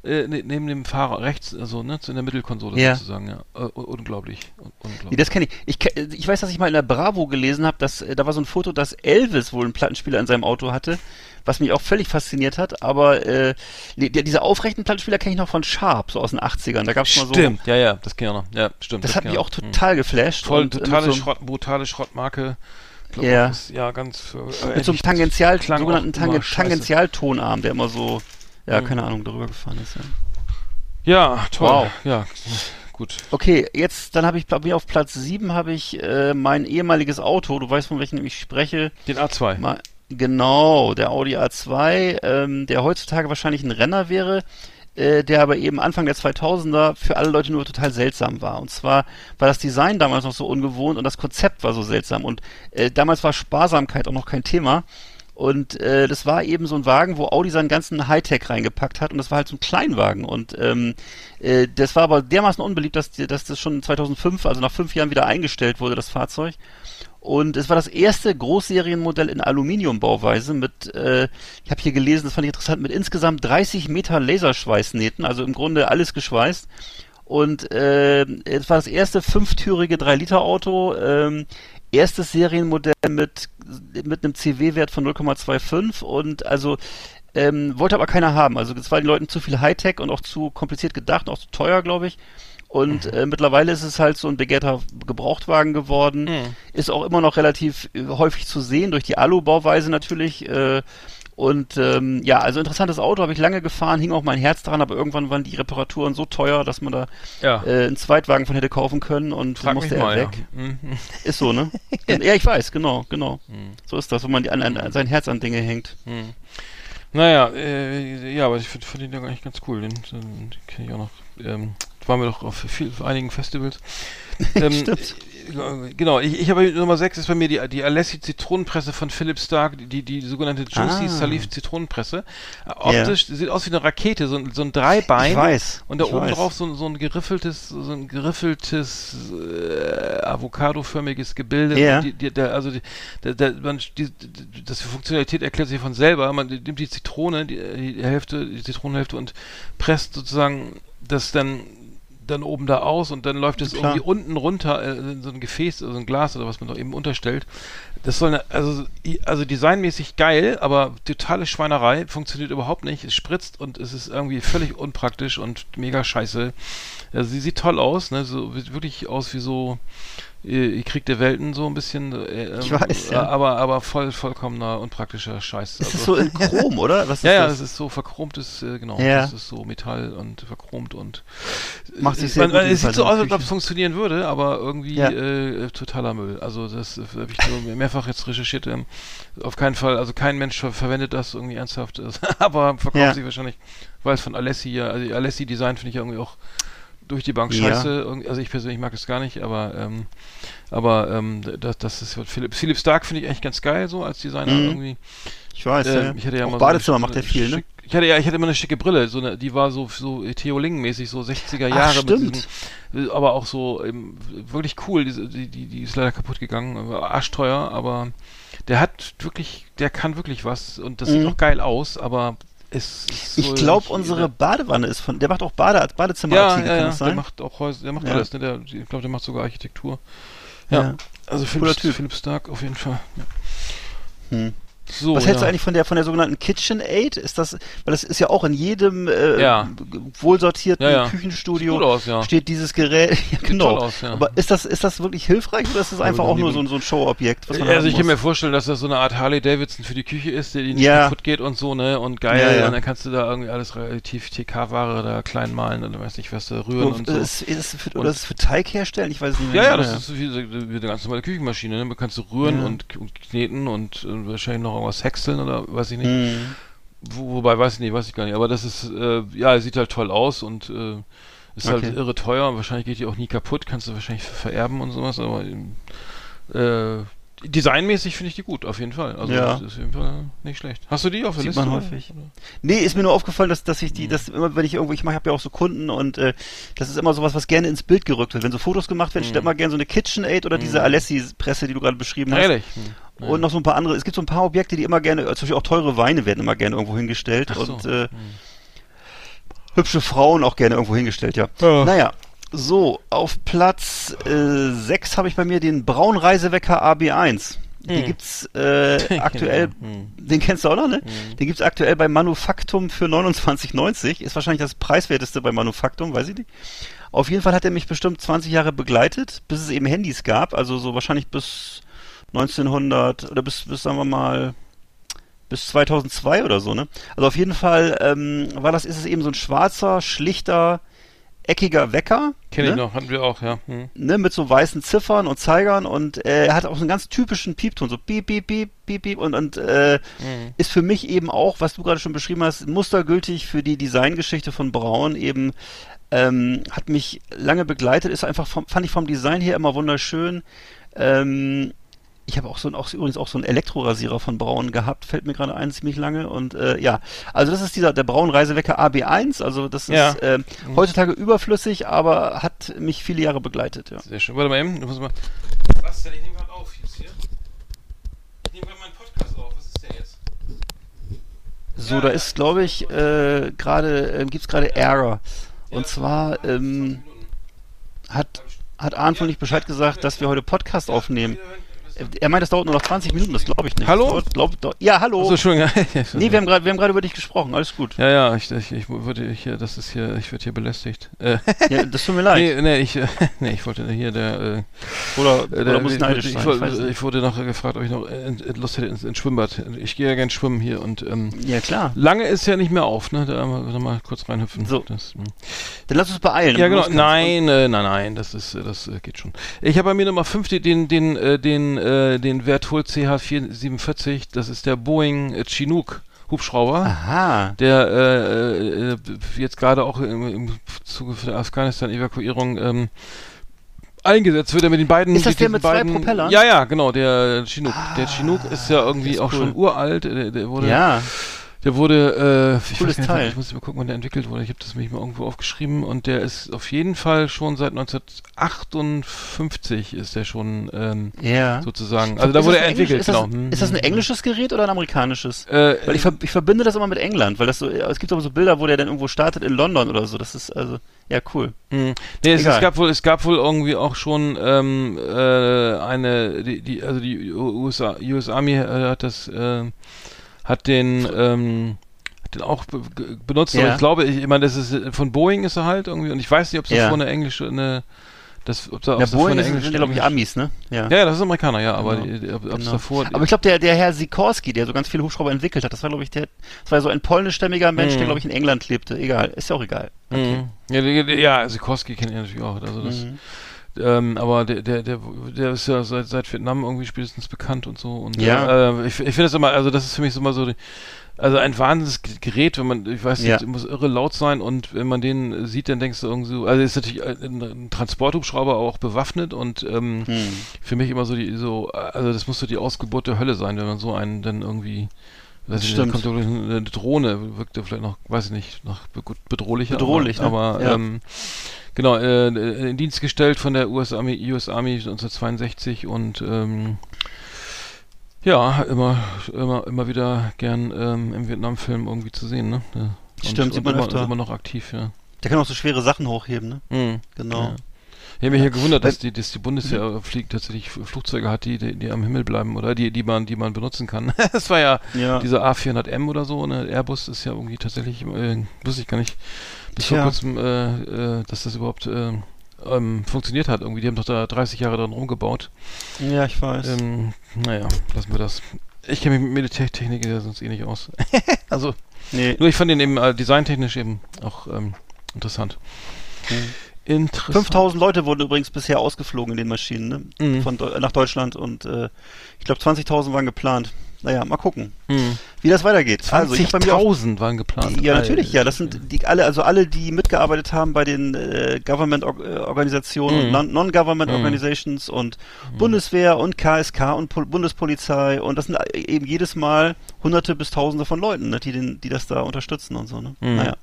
[SPEAKER 3] äh, ne- neben dem Fahrer rechts also ne in der Mittelkonsole
[SPEAKER 4] Ja.
[SPEAKER 3] sozusagen ja un- unglaublich Un-
[SPEAKER 4] Nee,
[SPEAKER 3] unglaublich
[SPEAKER 4] das kenne ich. Ich, ich weiß, dass ich mal in der Bravo gelesen habe, dass äh, da war so ein Foto, dass Elvis wohl einen Plattenspieler in seinem Auto hatte, was mich auch völlig fasziniert hat. Aber äh, nee, diese aufrechten Plattenspieler kenne ich noch von Sharp, so aus den 80ern. Da gab es mal so.
[SPEAKER 3] stimmt ja ja das kennt ich auch noch ja stimmt
[SPEAKER 4] Das hat
[SPEAKER 3] kenn
[SPEAKER 4] mich
[SPEAKER 3] ich
[SPEAKER 4] auch
[SPEAKER 3] Hm.
[SPEAKER 4] total geflasht.
[SPEAKER 3] Voll,
[SPEAKER 4] äh,
[SPEAKER 3] totale
[SPEAKER 4] so,
[SPEAKER 3] Schrott, brutale Schrottmarke. Glaub,
[SPEAKER 4] Ja.
[SPEAKER 3] das ist ja ganz. Äh,
[SPEAKER 4] mit so einem Tangential, sogenannten Tangen,
[SPEAKER 3] scheiße.
[SPEAKER 4] Tangentialtonarm, der immer so, ja,
[SPEAKER 3] Mhm.
[SPEAKER 4] keine Ahnung, darüber gefahren ist. Ja.
[SPEAKER 3] Ja, toll.
[SPEAKER 4] Wow.
[SPEAKER 3] Ja, gut.
[SPEAKER 4] Okay, jetzt, dann habe ich, bei mir auf Platz 7 habe ich äh, mein ehemaliges Auto, du weißt, von welchem ich spreche,
[SPEAKER 3] Den A2.
[SPEAKER 4] Mal, genau, der Audi A2, ähm, der heutzutage wahrscheinlich ein Renner wäre, äh, der aber eben Anfang der 2000er für alle Leute nur total seltsam war. Und zwar war das Design damals noch so ungewohnt und das Konzept war so seltsam. Und äh, damals war Sparsamkeit auch noch kein Thema. Und äh, das war eben so ein Wagen, wo Audi seinen ganzen Hightech reingepackt hat und das war halt so ein Kleinwagen. Und ähm, äh, das war aber dermaßen unbeliebt, dass, dass das schon 2005, also nach fünf Jahren wieder eingestellt wurde, das Fahrzeug. Und es war das erste Großserienmodell in Aluminiumbauweise mit, äh, ich habe hier gelesen, das fand ich interessant, mit insgesamt 30 Meter Laserschweißnähten, also im Grunde alles geschweißt. Und äh, es war das erste fünftürige 3-Liter-Auto, ähm, erstes Serienmodell mit, mit einem CW-Wert von 0,25 und also ähm, wollte aber keiner haben. Also es war den Leuten zu viel Hightech und auch zu kompliziert gedacht, auch zu teuer, glaube ich. Und äh, mittlerweile ist es halt so ein begehrter Gebrauchtwagen geworden.
[SPEAKER 3] Mhm.
[SPEAKER 4] Ist auch immer noch relativ äh, häufig zu sehen, durch die Alu-Bauweise natürlich. Äh, und ähm, ja, also interessantes Auto, habe ich lange gefahren, hing auch mein Herz dran, aber irgendwann waren die Reparaturen so teuer, dass man da
[SPEAKER 3] Ja.
[SPEAKER 4] äh, einen Zweitwagen von hätte kaufen können und
[SPEAKER 3] Frag
[SPEAKER 4] musste er
[SPEAKER 3] mal,
[SPEAKER 4] weg.
[SPEAKER 3] ja. Mhm.
[SPEAKER 4] Ist so, ne? ja. ich weiß, genau, genau.
[SPEAKER 3] Mhm.
[SPEAKER 4] So ist das, wenn man die an, an, an sein Herz an Dinge hängt.
[SPEAKER 3] Mhm. Naja, äh, ja, aber ich finde find den ja eigentlich ganz cool. Den, den, den kenne ich auch noch. Ähm, waren wir doch auf, viel, auf einigen Festivals. Ähm,
[SPEAKER 4] Stimmt.
[SPEAKER 3] Genau, ich, ich habe Nummer 6 ist bei mir die, die Alessi Zitronenpresse von Philip Stark, die, die sogenannte Juicy
[SPEAKER 4] Ah.
[SPEAKER 3] Salif Zitronenpresse. Äh, Optisch sieht aus wie eine Rakete, so, ein- so ein Dreibein.
[SPEAKER 4] Ich weiß.
[SPEAKER 3] Und da oben
[SPEAKER 4] weiß.
[SPEAKER 3] drauf so, ein- so ein geriffeltes, so ein geriffeltes äh, Avocado-förmiges Gebilde.
[SPEAKER 4] Ja.
[SPEAKER 3] Die, die, der, also die, der, der, man, die, das Funktionalität erklärt sich von selber. Man nimmt die Zitrone, die, die Hälfte, die Zitronenhälfte und presst sozusagen das dann dann oben da aus und dann läuft es
[SPEAKER 4] Klar.
[SPEAKER 3] irgendwie unten runter äh, in so ein Gefäß, also ein Glas oder was man doch eben unterstellt. Das soll eine, also, also designmäßig geil, aber totale Schweinerei, funktioniert überhaupt nicht. Es spritzt und es ist irgendwie völlig unpraktisch und mega scheiße. Also sie sieht toll aus, ne? So sieht wirklich aus wie so äh, Krieg der Welten so ein bisschen. Äh,
[SPEAKER 4] Ich
[SPEAKER 3] ähm,
[SPEAKER 4] weiß, ja.
[SPEAKER 3] Aber aber voll vollkommener unpraktischer Scheiß.
[SPEAKER 4] Ist
[SPEAKER 3] Also-
[SPEAKER 4] das so in Chrom, oder? Was ist
[SPEAKER 3] ja, ja,
[SPEAKER 4] das?
[SPEAKER 3] es ist so verchromtes, äh, genau,
[SPEAKER 4] Ja.
[SPEAKER 3] das ist so Metall und verchromt und
[SPEAKER 4] Macht sich
[SPEAKER 3] äh,
[SPEAKER 4] sehr
[SPEAKER 3] man, es sieht so aus, als ob es funktionieren würde, aber irgendwie
[SPEAKER 4] Ja.
[SPEAKER 3] äh, totaler Müll. Also das äh, habe ich so mehrfach jetzt recherchiert. Ähm, auf keinen Fall, also kein Mensch ver verwendet das irgendwie ernsthaft, aber verkauft
[SPEAKER 4] Ja.
[SPEAKER 3] sich wahrscheinlich, weil es von Alessi ja, also Alessi Design finde ich irgendwie auch durch die Bank
[SPEAKER 4] Ja.
[SPEAKER 3] scheiße. Irgendwie- Also ich persönlich mag es gar nicht, aber ähm, aber ähm, das, das ist Philipp, Philipp Stark finde ich eigentlich ganz geil so als Designer
[SPEAKER 4] Mhm.
[SPEAKER 3] irgendwie.
[SPEAKER 4] Ich weiß,
[SPEAKER 3] Äh,
[SPEAKER 4] ja.
[SPEAKER 3] ich hatte ja
[SPEAKER 4] Auch
[SPEAKER 3] mal
[SPEAKER 4] Badezimmer
[SPEAKER 3] so
[SPEAKER 4] macht er viel, ne?
[SPEAKER 3] Ich hatte ja, ich hatte immer eine schicke Brille, so eine, die war so so Theoling-mäßig, so 60er
[SPEAKER 4] Ach,
[SPEAKER 3] Jahre
[SPEAKER 4] stimmt.
[SPEAKER 3] diesen, aber auch so eben, wirklich cool. Die, die, die ist leider kaputt gegangen, war arschteuer, aber der hat wirklich, der kann wirklich was und das sieht
[SPEAKER 4] Mhm.
[SPEAKER 3] auch geil aus, aber ist
[SPEAKER 4] Ich
[SPEAKER 3] so
[SPEAKER 4] glaube, unsere Badewanne ist von, der macht auch Bade,
[SPEAKER 3] ja,
[SPEAKER 4] Badezimmerartikel,
[SPEAKER 3] ja,
[SPEAKER 4] kann
[SPEAKER 3] ja,
[SPEAKER 4] das
[SPEAKER 3] der
[SPEAKER 4] sein?
[SPEAKER 3] macht auch Häuser, der macht
[SPEAKER 4] Ja.
[SPEAKER 3] alles, ne? Der, ich glaube, der macht sogar Architektur. Ja. Also
[SPEAKER 4] Cooler
[SPEAKER 3] Philipp. Philipp Stark auf jeden Fall. Ja.
[SPEAKER 4] Hm.
[SPEAKER 3] So,
[SPEAKER 4] Was hältst
[SPEAKER 3] ja.
[SPEAKER 4] du eigentlich von der von der sogenannten KitchenAid? Ist das, weil das ist ja auch in jedem äh,
[SPEAKER 3] Ja.
[SPEAKER 4] wohlsortierten
[SPEAKER 3] Ja, ja.
[SPEAKER 4] Küchenstudio
[SPEAKER 3] aus, ja.
[SPEAKER 4] steht dieses Gerät. Genau.
[SPEAKER 3] aus.
[SPEAKER 4] Aber ist das ist das wirklich hilfreich oder ist das einfach
[SPEAKER 3] noch
[SPEAKER 4] auch nur so, ein- so ein Showobjekt?
[SPEAKER 3] Also ich kann mir vorstellen, dass das so eine Art Harley Davidson für die Küche ist, die nicht kaputt geht und so, ne? Und geil. Und dann kannst du da irgendwie alles relativ TK-Ware da klein malen oder weiß nicht was da rühren und so.
[SPEAKER 4] ist, ist, für,
[SPEAKER 3] Und-
[SPEAKER 4] oder ist es für Teig herstellen? Ich weiß es nicht
[SPEAKER 3] Ja, ja, das ist wie, wie eine ganz normale Küchenmaschine. Ne? Man kannst du rühren und, und kneten und äh, wahrscheinlich noch irgendwas häckseln oder weiß ich nicht.
[SPEAKER 4] Hm.
[SPEAKER 3] Wo, wobei, weiß ich nicht, weiß ich gar nicht. Aber das ist, äh, ja, sieht halt toll aus und äh, ist halt
[SPEAKER 4] Okay.
[SPEAKER 3] irre teuer. Wahrscheinlich geht die auch nie kaputt. Kannst du wahrscheinlich vererben und sowas. Aber äh, designmäßig finde ich die gut, auf jeden Fall. Also
[SPEAKER 4] Ja.
[SPEAKER 3] das ist auf jeden Fall nicht schlecht. Hast du die auf der
[SPEAKER 4] Sieht
[SPEAKER 3] Liste?
[SPEAKER 4] man häufig.
[SPEAKER 3] Oder?
[SPEAKER 4] Nee, ist mir nur aufgefallen, dass, dass ich
[SPEAKER 3] Mhm.
[SPEAKER 4] die, dass immer, wenn ich irgendwo, ich mache, habe ja auch so Kunden und äh, das ist immer sowas, was gerne ins Bild gerückt wird. Wenn so Fotos gemacht werden, steht immer gerne so eine KitchenAid oder diese
[SPEAKER 3] Mhm.
[SPEAKER 4] Alessi-Presse, die du gerade beschrieben hast.
[SPEAKER 3] Ehrlich? Hm. Ja.
[SPEAKER 4] Und noch so ein paar andere. Es gibt so ein paar Objekte, die immer gerne, zum Beispiel auch teure Weine werden immer gerne irgendwo hingestellt
[SPEAKER 3] so.
[SPEAKER 4] und äh,
[SPEAKER 3] Hm.
[SPEAKER 4] hübsche Frauen auch gerne irgendwo hingestellt, ja.
[SPEAKER 3] Ja.
[SPEAKER 4] Naja, so, auf Platz äh, 6 habe ich bei mir den Braunreisewecker AB1. Den
[SPEAKER 3] Hm.
[SPEAKER 4] gibt's äh, aktuell,
[SPEAKER 3] Hm.
[SPEAKER 4] den kennst du auch noch, ne?
[SPEAKER 3] Hm.
[SPEAKER 4] Den gibt's aktuell bei Manufaktum für 29,90. Ist wahrscheinlich das preiswerteste bei Manufaktum, weiß ich nicht. Auf jeden Fall hat er mich bestimmt 20 Jahre begleitet, bis es eben Handys gab. Also so wahrscheinlich bis 1900 oder bis, bis sagen wir mal, bis 2002 oder so, ne? Also auf jeden Fall ähm, war das, ist es eben so ein schwarzer, schlichter, eckiger Wecker.
[SPEAKER 3] Kenn
[SPEAKER 4] ne?
[SPEAKER 3] ich noch, hatten wir auch, ja. Hm.
[SPEAKER 4] ne, mit so weißen Ziffern und Zeigern und äh, er hat auch so einen ganz typischen Piepton, so piep, piep, piep, piep, piep und, und äh,
[SPEAKER 3] Hm.
[SPEAKER 4] ist für mich eben auch, was du gerade schon beschrieben hast, mustergültig für die Designgeschichte von Braun eben, ähm, hat mich lange begleitet, ist einfach, vom, fand ich vom Design her immer wunderschön. Ähm, ich habe auch so ein, auch, übrigens auch so einen Elektrorasierer von Braun gehabt, fällt mir gerade ein, ziemlich lange. Und äh, ja, also das ist dieser der Braun Reisewecker AB1, also das ist
[SPEAKER 3] Ja.
[SPEAKER 4] äh, heutzutage überflüssig, aber hat mich viele Jahre begleitet, ja.
[SPEAKER 3] Sehr schön. Warte mal eben, du musst mal. Was denn? Ich nehme gerade auf jetzt hier. Ich nehme gerade meinen Podcast auf. Was ist der jetzt?
[SPEAKER 4] So,
[SPEAKER 3] Ja,
[SPEAKER 4] da ist, glaube ich, äh, gerade, äh, gibt's gerade Error. Und zwar ähm, hat, hat Arndt wohl nicht Bescheid gesagt, dass wir heute Podcast aufnehmen. Er meint, das dauert nur noch 20 Minuten, das glaube ich nicht.
[SPEAKER 3] Hallo?
[SPEAKER 4] Dauert, glaub, dau- ja, hallo.
[SPEAKER 3] Achso, Entschuldigung.
[SPEAKER 4] nee, wir haben gerade über dich gesprochen, alles gut.
[SPEAKER 3] ja, ja, ich, ich, ich würde hier, das ist hier, ich werde hier belästigt. Äh,
[SPEAKER 4] Ja, das tut mir leid.
[SPEAKER 3] nee, nee, ich, nee, ich wollte hier der, äh,
[SPEAKER 4] Oder,
[SPEAKER 3] äh,
[SPEAKER 4] oder
[SPEAKER 3] der
[SPEAKER 4] muss
[SPEAKER 3] ich,
[SPEAKER 4] neidisch
[SPEAKER 3] ich,
[SPEAKER 4] sein. ich
[SPEAKER 3] ich wurde noch gefragt, ob ich noch Lust hätte ins, ins Schwimmbad. Ich gehe ja gern schwimmen hier und ähm,
[SPEAKER 4] ja, klar.
[SPEAKER 3] lange ist ja nicht mehr auf, ne? Da mal, mal kurz reinhüpfen.
[SPEAKER 4] So.
[SPEAKER 3] Das, hm.
[SPEAKER 4] Dann lass uns beeilen.
[SPEAKER 3] Ja, genau. Nein, äh, nein, nein, das ist, äh, das äh, geht schon. Ich habe bei mir Nummer 5 den, den, den, den, äh, den Vertol CH447. Das ist der Boeing äh, Chinook Hubschrauber.
[SPEAKER 4] Aha.
[SPEAKER 3] Der äh, äh, jetzt gerade auch im, im Zuge der Afghanistan-Evakuierung ähm, eingesetzt wird, er mit den beiden.
[SPEAKER 4] Ist das der mit zwei
[SPEAKER 3] beiden,
[SPEAKER 4] Propellern?
[SPEAKER 3] Ja, ja, genau, der Chinook. der
[SPEAKER 4] Ah,
[SPEAKER 3] Chinook ist ja irgendwie
[SPEAKER 4] der ist
[SPEAKER 3] auch
[SPEAKER 4] cool.
[SPEAKER 3] schon uralt. Der, der wurde,
[SPEAKER 4] Ja,
[SPEAKER 3] der wurde, äh, ich,
[SPEAKER 4] Cooles
[SPEAKER 3] weiß nicht,
[SPEAKER 4] Teil.
[SPEAKER 3] ich muss mal gucken, wann der entwickelt wurde. Ich habe das mich mal irgendwo aufgeschrieben und der ist auf jeden Fall schon seit 1958 ist der schon ähm,
[SPEAKER 4] ja.
[SPEAKER 3] sozusagen. Also da
[SPEAKER 4] Ist
[SPEAKER 3] wurde
[SPEAKER 4] das
[SPEAKER 3] er entwickelt,
[SPEAKER 4] ist das,
[SPEAKER 3] genau. Hm,
[SPEAKER 4] Ist das ein englisches Gerät oder ein amerikanisches?
[SPEAKER 3] Äh,
[SPEAKER 4] Weil ich, ver ich verbinde das immer mit England, weil das so, es gibt aber so Bilder, wo der dann irgendwo startet in London oder so. Das ist also, ja, cool.
[SPEAKER 3] Hm. Nee, es, es gab wohl, es gab wohl irgendwie auch schon ähm, äh, eine, die, die, also die USA, US Army äh, hat das, äh, hat den, ähm, hat den auch be benutzt, aber
[SPEAKER 4] Ja.
[SPEAKER 3] ich glaube, ich, ich meine, das ist von Boeing ist er halt irgendwie und ich weiß nicht, ob es
[SPEAKER 4] Ja.
[SPEAKER 3] davor eine englische, eine, das, ob da,
[SPEAKER 4] Ja,
[SPEAKER 3] davor
[SPEAKER 4] Boeing
[SPEAKER 3] englische,
[SPEAKER 4] sind ja, glaube ich, Amis, ne? Ja.
[SPEAKER 3] Ja, ja, das ist Amerikaner, ja, aber
[SPEAKER 4] Genau.
[SPEAKER 3] ob
[SPEAKER 4] Genau.
[SPEAKER 3] davor,
[SPEAKER 4] Aber ich glaube, der, der Herr Sikorski, der so ganz viele Hubschrauber entwickelt hat, das war, glaube ich, der, das war so ein polnischstämmiger Mensch,
[SPEAKER 3] Mhm.
[SPEAKER 4] der, glaube ich, in England lebte. Egal, ist ja auch egal.
[SPEAKER 3] Mhm. Ja, die- die- ja, Sikorski kennt ihr natürlich auch. Also das,
[SPEAKER 4] Mhm.
[SPEAKER 3] Ähm, aber der, der, der, der ist ja seit, seit Vietnam irgendwie spätestens bekannt und so. Und
[SPEAKER 4] Ja.
[SPEAKER 3] äh, ich, ich finde das immer, also das ist für mich so immer so, die, also ein wahnsinniges Gerät, wenn man, ich weiß nicht,
[SPEAKER 4] Ja.
[SPEAKER 3] muss irre laut sein und wenn man den sieht, dann denkst du irgendwie so, also ist natürlich ein, ein Transporthubschrauber auch bewaffnet und ähm,
[SPEAKER 4] Hm.
[SPEAKER 3] für mich immer so die, so, also das muss so die Ausgeburt der Hölle sein, wenn man so einen dann irgendwie Ich nicht,
[SPEAKER 4] Stimmt.
[SPEAKER 3] da kommt eine Drohne, wirkt ja vielleicht noch, weiß ich nicht, noch bedrohlicher.
[SPEAKER 4] Bedrohlich,
[SPEAKER 3] aber,
[SPEAKER 4] ne?
[SPEAKER 3] aber
[SPEAKER 4] Ja.
[SPEAKER 3] ähm, genau, äh, in Dienst gestellt von der US Army, US Army 1962 und ähm, ja, immer, immer, immer wieder gern ähm, im Vietnam-Film irgendwie zu sehen, ne? Ja. Und,
[SPEAKER 4] Stimmt, sieht man
[SPEAKER 3] immer,
[SPEAKER 4] öfter.
[SPEAKER 3] immer noch aktiv, ja.
[SPEAKER 4] Der kann auch so schwere Sachen hochheben, ne?
[SPEAKER 3] Mhm.
[SPEAKER 4] Genau.
[SPEAKER 3] Ja. Ich habe mich ja gewundert, dass die, dass die Bundeswehr fliegt, tatsächlich Flugzeuge hat, die, die, die am Himmel bleiben oder die, die man, die man benutzen kann. das war ja,
[SPEAKER 4] Ja.
[SPEAKER 3] dieser A400M oder so, ne? Airbus ist ja irgendwie tatsächlich, äh, wusste ich gar nicht, bis vor
[SPEAKER 4] Tja.
[SPEAKER 3] kurzem, äh, äh, dass das überhaupt äh, ähm, funktioniert hat. Irgendwie, die haben doch da 30 Jahre dran rumgebaut.
[SPEAKER 4] Ja, ich weiß.
[SPEAKER 3] Ähm, naja, lassen wir das. Ich kenne mich mit Militärtechnik ja sonst eh nicht aus. also,
[SPEAKER 4] nee.
[SPEAKER 3] nur ich fand den eben äh, designtechnisch eben auch ähm, interessant. Interessant.
[SPEAKER 4] 5000 Leute wurden übrigens bisher ausgeflogen in den Maschinen, ne?
[SPEAKER 3] Mhm.
[SPEAKER 4] Von, nach Deutschland und äh, ich glaube 20.000 waren geplant. Naja, mal gucken,
[SPEAKER 3] Hm.
[SPEAKER 4] wie das weitergeht. Also, ich hab bei mir auch
[SPEAKER 3] 20.000 waren geplant.
[SPEAKER 4] Ja, natürlich, ja. Das sind die alle, also alle, die mitgearbeitet haben bei den äh, Government-Organisationen
[SPEAKER 3] Mhm.
[SPEAKER 4] und Non- Non-Government
[SPEAKER 3] Mhm.
[SPEAKER 4] Und Bundeswehr und KSK und Pol Bundespolizei und das sind eben jedes Mal hunderte bis tausende von Leuten, ne, die, den, die das da unterstützen und so. Ne?
[SPEAKER 3] Mhm.
[SPEAKER 4] Naja.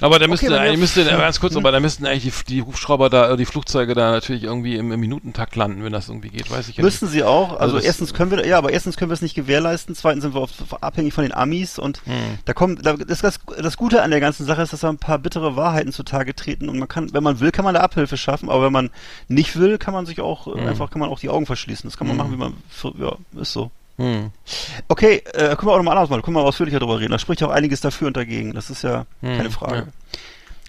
[SPEAKER 3] Aber da müsste eigentlich, müsste, ganz kurz, aber da müssten eigentlich die, die Hubschrauber da, die Flugzeuge da natürlich irgendwie im, im Minutentakt landen, wenn das irgendwie geht, weiß ich ja
[SPEAKER 4] Müssten sie auch. Also,
[SPEAKER 3] Also
[SPEAKER 4] erstens können wir, ja, aber erstens können wir es nicht gewährleisten. Zweitens sind wir auf, abhängig von den Amis und
[SPEAKER 3] Hm.
[SPEAKER 4] da kommt, da, das, das, das Gute an der ganzen Sache ist, dass da ein paar bittere Wahrheiten zutage treten und man kann, wenn man will, kann man da Abhilfe schaffen, aber wenn man nicht will, kann man sich auch,
[SPEAKER 3] Hm.
[SPEAKER 4] einfach, kann man auch die Augen verschließen. Das kann man
[SPEAKER 3] Hm.
[SPEAKER 4] machen, wie man, für, ja, ist so.
[SPEAKER 3] Hm.
[SPEAKER 4] Okay, äh, können wir auch nochmal anders machen, können wir ausführlicher drüber reden. Da spricht ja auch einiges dafür und dagegen. Das ist ja
[SPEAKER 3] Hm,
[SPEAKER 4] keine Frage.
[SPEAKER 3] ja.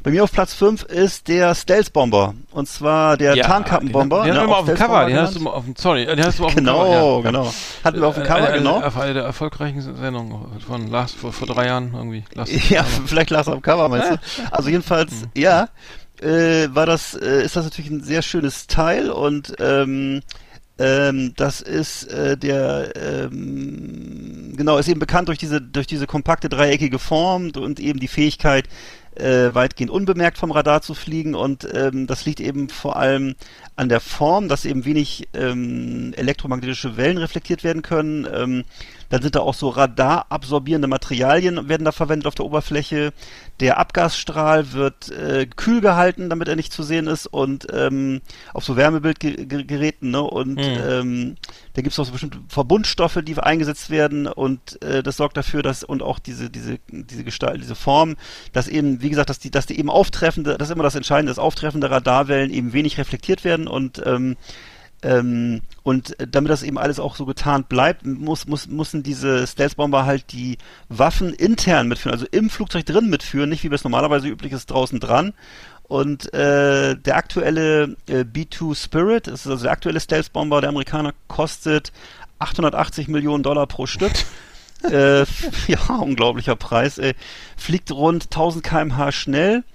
[SPEAKER 4] Bei mir auf Platz 5 ist der Stealth-Bomber. Und zwar der Tarnkappenbomber.
[SPEAKER 3] Den, den
[SPEAKER 4] ne, auch
[SPEAKER 3] auf dem
[SPEAKER 4] Stealth-Bomber
[SPEAKER 3] Cover, den hast du mal auf dem, sorry, den hast du mal auf dem
[SPEAKER 4] Genau,
[SPEAKER 3] Cover. ja.
[SPEAKER 4] genau. Hatten wir auf dem
[SPEAKER 3] Äh,
[SPEAKER 4] Cover,
[SPEAKER 3] eine,
[SPEAKER 4] genau.
[SPEAKER 3] Eine, eine der erfolgreichen Sendungen von Lars vor, vor drei Jahren irgendwie. Lars
[SPEAKER 4] Ja, vielleicht es am Cover, meinst du? Also jedenfalls,
[SPEAKER 3] Hm.
[SPEAKER 4] ja, äh, war das, äh, ist das natürlich ein sehr schönes Teil und ähm, ähm, das ist äh, der ähm, genau ist eben bekannt durch diese durch diese kompakte dreieckige Form und eben die Fähigkeit äh, weitgehend unbemerkt vom Radar zu fliegen und ähm, das liegt eben vor allem an der Form, dass eben wenig ähm, elektromagnetische Wellen reflektiert werden können. Ähm, dann sind da auch so radarabsorbierende Materialien werden da verwendet auf der Oberfläche. Der Abgasstrahl wird äh, kühl gehalten, damit er nicht zu sehen ist und ähm, auf so Wärmebildgeräten. Ne? Und
[SPEAKER 3] Mhm.
[SPEAKER 4] ähm, da gibt es auch so bestimmte Verbundstoffe, die eingesetzt werden und äh, das sorgt dafür, dass und auch diese diese diese Gestalt, diese Form, dass eben wie gesagt, dass die dass die eben auftreffende, das ist immer das Entscheidende, dass auftreffende Radarwellen eben wenig reflektiert werden und ähm, ähm, und damit das eben alles auch so getarnt bleibt, muss, muss, müssen diese Stealth-Bomber halt die Waffen intern mitführen, also im Flugzeug drin mitführen, nicht wie es normalerweise üblich ist, draußen dran. Und äh, der aktuelle äh, B-2 Spirit, das ist also der aktuelle Stealth-Bomber der Amerikaner, kostet 880 Millionen Dollar pro Stück. äh, ja, unglaublicher Preis. Äh, fliegt rund 1000 km/h schnell.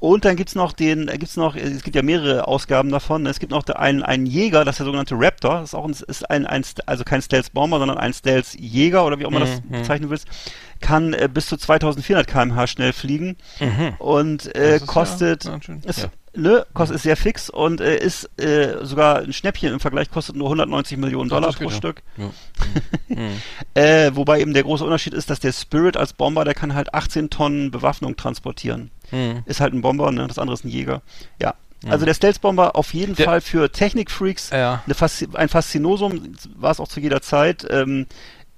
[SPEAKER 4] Und dann gibt's noch den, äh, gibt's noch, äh, es gibt ja mehrere Ausgaben davon. Es gibt noch einen, einen Jäger, das ist der sogenannte Raptor. Das ist auch ein, ist ein, ein also kein Stealth-Bomber, sondern ein Stealth-Jäger oder wie auch immer das
[SPEAKER 3] Mhm.
[SPEAKER 4] bezeichnen willst. Kann äh, bis zu 2400 km/h schnell fliegen
[SPEAKER 3] Mhm.
[SPEAKER 4] und
[SPEAKER 3] Das
[SPEAKER 4] äh,
[SPEAKER 3] ist ja
[SPEAKER 4] kostet,
[SPEAKER 3] schön,
[SPEAKER 4] ist,
[SPEAKER 3] ja.
[SPEAKER 4] ne, kostet ist sehr fix und äh, ist äh, sogar ein Schnäppchen im Vergleich, kostet nur 190 Millionen
[SPEAKER 3] Ja,
[SPEAKER 4] Dollar
[SPEAKER 3] das
[SPEAKER 4] pro
[SPEAKER 3] geht ja.
[SPEAKER 4] Stück.
[SPEAKER 3] Ja. Mhm.
[SPEAKER 4] Äh, wobei eben der große Unterschied ist, dass der Spirit als Bomber, der kann halt 18 Tonnen Bewaffnung transportieren.
[SPEAKER 3] Mhm.
[SPEAKER 4] Ist halt ein Bomber, ne? das andere ist ein Jäger. Ja. Also der Stealth-Bomber auf jeden
[SPEAKER 3] Der-
[SPEAKER 4] Fall für Technikfreaks
[SPEAKER 3] Ja.
[SPEAKER 4] Faszi ein Faszinosum, war es auch zu jeder Zeit. Ähm,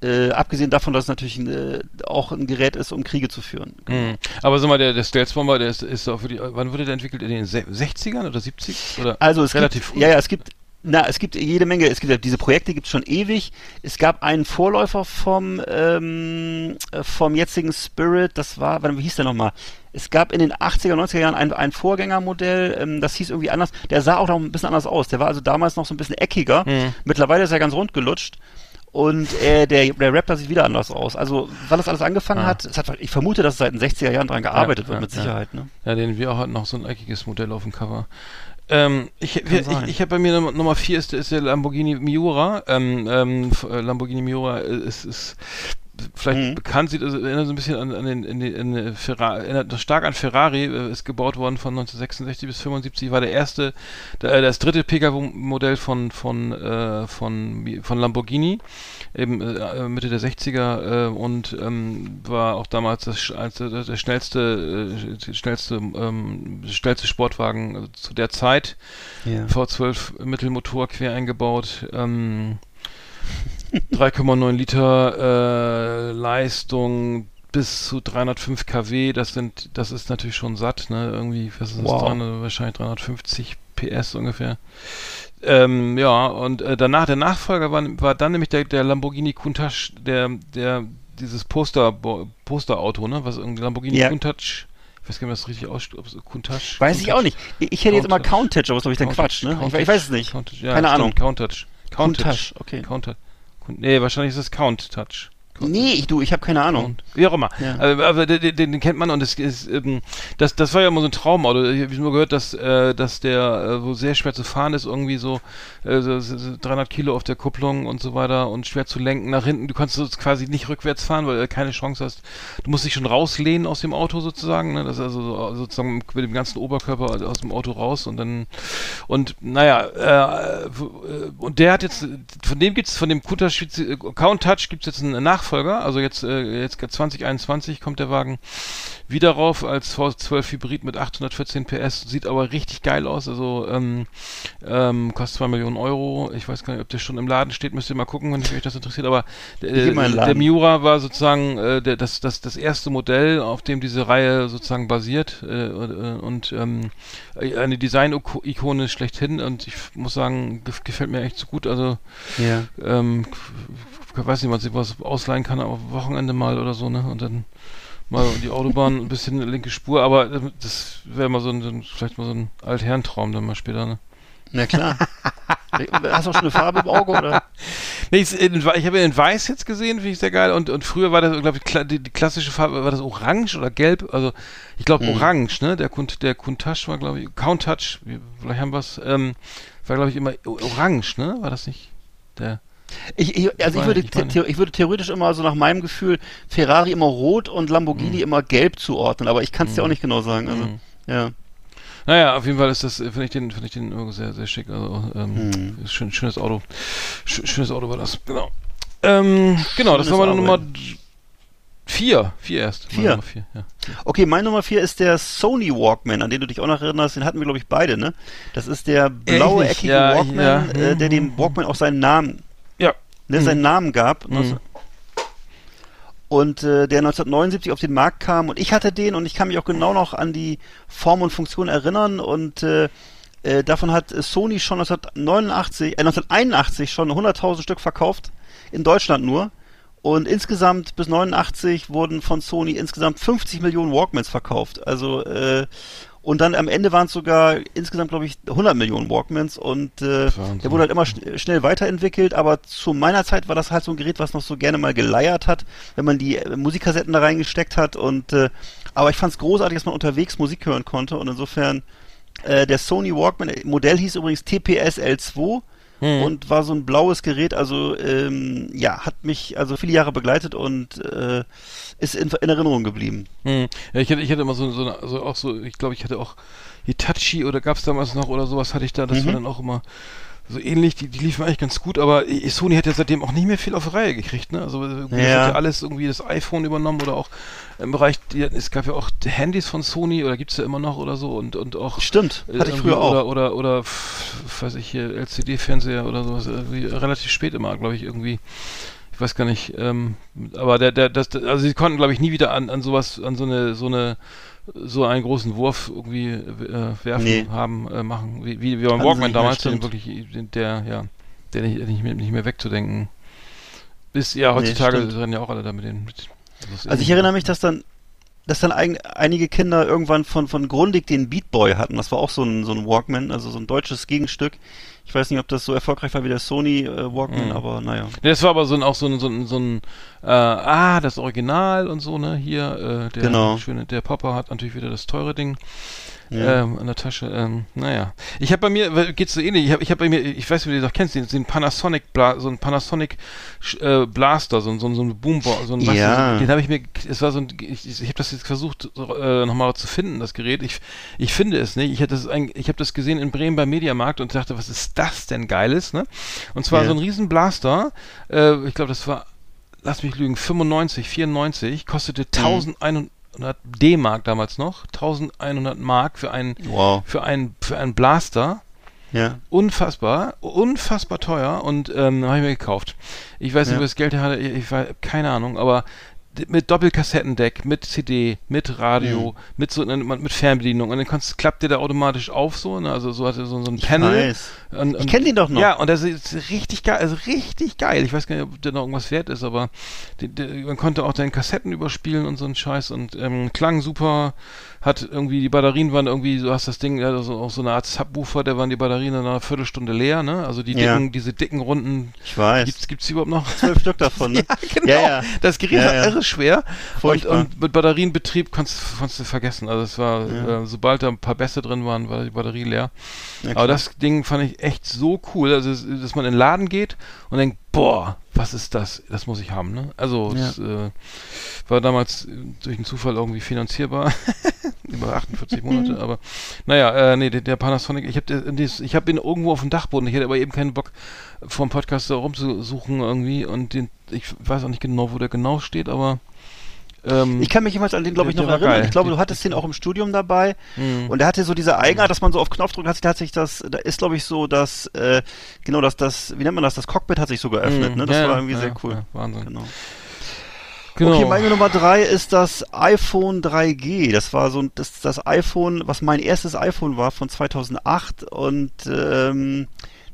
[SPEAKER 4] äh, abgesehen davon, dass es natürlich ein, äh, auch ein Gerät ist, um Kriege zu führen.
[SPEAKER 3] Mhm. Aber sag mal, der, der Stealth-Bomber, der ist, ist auch für die, wann wurde der entwickelt? In den Se 60ern oder 70? Oder
[SPEAKER 4] Also es
[SPEAKER 3] relativ
[SPEAKER 4] gibt,
[SPEAKER 3] früh?
[SPEAKER 4] ja, ja, es gibt, na, es gibt jede Menge, es gibt ja, diese Projekte gibt es schon ewig. Es gab einen Vorläufer vom, ähm, äh, vom jetzigen Spirit, das war, wie hieß der nochmal? Es gab in den 80er, 90er Jahren ein, ein Vorgängermodell, ähm, das hieß irgendwie anders, der sah auch noch ein bisschen anders aus. Der war also damals noch so ein bisschen eckiger.
[SPEAKER 3] Mhm.
[SPEAKER 4] Mittlerweile ist er ganz rund gelutscht. Und äh, der, der Raptor sieht wieder anders aus. Also, weil das alles angefangen
[SPEAKER 3] Ah.
[SPEAKER 4] hat, es hat, ich vermute, dass seit den 60er Jahren dran gearbeitet
[SPEAKER 3] Ja,
[SPEAKER 4] wird,
[SPEAKER 3] ja,
[SPEAKER 4] mit
[SPEAKER 3] ja.
[SPEAKER 4] Sicherheit. Ne?
[SPEAKER 3] Ja, den wir auch hatten noch so ein eckiges Modell auf dem Cover. Ähm, ich ich,
[SPEAKER 4] sein.
[SPEAKER 3] ich habe bei mir Nummer, Nummer vier ist, ist der Lamborghini Miura. Ähm, ähm, äh, Lamborghini Miura ist, ist vielleicht
[SPEAKER 4] Mhm.
[SPEAKER 3] bekannt, sieht also erinnert so ein bisschen an, an den, in den in den Ferrari, erinnert stark an Ferrari, äh, ist gebaut worden von 1966 bis 75, war der erste, der, äh, das dritte Pkw-Modell von von äh, von von Lamborghini, eben äh, Mitte der 60er äh, und ähm, war auch damals das, sch- als, der, schnellste äh, schnellste ähm, schnellste Sportwagen äh, zu der Zeit.
[SPEAKER 4] Ja.
[SPEAKER 3] V12 Mittelmotor quer eingebaut. Ähm, 3,9 Liter äh, Leistung bis zu 305 kW. Das sind, das ist natürlich schon satt. Ne? Irgendwie, was ist das?
[SPEAKER 4] Wow.
[SPEAKER 3] 300, wahrscheinlich 350 PS ungefähr. Ähm, ja, und äh, danach, der Nachfolger war, war dann nämlich der, der Lamborghini Countach, der, der, dieses Poster, Posterauto, ne, was irgendwie Lamborghini
[SPEAKER 4] Ja.
[SPEAKER 3] Countach, ich weiß gar nicht, was richtig ausspricht, ob Countach.
[SPEAKER 4] Weiß ich auch nicht. Ich hätte jetzt immer
[SPEAKER 3] Countach.
[SPEAKER 4] Countach, aber das ist glaube ich dann
[SPEAKER 3] Countach,
[SPEAKER 4] Quatsch, ne? Ich,
[SPEAKER 3] Countach,
[SPEAKER 4] ich weiß es nicht.
[SPEAKER 3] Countach, ja,
[SPEAKER 4] Keine
[SPEAKER 3] stimmt,
[SPEAKER 4] Ahnung.
[SPEAKER 3] Countach. Countach.
[SPEAKER 4] Countach, okay.
[SPEAKER 3] Countach. Nee, wahrscheinlich ist es Count Touch.
[SPEAKER 4] Nee, ich, du, ich habe keine Ahnung.
[SPEAKER 3] Wie auch immer.
[SPEAKER 4] Ja.
[SPEAKER 3] Aber, aber den, den, kennt man und es ist, ähm, das, das war ja immer so ein Traumauto. Ich habe nur gehört, dass, äh, dass der äh, so sehr schwer zu fahren ist, irgendwie so, äh, so, so so 300 Kilo auf der Kupplung und so weiter und schwer zu lenken nach hinten. Du kannst quasi nicht rückwärts fahren, weil du keine Chance hast. Du musst dich schon rauslehnen aus dem Auto sozusagen. Ne? Das ist also so, sozusagen mit dem ganzen Oberkörper aus dem Auto raus und dann und naja, äh, äh, und der hat jetzt, von dem gibt's, von dem Countach, äh, Countach gibt's jetzt einen Nachfolger, also jetzt, äh, jetzt 2021 kommt der Wagen wieder rauf als V12 Hybrid mit 814 PS, sieht aber richtig geil aus, also ähm, ähm, kostet 2 Millionen Euro, ich weiß gar nicht, ob der schon im Laden steht, müsst ihr mal gucken, wenn euch das interessiert, aber äh, der. Miura war sozusagen äh, der, das, das, das erste Modell, auf dem diese Reihe sozusagen basiert äh, und, ähm, eine Design-Ikone schlechthin. Und ich muss sagen, gef gefällt mir echt so gut. Also,
[SPEAKER 4] Ja.
[SPEAKER 3] ähm, weiß nicht, man sich was ausleihen kann, aber Wochenende mal oder so, ne? Und dann mal die Autobahn, ein bisschen linke Spur, aber äh, das wäre mal so ein, vielleicht mal so ein Altherrentraum dann mal später, ne?
[SPEAKER 4] Na klar. Hast du auch schon eine Farbe im Auge, oder?
[SPEAKER 3] Nee, ich, in, ich habe ihn in Weiß jetzt gesehen, finde ich sehr geil. Und, und früher war das, glaube ich, kla- die, die klassische Farbe, war das Orange oder Gelb? Also, ich glaube
[SPEAKER 4] Mhm.
[SPEAKER 3] Orange, ne? Der, Kunt, der Countach war, glaube ich, Countach, vielleicht haben wir es, ähm, war, glaube ich, immer Orange, ne? War das nicht? Der.
[SPEAKER 4] Ich, ich, also ich
[SPEAKER 3] meine-
[SPEAKER 4] würde,
[SPEAKER 3] ich meine-
[SPEAKER 4] the- ich würde theoretisch immer so nach meinem Gefühl Ferrari immer rot und Lamborghini immer gelb zuordnen, aber ich kann es dir auch nicht genau sagen. Also,
[SPEAKER 3] Mhm.
[SPEAKER 4] ja.
[SPEAKER 3] Naja, auf jeden Fall ist das, finde ich den, finde ich den sehr, sehr schick. Also, ähm,
[SPEAKER 4] Mhm.
[SPEAKER 3] ist schön, schönes Auto. Sch schönes Auto war das, genau. Ähm, genau, das
[SPEAKER 4] Schönes
[SPEAKER 3] war meine Nummer vier. Vier erst. Meine
[SPEAKER 4] Vier?
[SPEAKER 3] Nummer vier, ja.
[SPEAKER 4] Okay, mein Nummer vier ist der Sony Walkman, an den du dich auch noch erinnerst. Den hatten wir, glaube ich, beide, ne? Das ist der blaue, eckige
[SPEAKER 3] Ja,
[SPEAKER 4] Walkman,
[SPEAKER 3] ja.
[SPEAKER 4] Äh, der dem Walkman auch seinen Namen,
[SPEAKER 3] Ja.
[SPEAKER 4] ne, seinen Namen gab.
[SPEAKER 3] Mhm.
[SPEAKER 4] Und äh, der 1979 auf den Markt kam und ich hatte den und ich kann mich auch genau noch an die Form und Funktion erinnern und äh, äh, davon hat Sony schon 1989, äh, 1981 schon 100.000 Stück verkauft, in Deutschland nur. Und insgesamt bis 89 wurden von Sony insgesamt 50 Millionen Walkmans verkauft. Also äh, und dann am Ende waren es sogar insgesamt, glaube ich, 100 Millionen Walkmans und äh, der wurde halt immer schn schnell weiterentwickelt, aber zu meiner Zeit war das halt so ein Gerät, was noch so gerne mal geleiert hat, wenn man die äh, Musikkassetten da reingesteckt hat und äh, aber ich fand es großartig, dass man unterwegs Musik hören konnte und insofern äh, der Sony Walkman äh, Modell hieß übrigens TPS L2
[SPEAKER 3] Hm.
[SPEAKER 4] und war so ein blaues Gerät, also ähm, ja, hat mich also viele Jahre begleitet und äh, ist in, in Erinnerung geblieben.
[SPEAKER 3] Hm. Ja, ich hatte, ich hatte immer so, so, eine, so auch so, ich glaube, ich hatte auch Hitachi oder gab es damals noch oder sowas hatte ich da, das
[SPEAKER 4] Mhm.
[SPEAKER 3] war dann auch immer so ähnlich, die, die liefen eigentlich ganz gut, aber äh, Sony hat ja seitdem auch nicht mehr viel auf die Reihe gekriegt, ne? Also das
[SPEAKER 4] Ja.
[SPEAKER 3] hat ja alles irgendwie das iPhone übernommen oder auch im Bereich, die, es gab ja auch Handys von Sony oder gibt's ja immer noch oder so und, und auch
[SPEAKER 4] Stimmt,
[SPEAKER 3] äh,
[SPEAKER 4] hatte ich früher auch.
[SPEAKER 3] Oder, oder, oder, weiß ich hier, LCD-Fernseher oder sowas, irgendwie relativ spät immer, glaube ich, irgendwie. Ich weiß gar nicht, ähm, aber der, der, das, also sie konnten, glaube ich, nie wieder an, an sowas, an so eine, so eine, so einen großen Wurf irgendwie äh, werfen,
[SPEAKER 4] Nee.
[SPEAKER 3] haben, äh, machen, wie, wie, wie beim
[SPEAKER 4] sie
[SPEAKER 3] Walkman damals, den wirklich, der, ja, der nicht, nicht, mehr, nicht mehr wegzudenken ist. Ja, heutzutage
[SPEAKER 4] stimmt.
[SPEAKER 3] rennen ja auch alle da mit den, mit,
[SPEAKER 4] Also ich erinnere mich, dass dann, dass dann ein, einige Kinder irgendwann von, von Grundig den Beat Boy hatten. Das war auch so ein, so ein Walkman, also so ein deutsches Gegenstück. Ich weiß nicht, ob das so erfolgreich war wie der Sony äh, Walkman,
[SPEAKER 3] Mhm.
[SPEAKER 4] aber naja.
[SPEAKER 3] Das war aber so ein, auch so ein, so ein, so ein äh, ah, das Original und so, ne, hier, äh, der
[SPEAKER 4] Genau.
[SPEAKER 3] schöne, der Popper hat natürlich wieder das teure Ding
[SPEAKER 4] Ja.
[SPEAKER 3] ähm, an der Tasche, ähm, naja. Ich habe bei mir, geht's so ähnlich, ich habe ich hab bei mir, ich weiß nicht, wie du das kennst, den, den Panasonic, Bla, so ein Panasonic äh, Blaster, so, ein- so, so ein Boombo, so ein, du,
[SPEAKER 4] Ja.
[SPEAKER 3] den habe ich mir, es war so ein, ich, ich habe das jetzt versucht, äh, nochmal zu finden, das Gerät, ich, ich finde es nicht, ich hätte das, ein, ich habe das gesehen in Bremen beim Mediamarkt und dachte, was ist das denn Geiles, ne? Und zwar
[SPEAKER 4] Ja.
[SPEAKER 3] so ein riesen Blaster, äh, ich glaube, das war, lass mich lügen, 95, 94, kostete 1100 D-Mark damals noch, 1100 Mark für einen,
[SPEAKER 4] Wow.
[SPEAKER 3] für einen, für einen Blaster.
[SPEAKER 4] Ja.
[SPEAKER 3] Unfassbar, unfassbar teuer und ähm, habe ich mir gekauft. Ich weiß nicht,
[SPEAKER 4] Ja.
[SPEAKER 3] wo das Geld hatte, ich, ich war, keine Ahnung, aber mit Doppelkassettendeck, mit CD, mit Radio, mit so mit Fernbedienung und dann kannst, klappt der da automatisch auf so, ne? also so hatte so, so ein Panel.
[SPEAKER 4] weiß.
[SPEAKER 3] Und, und,
[SPEAKER 4] kenn den doch noch.
[SPEAKER 3] Ja, und das ist richtig geil, also richtig geil. Ich weiß gar nicht, ob der noch irgendwas wert ist, aber die, die, man konnte auch deine Kassetten überspielen und so ein Scheiß und ähm, klang super. Hat irgendwie die Batterien waren irgendwie, du hast das Ding, ja, also auch so eine Art Subwoofer, da waren die Batterien in einer Viertelstunde leer, ne? Also die
[SPEAKER 4] Ja.
[SPEAKER 3] dicken, diese dicken runden.
[SPEAKER 4] Ich weiß.
[SPEAKER 3] Gibt's, gibt's die überhaupt noch?
[SPEAKER 4] Zwölf Stück davon, ne?
[SPEAKER 3] Ja, genau.
[SPEAKER 4] Ja, ja.
[SPEAKER 3] Das Gerät
[SPEAKER 4] Ja, ja.
[SPEAKER 3] irre schwer. Und, und mit Batterienbetrieb konntest, konntest du vergessen. Also es war, äh, sobald da ein paar Bässe drin waren, war die Batterie leer.
[SPEAKER 4] Ja,
[SPEAKER 3] Aber das Ding fand ich echt so cool, also dass man in den Laden geht und denkt, boah, was ist das? Das muss ich haben, ne? Also
[SPEAKER 4] Ja.
[SPEAKER 3] es äh, war damals äh, durch einen Zufall irgendwie finanzierbar. Über 48 Monate, aber naja, äh, nee, der, der Panasonic, ich habe ich hab ihn irgendwo auf dem Dachboden, ich hätte aber eben keinen Bock vom Podcast da rumzusuchen irgendwie und den, ich weiß auch nicht genau, wo der genau steht, aber ähm,
[SPEAKER 4] Ich kann mich jemals an den, glaube ich, noch erinnern.
[SPEAKER 3] geil.
[SPEAKER 4] Ich glaube, du hattest den auch im Studium dabei.
[SPEAKER 3] Mhm.
[SPEAKER 4] Und der hatte so diese Eigenart, dass man so auf Knopf drückt, hat sich, sich das, da ist, glaube ich, so, dass, äh, genau, dass das, wie nennt man das, das Cockpit hat sich so geöffnet,
[SPEAKER 3] Mhm.
[SPEAKER 4] ne? Das
[SPEAKER 3] Ja,
[SPEAKER 4] war irgendwie
[SPEAKER 3] ja,
[SPEAKER 4] sehr cool.
[SPEAKER 3] ja, Wahnsinn.
[SPEAKER 4] Genau.
[SPEAKER 3] genau.
[SPEAKER 4] Okay, meine Nummer drei ist das iPhone 3G. Das war so ein- das, das iPhone, was mein erstes iPhone war von 2008 und ähm,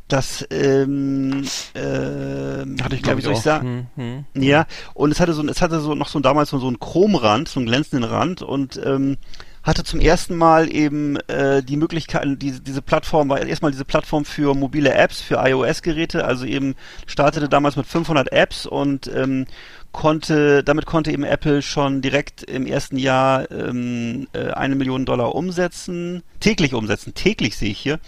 [SPEAKER 4] das ähm, ähm,
[SPEAKER 3] hatte ich glaube
[SPEAKER 4] wie soll ich sagen?
[SPEAKER 3] Hm, hm.
[SPEAKER 4] Ja, und es hatte so, es hatte so noch so damals so, einen Chromrand, so einen glänzenden Rand und ähm, hatte zum ersten Mal eben äh, die Möglichkeit, diese, diese Plattform war erstmal diese Plattform für mobile Apps, für iOS-Geräte, also eben startete damals mit 500 Apps und ähm, konnte, damit konnte eben Apple schon direkt im ersten Jahr ähm, äh, eine Million Dollar umsetzen, täglich umsetzen, täglich sehe ich hier.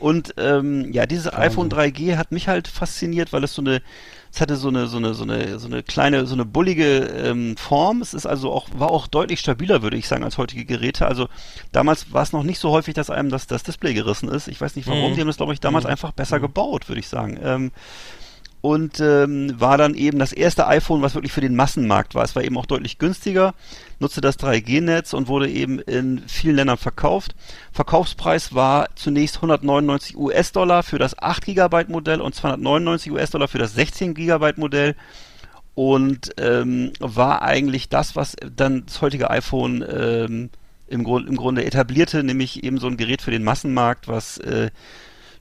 [SPEAKER 4] Und ähm, ja, dieses iPhone 3G hat mich halt fasziniert, weil es so eine, es hatte so eine, so eine, so eine, so eine kleine, so eine bullige ähm, Form. Es ist also auch, war auch deutlich stabiler, würde ich sagen, als heutige Geräte. Also damals war es noch nicht so häufig, dass einem das, das Display gerissen ist. Ich weiß nicht warum,
[SPEAKER 3] Mhm.
[SPEAKER 4] die haben das, glaube ich, damals einfach besser gebaut, würde ich sagen. Ähm, und ähm, war dann eben das erste iPhone, was wirklich für den Massenmarkt war. Es war eben auch deutlich günstiger, nutzte das 3G-Netz und wurde eben in vielen Ländern verkauft. Verkaufspreis war zunächst 199 US-Dollar für das 8 GB Modell und 299 US-Dollar für das 16 GB Modell und ähm, war eigentlich das, was dann das heutige iPhone ähm, im, Grund, im Grunde etablierte, nämlich eben so ein Gerät für den Massenmarkt, was äh,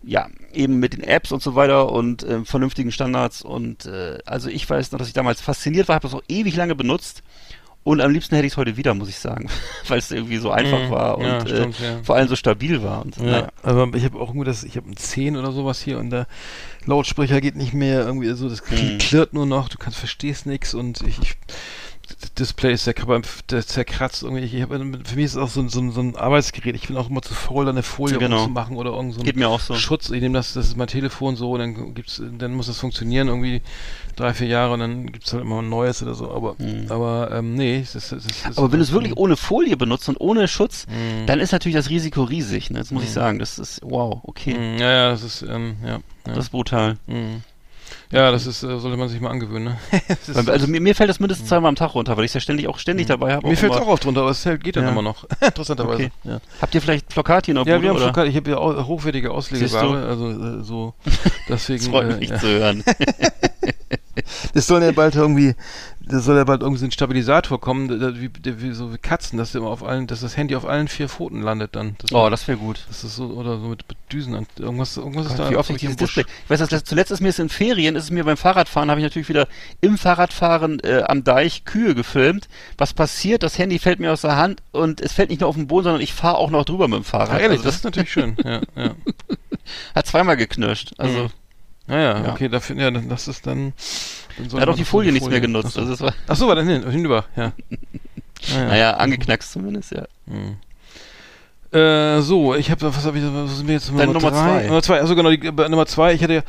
[SPEAKER 4] ja, eben mit den Apps und so weiter und äh, vernünftigen Standards und äh, also ich weiß noch, dass ich damals fasziniert war, habe das auch ewig lange benutzt und am liebsten hätte ich es heute wieder, muss ich sagen, weil es irgendwie so einfach
[SPEAKER 3] Mhm.
[SPEAKER 4] war und
[SPEAKER 3] Ja, stimmt,
[SPEAKER 4] äh,
[SPEAKER 3] ja.
[SPEAKER 4] vor allem so stabil war und
[SPEAKER 3] Ja,
[SPEAKER 4] naja.
[SPEAKER 3] aber ich habe auch irgendwie das, ich habe ein 10 oder sowas hier und der Lautsprecher geht nicht mehr, irgendwie so, das
[SPEAKER 4] Mhm.
[SPEAKER 3] klirrt nur noch, du kannst verstehst nichts und ich, ich Display ist zerkratzt, der zerkratzt irgendwie. Ich, hab, für mich ist es auch so, ein- so, ein- so ein Arbeitsgerät. Ich bin auch immer zu faul, da eine Folie
[SPEAKER 4] Genau.
[SPEAKER 3] zu machen oder irgend so
[SPEAKER 4] auch so.
[SPEAKER 3] Schutz. Ich nehme das, das ist mein Telefon so, und dann gibt's, dann muss das funktionieren irgendwie drei, vier Jahre und dann gibt's halt immer ein neues oder so. Aber, aber ähm, nee, das, das, das,
[SPEAKER 4] Mhm. Aber wenn du es wirklich ohne Folie benutzt und ohne Schutz,
[SPEAKER 3] Mhm.
[SPEAKER 4] dann ist natürlich das Risiko riesig. Ne? Das muss ich sagen. Das ist wow, okay.
[SPEAKER 3] Mm, Ja, ja, das ist, ähm, ja. ja.
[SPEAKER 4] Das ist brutal.
[SPEAKER 3] Mm. Ja, das ist, äh, sollte man sich mal angewöhnen, ne?
[SPEAKER 4] Also mir, mir fällt das mindestens zweimal am Tag runter, weil ich es ja ständig auch ständig dabei habe.
[SPEAKER 3] mir fällt es auch oft drunter, aber es geht dann
[SPEAKER 4] Ja.
[SPEAKER 3] immer noch. Interessanterweise.
[SPEAKER 4] Okay.
[SPEAKER 3] Ja.
[SPEAKER 4] Habt ihr vielleicht Flocati in der
[SPEAKER 3] Ja,
[SPEAKER 4] Bude,
[SPEAKER 3] wir haben
[SPEAKER 4] oder?
[SPEAKER 3] Flocati, ich habe ja auch hochwertige Auslegeware,
[SPEAKER 4] Siehst du?
[SPEAKER 3] also äh, so deswegen.
[SPEAKER 4] Das freut
[SPEAKER 3] äh,
[SPEAKER 4] mich
[SPEAKER 3] ja.
[SPEAKER 4] zu hören.
[SPEAKER 3] Das soll ja bald irgendwie, das soll ja bald irgendwie so ein Stabilisator kommen, der- wie, wie so wie Katzen, dass immer auf allen, dass das Handy auf allen vier Pfoten landet dann. Das,
[SPEAKER 4] Oh, das wäre gut.
[SPEAKER 3] das ist so, oder so mit, Düsen an, irgendwas, irgendwas ist da.
[SPEAKER 4] Wie oft ich dieses. Display. Ich weiß, das, zuletzt ist mir es in Ferien, ist es mir beim Fahrradfahren, habe ich natürlich wieder im Fahrradfahren äh, am Deich Kühe gefilmt. Was passiert? Das Handy fällt mir aus der Hand und es fällt nicht nur auf den Boden, sondern ich fahre auch noch drüber mit dem Fahrrad.
[SPEAKER 3] Ah, ehrlich,
[SPEAKER 4] also
[SPEAKER 3] das
[SPEAKER 4] das
[SPEAKER 3] ist natürlich schön. Ja, ja.
[SPEAKER 4] hat zweimal geknirscht. Also
[SPEAKER 3] Mhm. Naja,
[SPEAKER 4] Ja.
[SPEAKER 3] okay, dafür, ja, dann- das ist dann.
[SPEAKER 4] Er hat auch die Folie
[SPEAKER 3] mit
[SPEAKER 4] nichts mehr
[SPEAKER 3] Folie-
[SPEAKER 4] genutzt.
[SPEAKER 3] Achso,
[SPEAKER 4] Also war,
[SPEAKER 3] Ach so, war dann hin, hinüber, ja. Naja.
[SPEAKER 4] naja, angeknackst zumindest, ja.
[SPEAKER 3] Hm. Äh, so, ich habe, was habe ich, was ist mir jetzt
[SPEAKER 4] Nummer
[SPEAKER 3] drei?
[SPEAKER 4] zwei.
[SPEAKER 3] Nummer zwei, also genau, die, bei Nummer zwei, ich hatte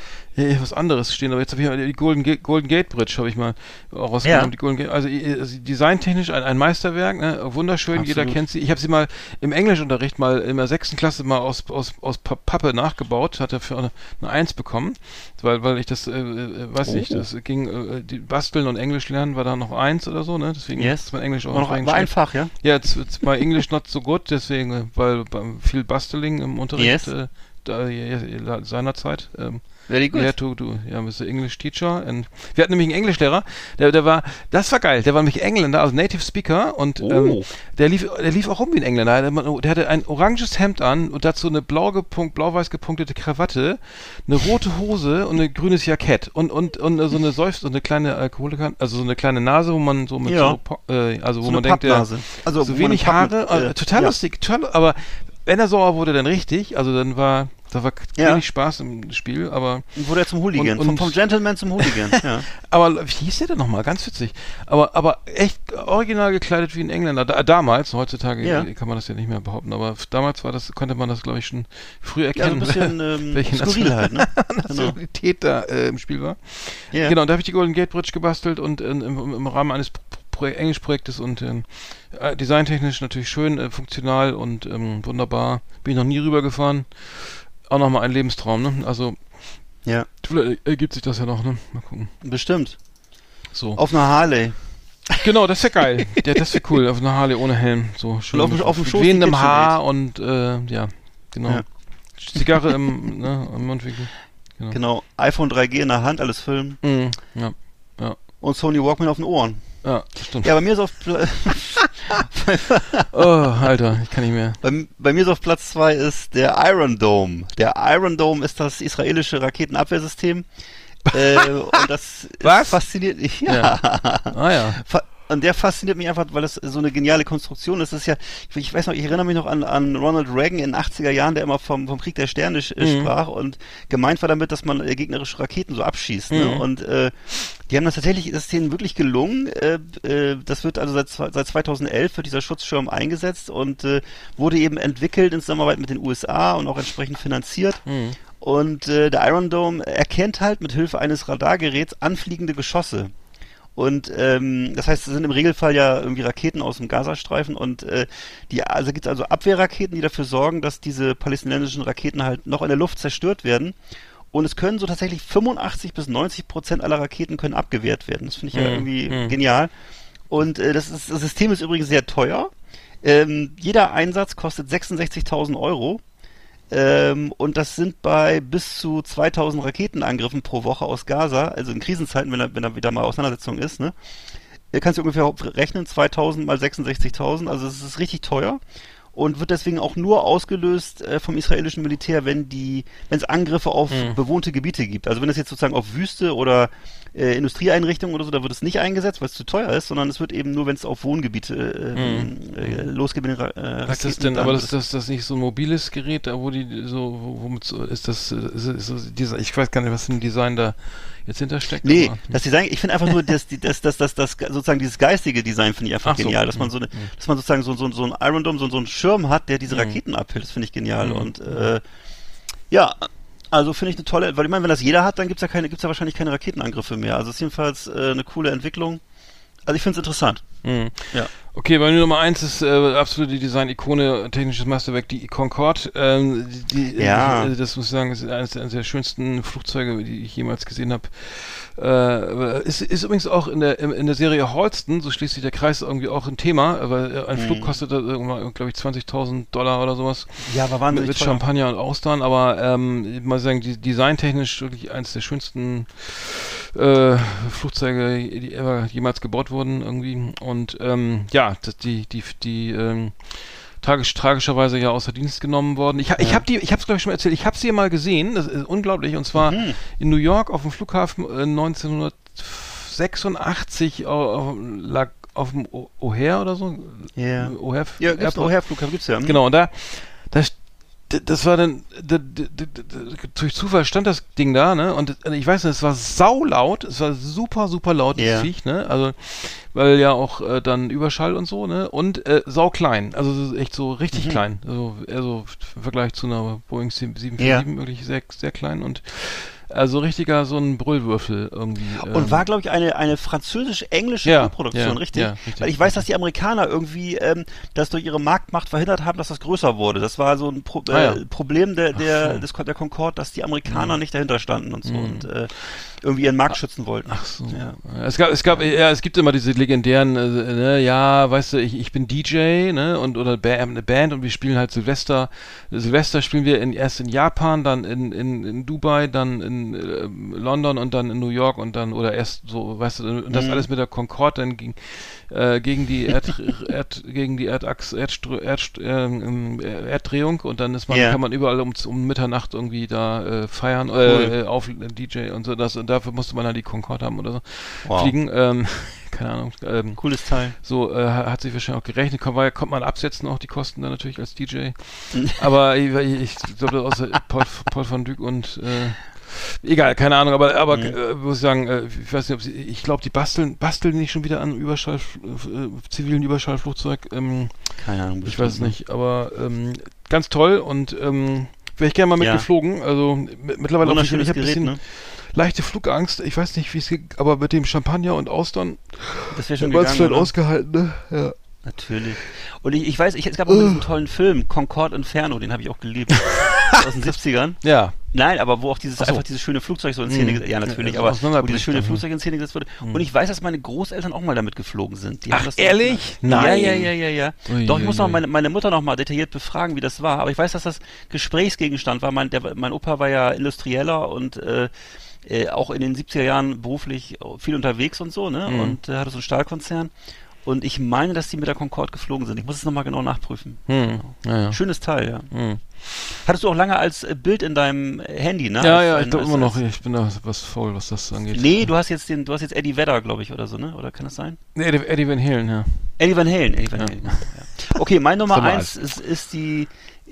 [SPEAKER 3] ja, was anderes stehen, aber jetzt habe ich mal die Golden, Ga- Golden Gate Bridge, habe ich mal auch rausgenommen.
[SPEAKER 4] Ja.
[SPEAKER 3] Die Golden Gate, also, i- also designtechnisch ein, ein Meisterwerk, ne? wunderschön, jeder
[SPEAKER 4] Absolut.
[SPEAKER 3] kennt sie. Ich habe sie mal im Englischunterricht mal in der sechsten Klasse mal aus, aus, aus Pa- Pappe nachgebaut, hat dafür eine, eine Eins bekommen, weil, weil ich das, äh, äh, weiß nicht,
[SPEAKER 4] Oh.
[SPEAKER 3] das ging, äh, die Basteln und Englisch lernen war da noch eins oder so, ne? Deswegen
[SPEAKER 4] Yes.
[SPEAKER 3] ist mein Englisch auch
[SPEAKER 4] War, noch, war ein
[SPEAKER 3] schlecht.
[SPEAKER 4] Fach, ja?
[SPEAKER 3] Ja, it's, it's my English not so good, deswegen, äh, weil beim viel Basteling im Unterricht
[SPEAKER 4] Yes.
[SPEAKER 3] äh, da, seinerzeit. Ähm,
[SPEAKER 4] Very good.
[SPEAKER 3] Yeah, to, to, ja, Mr. English Teacher. And wir hatten nämlich einen Englischlehrer, der, der war, das war geil, der war nämlich Engländer, also Native Speaker und
[SPEAKER 4] Oh.
[SPEAKER 3] ähm, der lief, der lief auch rum wie ein Engländer. Der, der hatte ein oranges Hemd an und dazu eine blau gepunkt, blau-weiß gepunktete Krawatte, eine rote Hose und ein grünes Jackett und, und, und so eine Seufz, so eine kleine Alkoholiker, also so eine kleine Nase, wo man so mit
[SPEAKER 4] Ja.
[SPEAKER 3] so, äh, also wo
[SPEAKER 4] So
[SPEAKER 3] man denkt, der.
[SPEAKER 4] Also,
[SPEAKER 3] so wenig Haare,
[SPEAKER 4] äh,
[SPEAKER 3] äh, total
[SPEAKER 4] ja.
[SPEAKER 3] lustig, total, aber wenn er sauer wurde, dann richtig, also dann war, da war
[SPEAKER 4] Ja.
[SPEAKER 3] wenig Spaß im Spiel, aber
[SPEAKER 4] wurde er zum Hooligan.
[SPEAKER 3] Und-
[SPEAKER 4] vom,
[SPEAKER 3] und-
[SPEAKER 4] vom Gentleman zum Hooligan. ja.
[SPEAKER 3] aber wie hieß der denn nochmal? Ganz witzig. Aber, aber echt original gekleidet wie ein Engländer. Da, damals, heutzutage
[SPEAKER 4] Ja.
[SPEAKER 3] kann man das ja nicht mehr behaupten, aber damals war das, konnte man das, glaube ich, schon früh
[SPEAKER 4] Ja, so
[SPEAKER 3] erkennen,
[SPEAKER 4] ein bisschen ähm,
[SPEAKER 3] welche
[SPEAKER 4] halt, ne? Genau.
[SPEAKER 3] Nationalität da äh, im Spiel war.
[SPEAKER 4] Ja.
[SPEAKER 3] Genau, und da habe ich die Golden Gate Bridge gebastelt und äh, im, im Rahmen eines Pro Pro Englischprojektes und ähm, äh, designtechnisch natürlich schön, äh, funktional und ähm, wunderbar. Bin ich noch nie rübergefahren. Auch nochmal ein Lebenstraum, ne? Also,
[SPEAKER 4] Ja,
[SPEAKER 3] vielleicht ergibt sich das ja noch, ne? Mal gucken.
[SPEAKER 4] bestimmt.
[SPEAKER 3] So.
[SPEAKER 4] Auf einer Harley.
[SPEAKER 3] Genau, das wäre geil. Ja, das wäre cool. Auf einer Harley ohne Helm. So schön.
[SPEAKER 4] Und auf auf dem Schoß
[SPEAKER 3] wehendem. Haar und äh, ja, genau.
[SPEAKER 4] Ja.
[SPEAKER 3] Zigarre im, ne, im Mundwinkel. Genau.
[SPEAKER 4] Genau. iPhone 3G in der Hand, alles filmen.
[SPEAKER 3] Mhm, ja,
[SPEAKER 4] Und Sony Walkman auf den Ohren.
[SPEAKER 3] Ja, stimmt.
[SPEAKER 4] Ja, bei mir ist auf
[SPEAKER 3] Oh, Alter, ich kann nicht mehr.
[SPEAKER 4] bei, bei mir ist auf Platz zwei ist der Iron Dome. Der Iron Dome ist das israelische Raketenabwehrsystem. äh, und das
[SPEAKER 3] Was?
[SPEAKER 4] fasziniert mich. Ja.
[SPEAKER 3] Ja. Ah ja.
[SPEAKER 4] Fa- Und der fasziniert mich einfach, weil das so eine geniale Konstruktion ist. Das ist ja, ich weiß noch, ich erinnere mich noch an, an Ronald Reagan in den 80er Jahren, der immer vom, vom Krieg der Sterne äh,
[SPEAKER 3] Mhm.
[SPEAKER 4] sprach und gemeint war damit, dass man äh, gegnerische Raketen so abschießt. Ne?
[SPEAKER 3] Mhm.
[SPEAKER 4] Und äh, die haben das tatsächlich, das ist denen wirklich gelungen. Äh, äh, das wird also seit, seit 2011 wird dieser Schutzschirm eingesetzt und äh, wurde eben entwickelt in Zusammenarbeit mit den USA und auch entsprechend finanziert.
[SPEAKER 3] Mhm.
[SPEAKER 4] Und äh, der Iron Dome erkennt halt mit Hilfe eines Radargeräts anfliegende Geschosse. Und ähm, das heißt, es sind im Regelfall ja irgendwie Raketen aus dem Gazastreifen und äh, die also gibt es also Abwehrraketen, die dafür sorgen, dass diese palästinensischen Raketen halt noch in der Luft zerstört werden. Und es können so tatsächlich 85 bis 90 Prozent aller Raketen können abgewehrt werden. Das finde ich ja
[SPEAKER 3] Mhm,
[SPEAKER 4] irgendwie
[SPEAKER 3] mhm.
[SPEAKER 4] genial. Und äh, das, ist, das System ist übrigens sehr teuer. Ähm, jeder Einsatz kostet 66.000 Euro. Ähm, und das sind bei bis zu 2000 Raketenangriffen pro Woche aus Gaza, also in Krisenzeiten, wenn da, wenn da wieder mal Auseinandersetzung ist, ne? Ihr kannst du ungefähr rechnen, 2000 mal 66.000, also es ist richtig teuer und wird deswegen auch nur ausgelöst äh, vom israelischen Militär, wenn die, wenn es Angriffe auf
[SPEAKER 3] Mhm.
[SPEAKER 4] bewohnte Gebiete gibt. Also wenn es jetzt sozusagen auf Wüste oder äh, Industrieeinrichtungen oder so, da wird es nicht eingesetzt, weil es zu teuer ist, sondern es wird eben nur, wenn es auf Wohngebiete äh,
[SPEAKER 3] Mhm.
[SPEAKER 4] äh, losgeht mit den Ra äh,
[SPEAKER 3] Was ist das
[SPEAKER 4] Raketen,
[SPEAKER 3] denn? Aber das, das, das nicht so ein mobiles Gerät, da wo die so, wo- womit so, ist das, ist, ist, so Design, ich weiß gar nicht, was ein Design da jetzt hintersteckt.
[SPEAKER 4] Nee,
[SPEAKER 3] aber-
[SPEAKER 4] das Design, ich finde einfach nur, das, die- das, das, das, das, sozusagen dieses geistige Design finde ich einfach
[SPEAKER 3] Ach so.
[SPEAKER 4] genial, dass man so eine,
[SPEAKER 3] Mhm.
[SPEAKER 4] dass man sozusagen so, so, so ein Iron Dome, so, so einen Schirm hat, der diese
[SPEAKER 3] Mhm.
[SPEAKER 4] Raketen abhält, das finde ich genial und, äh, ja, also finde ich eine tolle, weil ich meine, wenn das jeder hat, dann gibt's ja keine, gibt's ja wahrscheinlich keine Raketenangriffe mehr, also es ist jedenfalls äh, eine coole Entwicklung, also ich finde es interessant.
[SPEAKER 3] Mhm.
[SPEAKER 4] Ja.
[SPEAKER 3] Okay, bei mir Nummer eins ist äh, absolute Design-Ikone, technisches Meisterwerk, die Concorde. Ähm, die, die,
[SPEAKER 4] Ja.
[SPEAKER 3] äh, das muss ich sagen, ist eines, eines der schönsten Flugzeuge, die ich jemals gesehen habe. Äh, ist, ist übrigens auch in der, in, in der Serie Holston, so schließt sich der Kreis irgendwie auch ein Thema, weil äh, ein
[SPEAKER 4] Mhm.
[SPEAKER 3] Flug kostet, irgendwann, glaube ich, 20.000 Dollar oder sowas.
[SPEAKER 4] Ja, aber
[SPEAKER 3] Mit,
[SPEAKER 4] wahnsinnig
[SPEAKER 3] mit. Champagner und Austern, aber ähm, ich muss sagen, die, designtechnisch wirklich eines der schönsten äh, Flugzeuge, die jemals gebaut wurden irgendwie. Und ähm, ja, die, die, die ähm, tragisch, tragischerweise ja außer Dienst genommen worden. Ich, ich habe die, ich habe es glaube ich schon mal erzählt, ich habe sie mal gesehen, das ist unglaublich, und zwar
[SPEAKER 4] Mhm.
[SPEAKER 3] in New York auf dem Flughafen äh, 1986 auf, lag auf dem O'Hare oder so.
[SPEAKER 4] Ja.
[SPEAKER 3] O'Hare
[SPEAKER 4] Ja, gibt's
[SPEAKER 3] Airport.
[SPEAKER 4] auch Herflughafen, gibt's ja. hm?
[SPEAKER 3] Genau, und da, da das war dann, durch Zufall stand das Ding da, ne? Und äh, ich weiß nicht, es war saulaut, es war super, super laut, dieses
[SPEAKER 4] Ja.
[SPEAKER 3] Viech, ne? Also, weil ja auch äh, dann Überschall und so, ne? Und äh, sauklein, also so echt so richtig
[SPEAKER 4] Mhm.
[SPEAKER 3] klein. Also, eher so im Vergleich zu einer Boeing 747
[SPEAKER 4] Ja.
[SPEAKER 3] wirklich sehr, sehr klein und also richtiger so ein Brüllwürfel irgendwie.
[SPEAKER 4] Und
[SPEAKER 3] ähm,
[SPEAKER 4] war, glaube ich, eine, eine französisch-englische
[SPEAKER 3] Ja,
[SPEAKER 4] Koproduktion,
[SPEAKER 3] ja,
[SPEAKER 4] richtig?
[SPEAKER 3] ja, richtig.
[SPEAKER 4] Weil ich weiß, dass die Amerikaner irgendwie ähm, das durch ihre Marktmacht verhindert haben, dass das größer wurde. Das war so ein Pro
[SPEAKER 3] Ah, ja.
[SPEAKER 4] äh, Problem der, der, des, der Concorde, dass die Amerikaner
[SPEAKER 3] Mhm.
[SPEAKER 4] nicht dahinter standen und so
[SPEAKER 3] Mhm.
[SPEAKER 4] und äh, irgendwie ihren Markt schützen wollten.
[SPEAKER 3] Ach so.
[SPEAKER 4] Ja.
[SPEAKER 3] Es gab, es gab, ja, es gibt immer diese legendären, äh, ne, ja, weißt du, ich, ich bin DJ, ne, und oder ba eine Band und wir spielen halt Silvester. Silvester spielen wir in, erst in Japan, dann in, in, in Dubai, dann in in äh, London und dann in New York und dann oder erst so, weißt du, und das
[SPEAKER 4] Mhm.
[SPEAKER 3] alles mit der Concorde dann ging äh, gegen die Erd, Erd gegen die Erdachse Erdströ, Erd, ähm, Erddrehung und dann ist man
[SPEAKER 4] Ja.
[SPEAKER 3] kann man überall um, um Mitternacht irgendwie da äh, feiern
[SPEAKER 4] Cool.
[SPEAKER 3] äh, auf DJ und so das und dafür musste man dann die Concorde haben oder so
[SPEAKER 4] Wow.
[SPEAKER 3] fliegen ähm, keine Ahnung ähm,
[SPEAKER 4] Cooles Teil.
[SPEAKER 3] so äh, hat sich wahrscheinlich auch gerechnet, kann, weil, kommt man absetzen auch die Kosten dann natürlich als DJ. aber ich, ich glaube, außer Paul, Paul van Dyk und äh, egal, keine Ahnung, aber aber
[SPEAKER 4] Mhm.
[SPEAKER 3] äh, muss ich sagen, äh, ich weiß nicht, ob sie, ich glaube, die basteln basteln nicht schon wieder an Überschall äh, zivilen Überschallflugzeug. Ähm,
[SPEAKER 4] Keine Ahnung.
[SPEAKER 3] ich weiß es nicht, aber ähm, ganz toll und ähm, wäre ich gerne mal
[SPEAKER 4] Ja.
[SPEAKER 3] mitgeflogen. Also mi- mittlerweile auch ich, ich
[SPEAKER 4] Wunderschönes
[SPEAKER 3] habe ein bisschen
[SPEAKER 4] ne?
[SPEAKER 3] leichte Flugangst. Ich weiß nicht, wie es geht, aber mit dem Champagner und Austern
[SPEAKER 4] Das wäre schon gegangen, oder?
[SPEAKER 3] ausgehalten, ne? Ja.
[SPEAKER 4] Natürlich. Und ich, ich weiß, ich, es gab auch mal diesen tollen Film, Concorde Inferno, den habe ich auch geliebt. aus den 70ern.
[SPEAKER 3] Ja.
[SPEAKER 4] Nein, aber wo auch dieses
[SPEAKER 3] so.
[SPEAKER 4] einfach dieses schöne Flugzeug so in Szene
[SPEAKER 3] Mhm.
[SPEAKER 4] ja natürlich,
[SPEAKER 3] Ja,
[SPEAKER 4] aber wo dieses schöne Flugzeug in Szene gesetzt wurde. Und ich weiß, dass meine Großeltern auch mal damit geflogen sind. Die
[SPEAKER 3] Ach, ehrlich?
[SPEAKER 4] Ja,
[SPEAKER 3] Nein.
[SPEAKER 4] ja, ja, ja, ja.
[SPEAKER 3] Ui,
[SPEAKER 4] Doch, ich
[SPEAKER 3] ui,
[SPEAKER 4] muss noch meine, meine Mutter noch mal detailliert befragen, wie das war. Aber ich weiß, dass das Gesprächsgegenstand war. Mein, der, mein Opa war ja Industrieller und äh, äh, auch in den 70er Jahren beruflich viel unterwegs und so, ne?
[SPEAKER 3] Mhm.
[SPEAKER 4] Und äh, hatte so einen Stahlkonzern. Und ich meine, dass die mit der Concorde geflogen sind. Ich muss es nochmal genau nachprüfen.
[SPEAKER 3] Hm. Ja, ja.
[SPEAKER 4] Schönes Teil, ja.
[SPEAKER 3] Hm.
[SPEAKER 4] Hattest du auch lange als Bild in deinem Handy, ne?
[SPEAKER 3] Ja,
[SPEAKER 4] Als
[SPEAKER 3] ja, ich glaube immer noch, ich bin da was faul, was das angeht.
[SPEAKER 4] Nee, du hast jetzt den, du hast jetzt Eddie Vedder, glaube ich, oder so, ne? Oder kann das sein?
[SPEAKER 3] Nee, Eddie, Eddie Van Halen, ja.
[SPEAKER 4] Eddie Van Halen, Eddie Van. Halen. Ja. ja. Okay, mein Nummer
[SPEAKER 3] Nummer
[SPEAKER 4] eins ist, ist die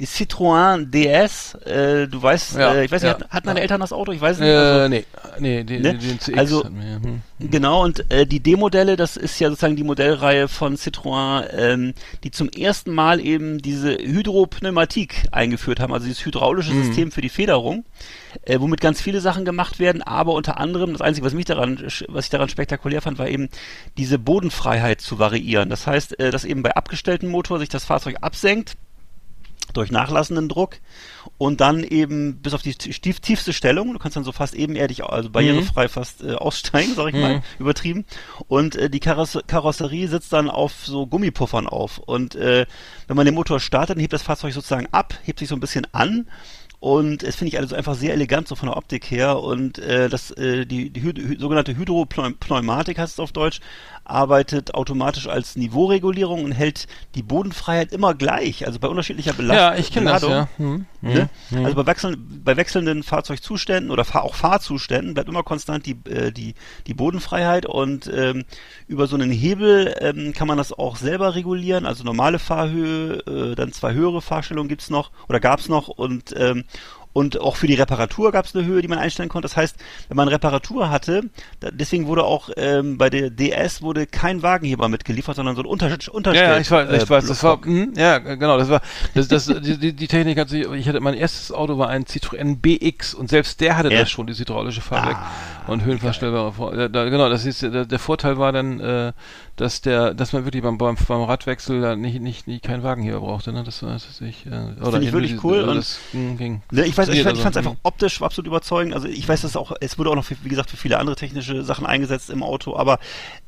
[SPEAKER 4] Citroën DS. Äh, du weißt,
[SPEAKER 3] Ja,
[SPEAKER 4] äh, ich weiß nicht,
[SPEAKER 3] ja,
[SPEAKER 4] hatten, hatten deine
[SPEAKER 3] ja.
[SPEAKER 4] Eltern das Auto? Ich weiß nicht.
[SPEAKER 3] Äh,
[SPEAKER 4] also,
[SPEAKER 3] nee, nee, den,
[SPEAKER 4] Ne?
[SPEAKER 3] den CX
[SPEAKER 4] Also-
[SPEAKER 3] wir, hm.
[SPEAKER 4] Genau, und äh, die D-Modelle, das ist ja sozusagen die Modellreihe von Citroën, ähm, die zum ersten Mal eben diese Hydropneumatik eingeführt haben, also dieses hydraulische
[SPEAKER 3] Mhm.
[SPEAKER 4] System für die Federung, äh, womit ganz viele Sachen gemacht werden, aber unter anderem, das Einzige, was mich daran, was ich daran spektakulär fand, war eben diese Bodenfreiheit zu variieren. Das heißt, äh, dass eben bei abgestelltem Motor sich das Fahrzeug absenkt, durch nachlassenden Druck und dann eben bis auf die tief, tiefste Stellung, du kannst dann so fast ebenerdig, also barrierefrei fast äh, aussteigen, sag ich mal,
[SPEAKER 3] Mhm.
[SPEAKER 4] übertrieben. Und äh, die Karosse Karosserie sitzt dann auf so Gummipuffern auf. Und äh, wenn man den Motor startet, dann hebt das Fahrzeug sozusagen ab, hebt sich so ein bisschen an. Und es finde ich also einfach sehr elegant, so von der Optik her. Und äh, das, äh, die, die hy sogenannte Hydropneumatik heißt es auf Deutsch, arbeitet automatisch als Niveauregulierung und hält die Bodenfreiheit immer gleich, also bei unterschiedlicher Belastung.
[SPEAKER 3] Ja, ich kenne das, ja. Hm.
[SPEAKER 4] Ne?
[SPEAKER 3] Hm.
[SPEAKER 4] Also bei, wechseln, bei wechselnden Fahrzeugzuständen oder auch Fahrzuständen bleibt immer konstant die, äh, die, die Bodenfreiheit und ähm, über so einen Hebel ähm, kann man das auch selber regulieren, also normale Fahrhöhe, äh, dann zwei höhere Fahrstellungen gibt's noch oder gab's noch und ähm, und auch für die Reparatur gab es eine Höhe, die man einstellen konnte. Das heißt, wenn man Reparatur hatte, da, deswegen wurde auch ähm, bei der DS wurde kein Wagenheber mitgeliefert, sondern so ein Unter Unterstell.
[SPEAKER 3] Ja, ja, ich weiß, ich
[SPEAKER 4] äh,
[SPEAKER 3] weiß, das war,
[SPEAKER 4] Block.
[SPEAKER 3] hm, ja, genau, das war, das, das, die, die, Technik hat sich, ich hatte, mein erstes Auto war ein Citroën BX und selbst der hatte
[SPEAKER 4] Ja.
[SPEAKER 3] das schon, dieses hydraulische Fahrwerk
[SPEAKER 4] Ah,
[SPEAKER 3] und höhenverstellbare, ja, da, genau, das ist, der, der Vorteil war dann, äh, dass der, dass man wirklich beim, beim, beim Radwechsel da nicht, nicht, nicht keinen Wagenheber brauchte, ne, das war, das ist ich, äh,
[SPEAKER 4] Finde ich wirklich cool und-
[SPEAKER 3] das ging.
[SPEAKER 4] Ne, ich weiß, ich, fand- ich fand es einfach
[SPEAKER 3] hm.
[SPEAKER 4] optisch absolut überzeugend. Also ich weiß, dass auch, es wurde auch noch, für, wie gesagt, für viele andere technische Sachen eingesetzt im Auto, aber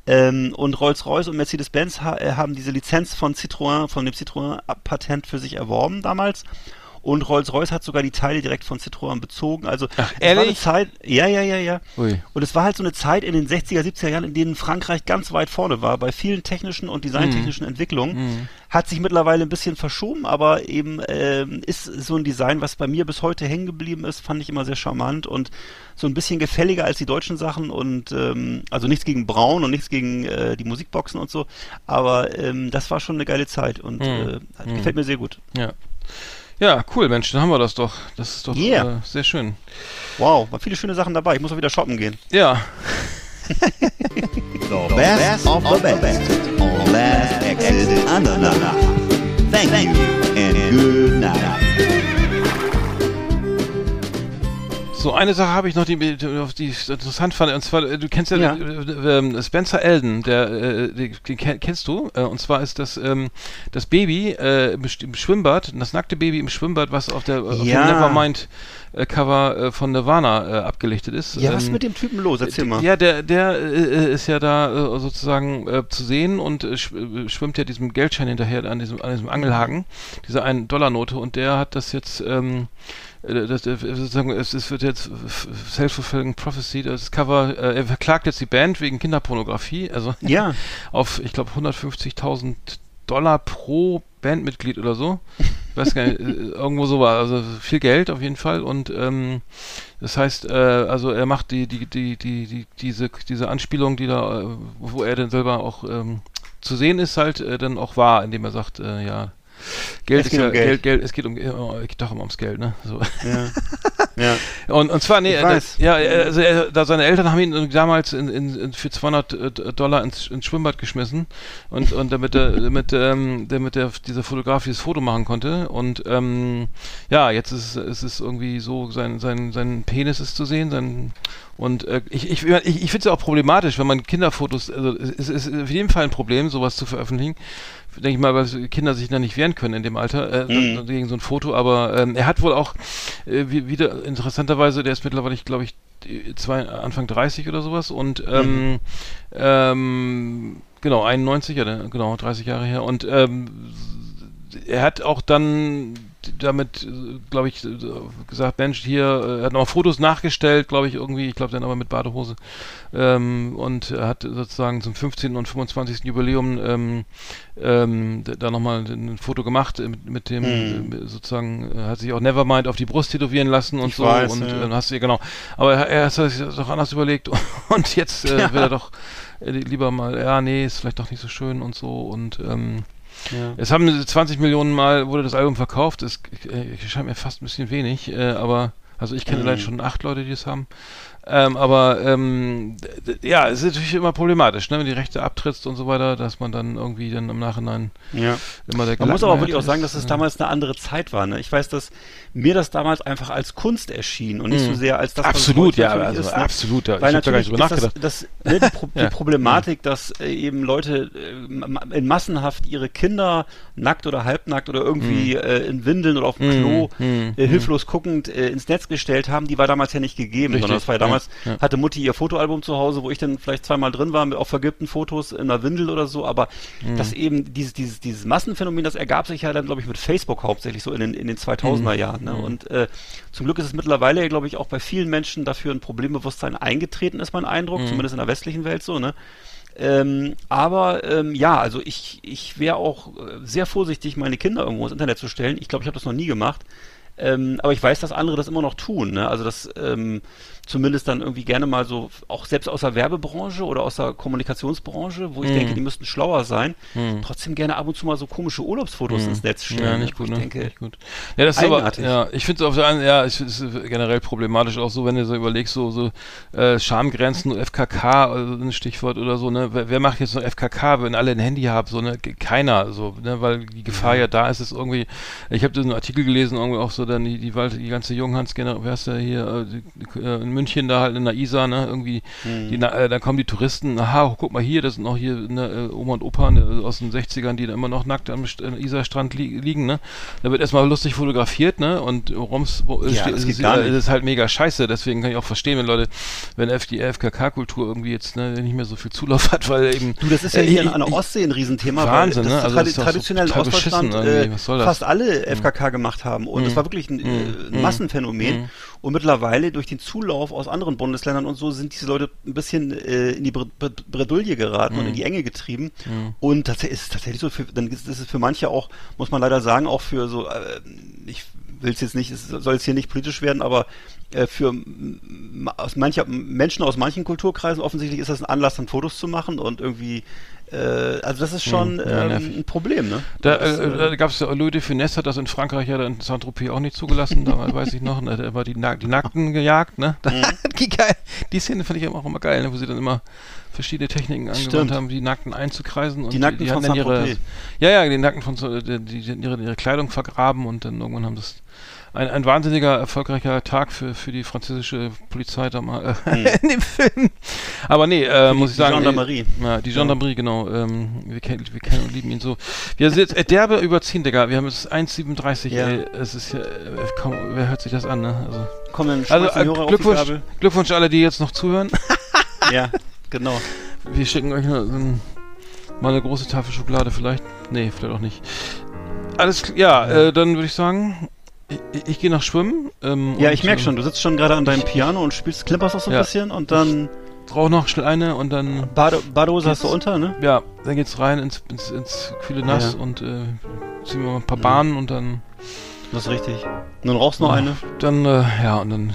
[SPEAKER 4] ähm, und Rolls-Royce und Mercedes-Benz ha äh, haben diese Lizenz von Citroën, von dem Citroën-Patent für sich erworben damals. Und Rolls-Royce hat sogar die Teile direkt von Citroën bezogen. Also
[SPEAKER 3] Ach,
[SPEAKER 4] es war eine
[SPEAKER 3] ehrlich?
[SPEAKER 4] Zeit, ja, ja, ja, ja.
[SPEAKER 3] Ui.
[SPEAKER 4] Und es war halt so eine Zeit in den 60er, 70er Jahren, in denen Frankreich ganz weit vorne war. Bei vielen technischen und designtechnischen Entwicklungen.
[SPEAKER 3] Mhm.
[SPEAKER 4] Hat sich mittlerweile ein bisschen verschoben, aber eben ähm, ist so ein Design, was bei mir bis heute hängen geblieben ist, fand ich immer sehr charmant und so ein bisschen gefälliger als die deutschen Sachen und ähm, also nichts gegen Braun und nichts gegen äh, die Musikboxen und so, aber ähm, das war schon eine geile Zeit und
[SPEAKER 3] Mhm.
[SPEAKER 4] äh, gefällt mir sehr gut.
[SPEAKER 3] Ja. Ja, cool, Mensch, dann haben wir das doch. Das ist doch
[SPEAKER 4] Yeah.
[SPEAKER 3] äh, sehr schön.
[SPEAKER 4] Wow, waren viele schöne Sachen dabei. Ich muss auch wieder shoppen gehen.
[SPEAKER 3] Ja,
[SPEAKER 5] The best of the best on Last Exit Andernach. Thank you and good night.
[SPEAKER 3] So, eine Sache habe ich noch, die, die die ich interessant fand, und zwar, äh, du kennst ja,
[SPEAKER 4] Ja.
[SPEAKER 3] äh, äh, Spencer Elden, der, äh, den, den ken- kennst du, äh, und zwar ist das ähm, das Baby äh, im, im Schwimmbad, das nackte Baby im Schwimmbad, was auf, der, auf
[SPEAKER 4] Ja.
[SPEAKER 3] dem Nevermind äh, von Nirvana abgelichtet ist.
[SPEAKER 4] Ja, was ist
[SPEAKER 3] Ähm,
[SPEAKER 4] mit dem Typen los? Erzähl mal.
[SPEAKER 3] Ja, der, der ist ja da sozusagen zu sehen und schw- schwimmt ja diesem Geldschein hinterher an diesem, an diesem Angelhaken, dieser 1-Dollar-Note und der hat das jetzt ähm, äh, das, äh, sozusagen, es, es wird jetzt f- Self-Fulfilling Prophecy, das Cover, äh, er verklagt jetzt die Band wegen Kinderpornografie, also
[SPEAKER 4] Ja.
[SPEAKER 3] auf, ich glaube, 150.000 Dollar pro Bandmitglied oder so. Ich weiß gar nicht, äh, irgendwo so war, also viel Geld auf jeden Fall und ähm, das heißt, äh, also er macht die, die, die, die, die, diese, diese Anspielung, die da, äh, wo er dann selber auch ähm, zu sehen ist, halt äh, dann auch wahr, indem er sagt, äh, ja, Geld
[SPEAKER 4] Es
[SPEAKER 3] ist
[SPEAKER 4] geht
[SPEAKER 3] ja,
[SPEAKER 4] um Geld.
[SPEAKER 3] Geld, Geld, es geht um, oh, es geht doch immer ums Geld, ne? So.
[SPEAKER 4] Ja. ja.
[SPEAKER 3] Und, und zwar, nee, äh,
[SPEAKER 4] weiß.
[SPEAKER 3] ja, äh, also er, da seine Eltern haben ihn damals in, in, für 200 äh, Dollar ins, ins Schwimmbad geschmissen und, und damit er, damit, ähm, damit er dieser Fotograf dieses Foto machen konnte und ähm, ja, jetzt ist, es- ist es irgendwie so, sein, sein, sein Penis ist zu sehen, sein und äh, ich, ich, ich, ich finde es auch problematisch, wenn man Kinderfotos, also es ist, auf jeden Fall ein Problem, sowas zu veröffentlichen. Denke ich mal, weil Kinder sich da nicht wehren können in dem Alter äh,
[SPEAKER 4] Mhm.
[SPEAKER 3] gegen so ein Foto, aber ähm, er hat wohl auch äh, wie, wieder interessanterweise, der ist mittlerweile, glaube ich, zwei, Anfang 30 oder sowas und ähm, ähm, genau, 91, ja, genau, 30 Jahre her und ähm, er hat auch dann damit, glaube ich, äh, gesagt, Mensch, hier, äh, er hat noch Fotos nachgestellt, glaube ich, irgendwie, ich glaube dann aber mit Badehose. Ähm, und er hat sozusagen zum 15. und 25. Jubiläum ähm, ähm, da nochmal ein Foto gemacht äh, mit, mit dem, äh, sozusagen, äh, hat sich auch Nevermind auf die Brust tätowieren lassen und
[SPEAKER 4] Ich
[SPEAKER 3] so.
[SPEAKER 4] weiß,
[SPEAKER 3] und
[SPEAKER 4] ja.
[SPEAKER 3] äh, hast du, genau. Aber er, er hat sich das doch anders überlegt und jetzt äh, will er doch äh, lieber mal, ja, nee, ist vielleicht doch nicht so schön und so und ähm,
[SPEAKER 4] Ja.
[SPEAKER 3] es haben 20 Millionen Mal wurde das Album verkauft. Es äh, scheint mir fast ein bisschen wenig, äh, aber also ich kenne
[SPEAKER 4] Mhm.
[SPEAKER 3] leider schon acht Leute, die es haben. Ähm, aber ähm, ja, es ist natürlich immer problematisch, ne, wenn die Rechte abtrittst und so weiter, dass man dann irgendwie dann im Nachhinein
[SPEAKER 4] ja.
[SPEAKER 3] immer der
[SPEAKER 4] Man muss aber wirklich auch sagen, dass es
[SPEAKER 3] äh,
[SPEAKER 4] damals eine andere Zeit war. Ne? Ich weiß, dass mir das damals einfach als Kunst erschien und nicht so sehr als das, was
[SPEAKER 3] absolut, ja,
[SPEAKER 4] natürlich
[SPEAKER 3] also
[SPEAKER 4] ist, ne?
[SPEAKER 3] absolut, ja.
[SPEAKER 4] Weil
[SPEAKER 3] ich habe da gar
[SPEAKER 4] natürlich
[SPEAKER 3] nicht drüber nachgedacht.
[SPEAKER 4] das, das, ne, die, Pro
[SPEAKER 3] Ja.
[SPEAKER 4] die Problematik, dass äh, eben Leute äh, in massenhaft ihre Kinder nackt oder halbnackt oder irgendwie äh, in Windeln oder auf dem
[SPEAKER 3] Mhm.
[SPEAKER 4] Klo
[SPEAKER 3] Mhm.
[SPEAKER 4] äh, hilflos guckend äh, ins Netz gestellt haben, die war damals ja nicht gegeben,
[SPEAKER 3] Richtig,
[SPEAKER 4] sondern das war ja damals,
[SPEAKER 3] ja, ja.
[SPEAKER 4] hatte Mutti ihr Fotoalbum zu Hause, wo ich dann vielleicht zweimal drin war, mit auf vergilbten Fotos in einer Windel oder so, aber
[SPEAKER 3] Mhm.
[SPEAKER 4] das eben, dieses, dieses, dieses Massenphänomen, das ergab sich ja dann, glaube ich, mit Facebook hauptsächlich so in den, in den 2000er Jahren. Ne? Und äh, zum Glück ist es mittlerweile, glaube ich, auch bei vielen Menschen dafür ein Problembewusstsein eingetreten, ist mein Eindruck, zumindest in der westlichen Welt so, ne? Ähm, aber ähm, ja, also ich, ich wäre auch äh, sehr vorsichtig, meine Kinder irgendwo ins Internet zu stellen. Ich glaube, ich habe das noch nie gemacht. Ähm, aber ich weiß, dass andere das immer noch tun. Ne? Also das ähm, zumindest dann irgendwie gerne mal so, auch selbst aus der Werbebranche oder aus der Kommunikationsbranche, wo ich
[SPEAKER 3] Mhm.
[SPEAKER 4] denke, die müssten schlauer sein, trotzdem gerne ab und zu mal so komische Urlaubsfotos ins Netz stellen.
[SPEAKER 3] Mhm. Ja, nicht gut,
[SPEAKER 4] ich
[SPEAKER 3] ne?
[SPEAKER 4] denke,
[SPEAKER 3] nicht gut. Ja, das ist aber, ja, ich finde es auf der einen, ja, ich finde es generell problematisch auch so, wenn du so überlegst, so, so, äh, Schamgrenzen, FKK, also ein Stichwort oder so, ne, wer, wer macht jetzt noch FKK, wenn alle ein Handy haben, so, ne, keiner, so, ne, weil die Gefahr ja da ist, ist irgendwie, ich habe einen Artikel gelesen, irgendwie auch so, dann die, die, die ganze Junghans, wer ist der hier, äh, die, äh, in München da halt in der Isar, ne, irgendwie, die, na- äh, dann kommen die Touristen, aha, guck mal hier, das sind noch hier, ne, äh, Oma und Opa ne, aus den 60ern, die da immer noch nackt am St- äh, Isarstrand li liegen, ne, da wird erstmal lustig fotografiert, ne, und Roms, wo-
[SPEAKER 4] Ja,
[SPEAKER 3] ist, äh, es ist halt mega scheiße, deswegen kann ich auch verstehen, wenn Leute, wenn die FKK-Kultur irgendwie jetzt, ne, nicht mehr so viel Zulauf hat, weil eben,
[SPEAKER 4] Du, das ist ja
[SPEAKER 3] äh,
[SPEAKER 4] hier
[SPEAKER 3] ich-
[SPEAKER 4] an der Ostsee ein Riesenthema,
[SPEAKER 3] Wahnsinn,
[SPEAKER 4] weil
[SPEAKER 3] ne?
[SPEAKER 4] das
[SPEAKER 3] Also
[SPEAKER 4] tradi
[SPEAKER 3] das ist doch so
[SPEAKER 4] traditionell in Ostdeutschland äh, fast alle FKK gemacht haben. Und es war wirklich ein, äh, ein Massenphänomen. Und mittlerweile durch den Zulauf aus anderen Bundesländern und so sind diese Leute ein bisschen äh, in die Bre Bre Bredouille geraten und in die Enge getrieben. Und tatsächlich ist es tatsächlich so, für, dann ist es für manche auch, muss man leider sagen, auch für so, äh, ich will es jetzt nicht, es soll jetzt hier nicht politisch werden, aber äh, für aus mancher, Menschen aus manchen Kulturkreisen offensichtlich ist das ein Anlass, dann Fotos zu machen und irgendwie, also das ist schon
[SPEAKER 3] ja,
[SPEAKER 4] ähm, ein Problem, ne?
[SPEAKER 3] Da,
[SPEAKER 4] Das,
[SPEAKER 3] äh, da gab es ja Louis de Funès hat das in Frankreich ja in Saint-Tropez auch nicht zugelassen, da weiß ich noch, ne, da war die, Na die Nackten gejagt, ne?
[SPEAKER 4] Mhm.
[SPEAKER 3] die, geil, die Szene fand ich auch immer geil, ne, wo sie dann immer verschiedene Techniken angewandt
[SPEAKER 4] Stimmt.
[SPEAKER 3] haben, die Nackten einzukreisen und
[SPEAKER 4] Die Nackten
[SPEAKER 3] die
[SPEAKER 4] von
[SPEAKER 3] hatten ihre, ja, ja, die Nackten von die, die, die ihre, ihre Kleidung vergraben und dann irgendwann haben das ein, ein wahnsinniger, erfolgreicher Tag für, für die französische Polizei da mal äh, in dem Film. Aber nee, äh,
[SPEAKER 4] die-
[SPEAKER 3] muss ich
[SPEAKER 4] die
[SPEAKER 3] sagen.
[SPEAKER 4] Gendarmerie.
[SPEAKER 3] Äh, ja, die Gendarmerie, genau. Ähm, wir, kennen, wir kennen und lieben ihn so. Wir sind jetzt äh, derbe überziehen, Digga. Wir haben jetzt 1,37.
[SPEAKER 4] Ja.
[SPEAKER 3] Ey, es ist ja, äh, komm, wer hört sich das an, ne? Also,
[SPEAKER 4] Komm, dann
[SPEAKER 3] also
[SPEAKER 4] die
[SPEAKER 3] äh,
[SPEAKER 4] die
[SPEAKER 3] Glückwunsch. Glückwunsch alle, die jetzt noch zuhören.
[SPEAKER 4] Ja, genau.
[SPEAKER 3] Wir schicken euch noch, ähm, mal eine große Tafel Schokolade vielleicht. Nee, vielleicht auch nicht. Alles klar, ja, äh, dann würde ich sagen, ich, ich, gehe noch schwimmen Ähm,
[SPEAKER 4] Ja,
[SPEAKER 3] und,
[SPEAKER 4] ich merke
[SPEAKER 3] äh,
[SPEAKER 4] schon, du sitzt schon gerade an deinem Piano und spielst, klimperst auch so ein
[SPEAKER 3] Ja.
[SPEAKER 4] bisschen und dann
[SPEAKER 3] Rauch noch schnell eine und dann,
[SPEAKER 4] Bade, Badehose hast du unter, ne?
[SPEAKER 3] ja, dann geht's rein ins, ins, ins kühle Nass
[SPEAKER 4] Ja.
[SPEAKER 3] und äh, ziehen wir mal ein paar. Bahnen und dann,
[SPEAKER 4] Das ist richtig. Nun rauchst noch
[SPEAKER 3] Ja.
[SPEAKER 4] eine.
[SPEAKER 3] dann, äh, ja, und dann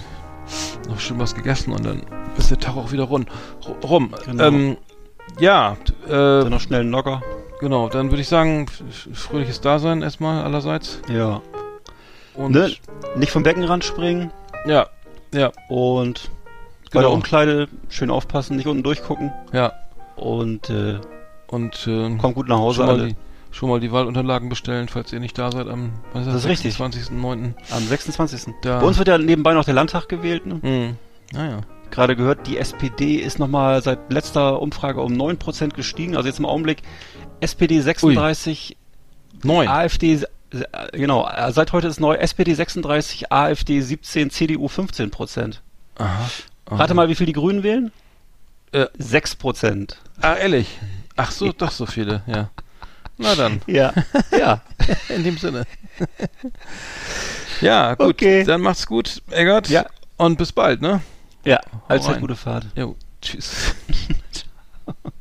[SPEAKER 3] noch schön was gegessen und dann ist der Tag auch wieder rund, ru- rum.
[SPEAKER 4] Genau.
[SPEAKER 3] Ähm, ja, äh,
[SPEAKER 4] Dann noch schnell einen Locker.
[SPEAKER 3] genau, dann würde ich sagen, fröhliches Dasein erstmal allerseits.
[SPEAKER 4] Ja.
[SPEAKER 3] Und,
[SPEAKER 4] Ne? Nicht vom Beckenrand springen
[SPEAKER 3] ja, ja,
[SPEAKER 4] und bei der
[SPEAKER 3] genau,
[SPEAKER 4] Umkleide schön aufpassen, nicht unten durchgucken
[SPEAKER 3] ja,
[SPEAKER 4] und äh,
[SPEAKER 3] und, äh,
[SPEAKER 4] kommt gut nach Hause
[SPEAKER 3] schon mal,
[SPEAKER 4] alle.
[SPEAKER 3] die, schon mal die Wahlunterlagen bestellen, falls ihr nicht da seid am was
[SPEAKER 4] Das ist richtig.
[SPEAKER 3] 26.09.
[SPEAKER 4] Am 26.
[SPEAKER 3] Da.
[SPEAKER 4] Bei uns wird ja nebenbei noch der Landtag gewählt. Ne?
[SPEAKER 3] Hm. Naja.
[SPEAKER 4] Gerade gehört, die SPD ist nochmal seit letzter Umfrage um 9% gestiegen. Also jetzt im Augenblick SPD 36,
[SPEAKER 3] Neun.
[SPEAKER 4] AfD, äh, genau, äh, seit heute ist neu SPD 36, AfD 17, CDU 15%.
[SPEAKER 3] Aha. Aha.
[SPEAKER 4] Rate mal, wie viel die Grünen wählen?
[SPEAKER 3] Äh.
[SPEAKER 4] 6%.
[SPEAKER 3] Ah, ehrlich. Ach so, doch so viele, ja. Na dann,
[SPEAKER 4] Ja, ja.
[SPEAKER 3] in dem Sinne. ja, gut.
[SPEAKER 4] Okay.
[SPEAKER 3] Dann macht's gut, Eggert.
[SPEAKER 4] Ja.
[SPEAKER 3] Und bis bald, ne?
[SPEAKER 4] Ja, allzeit gute Fahrt.
[SPEAKER 3] Jo, tschüss.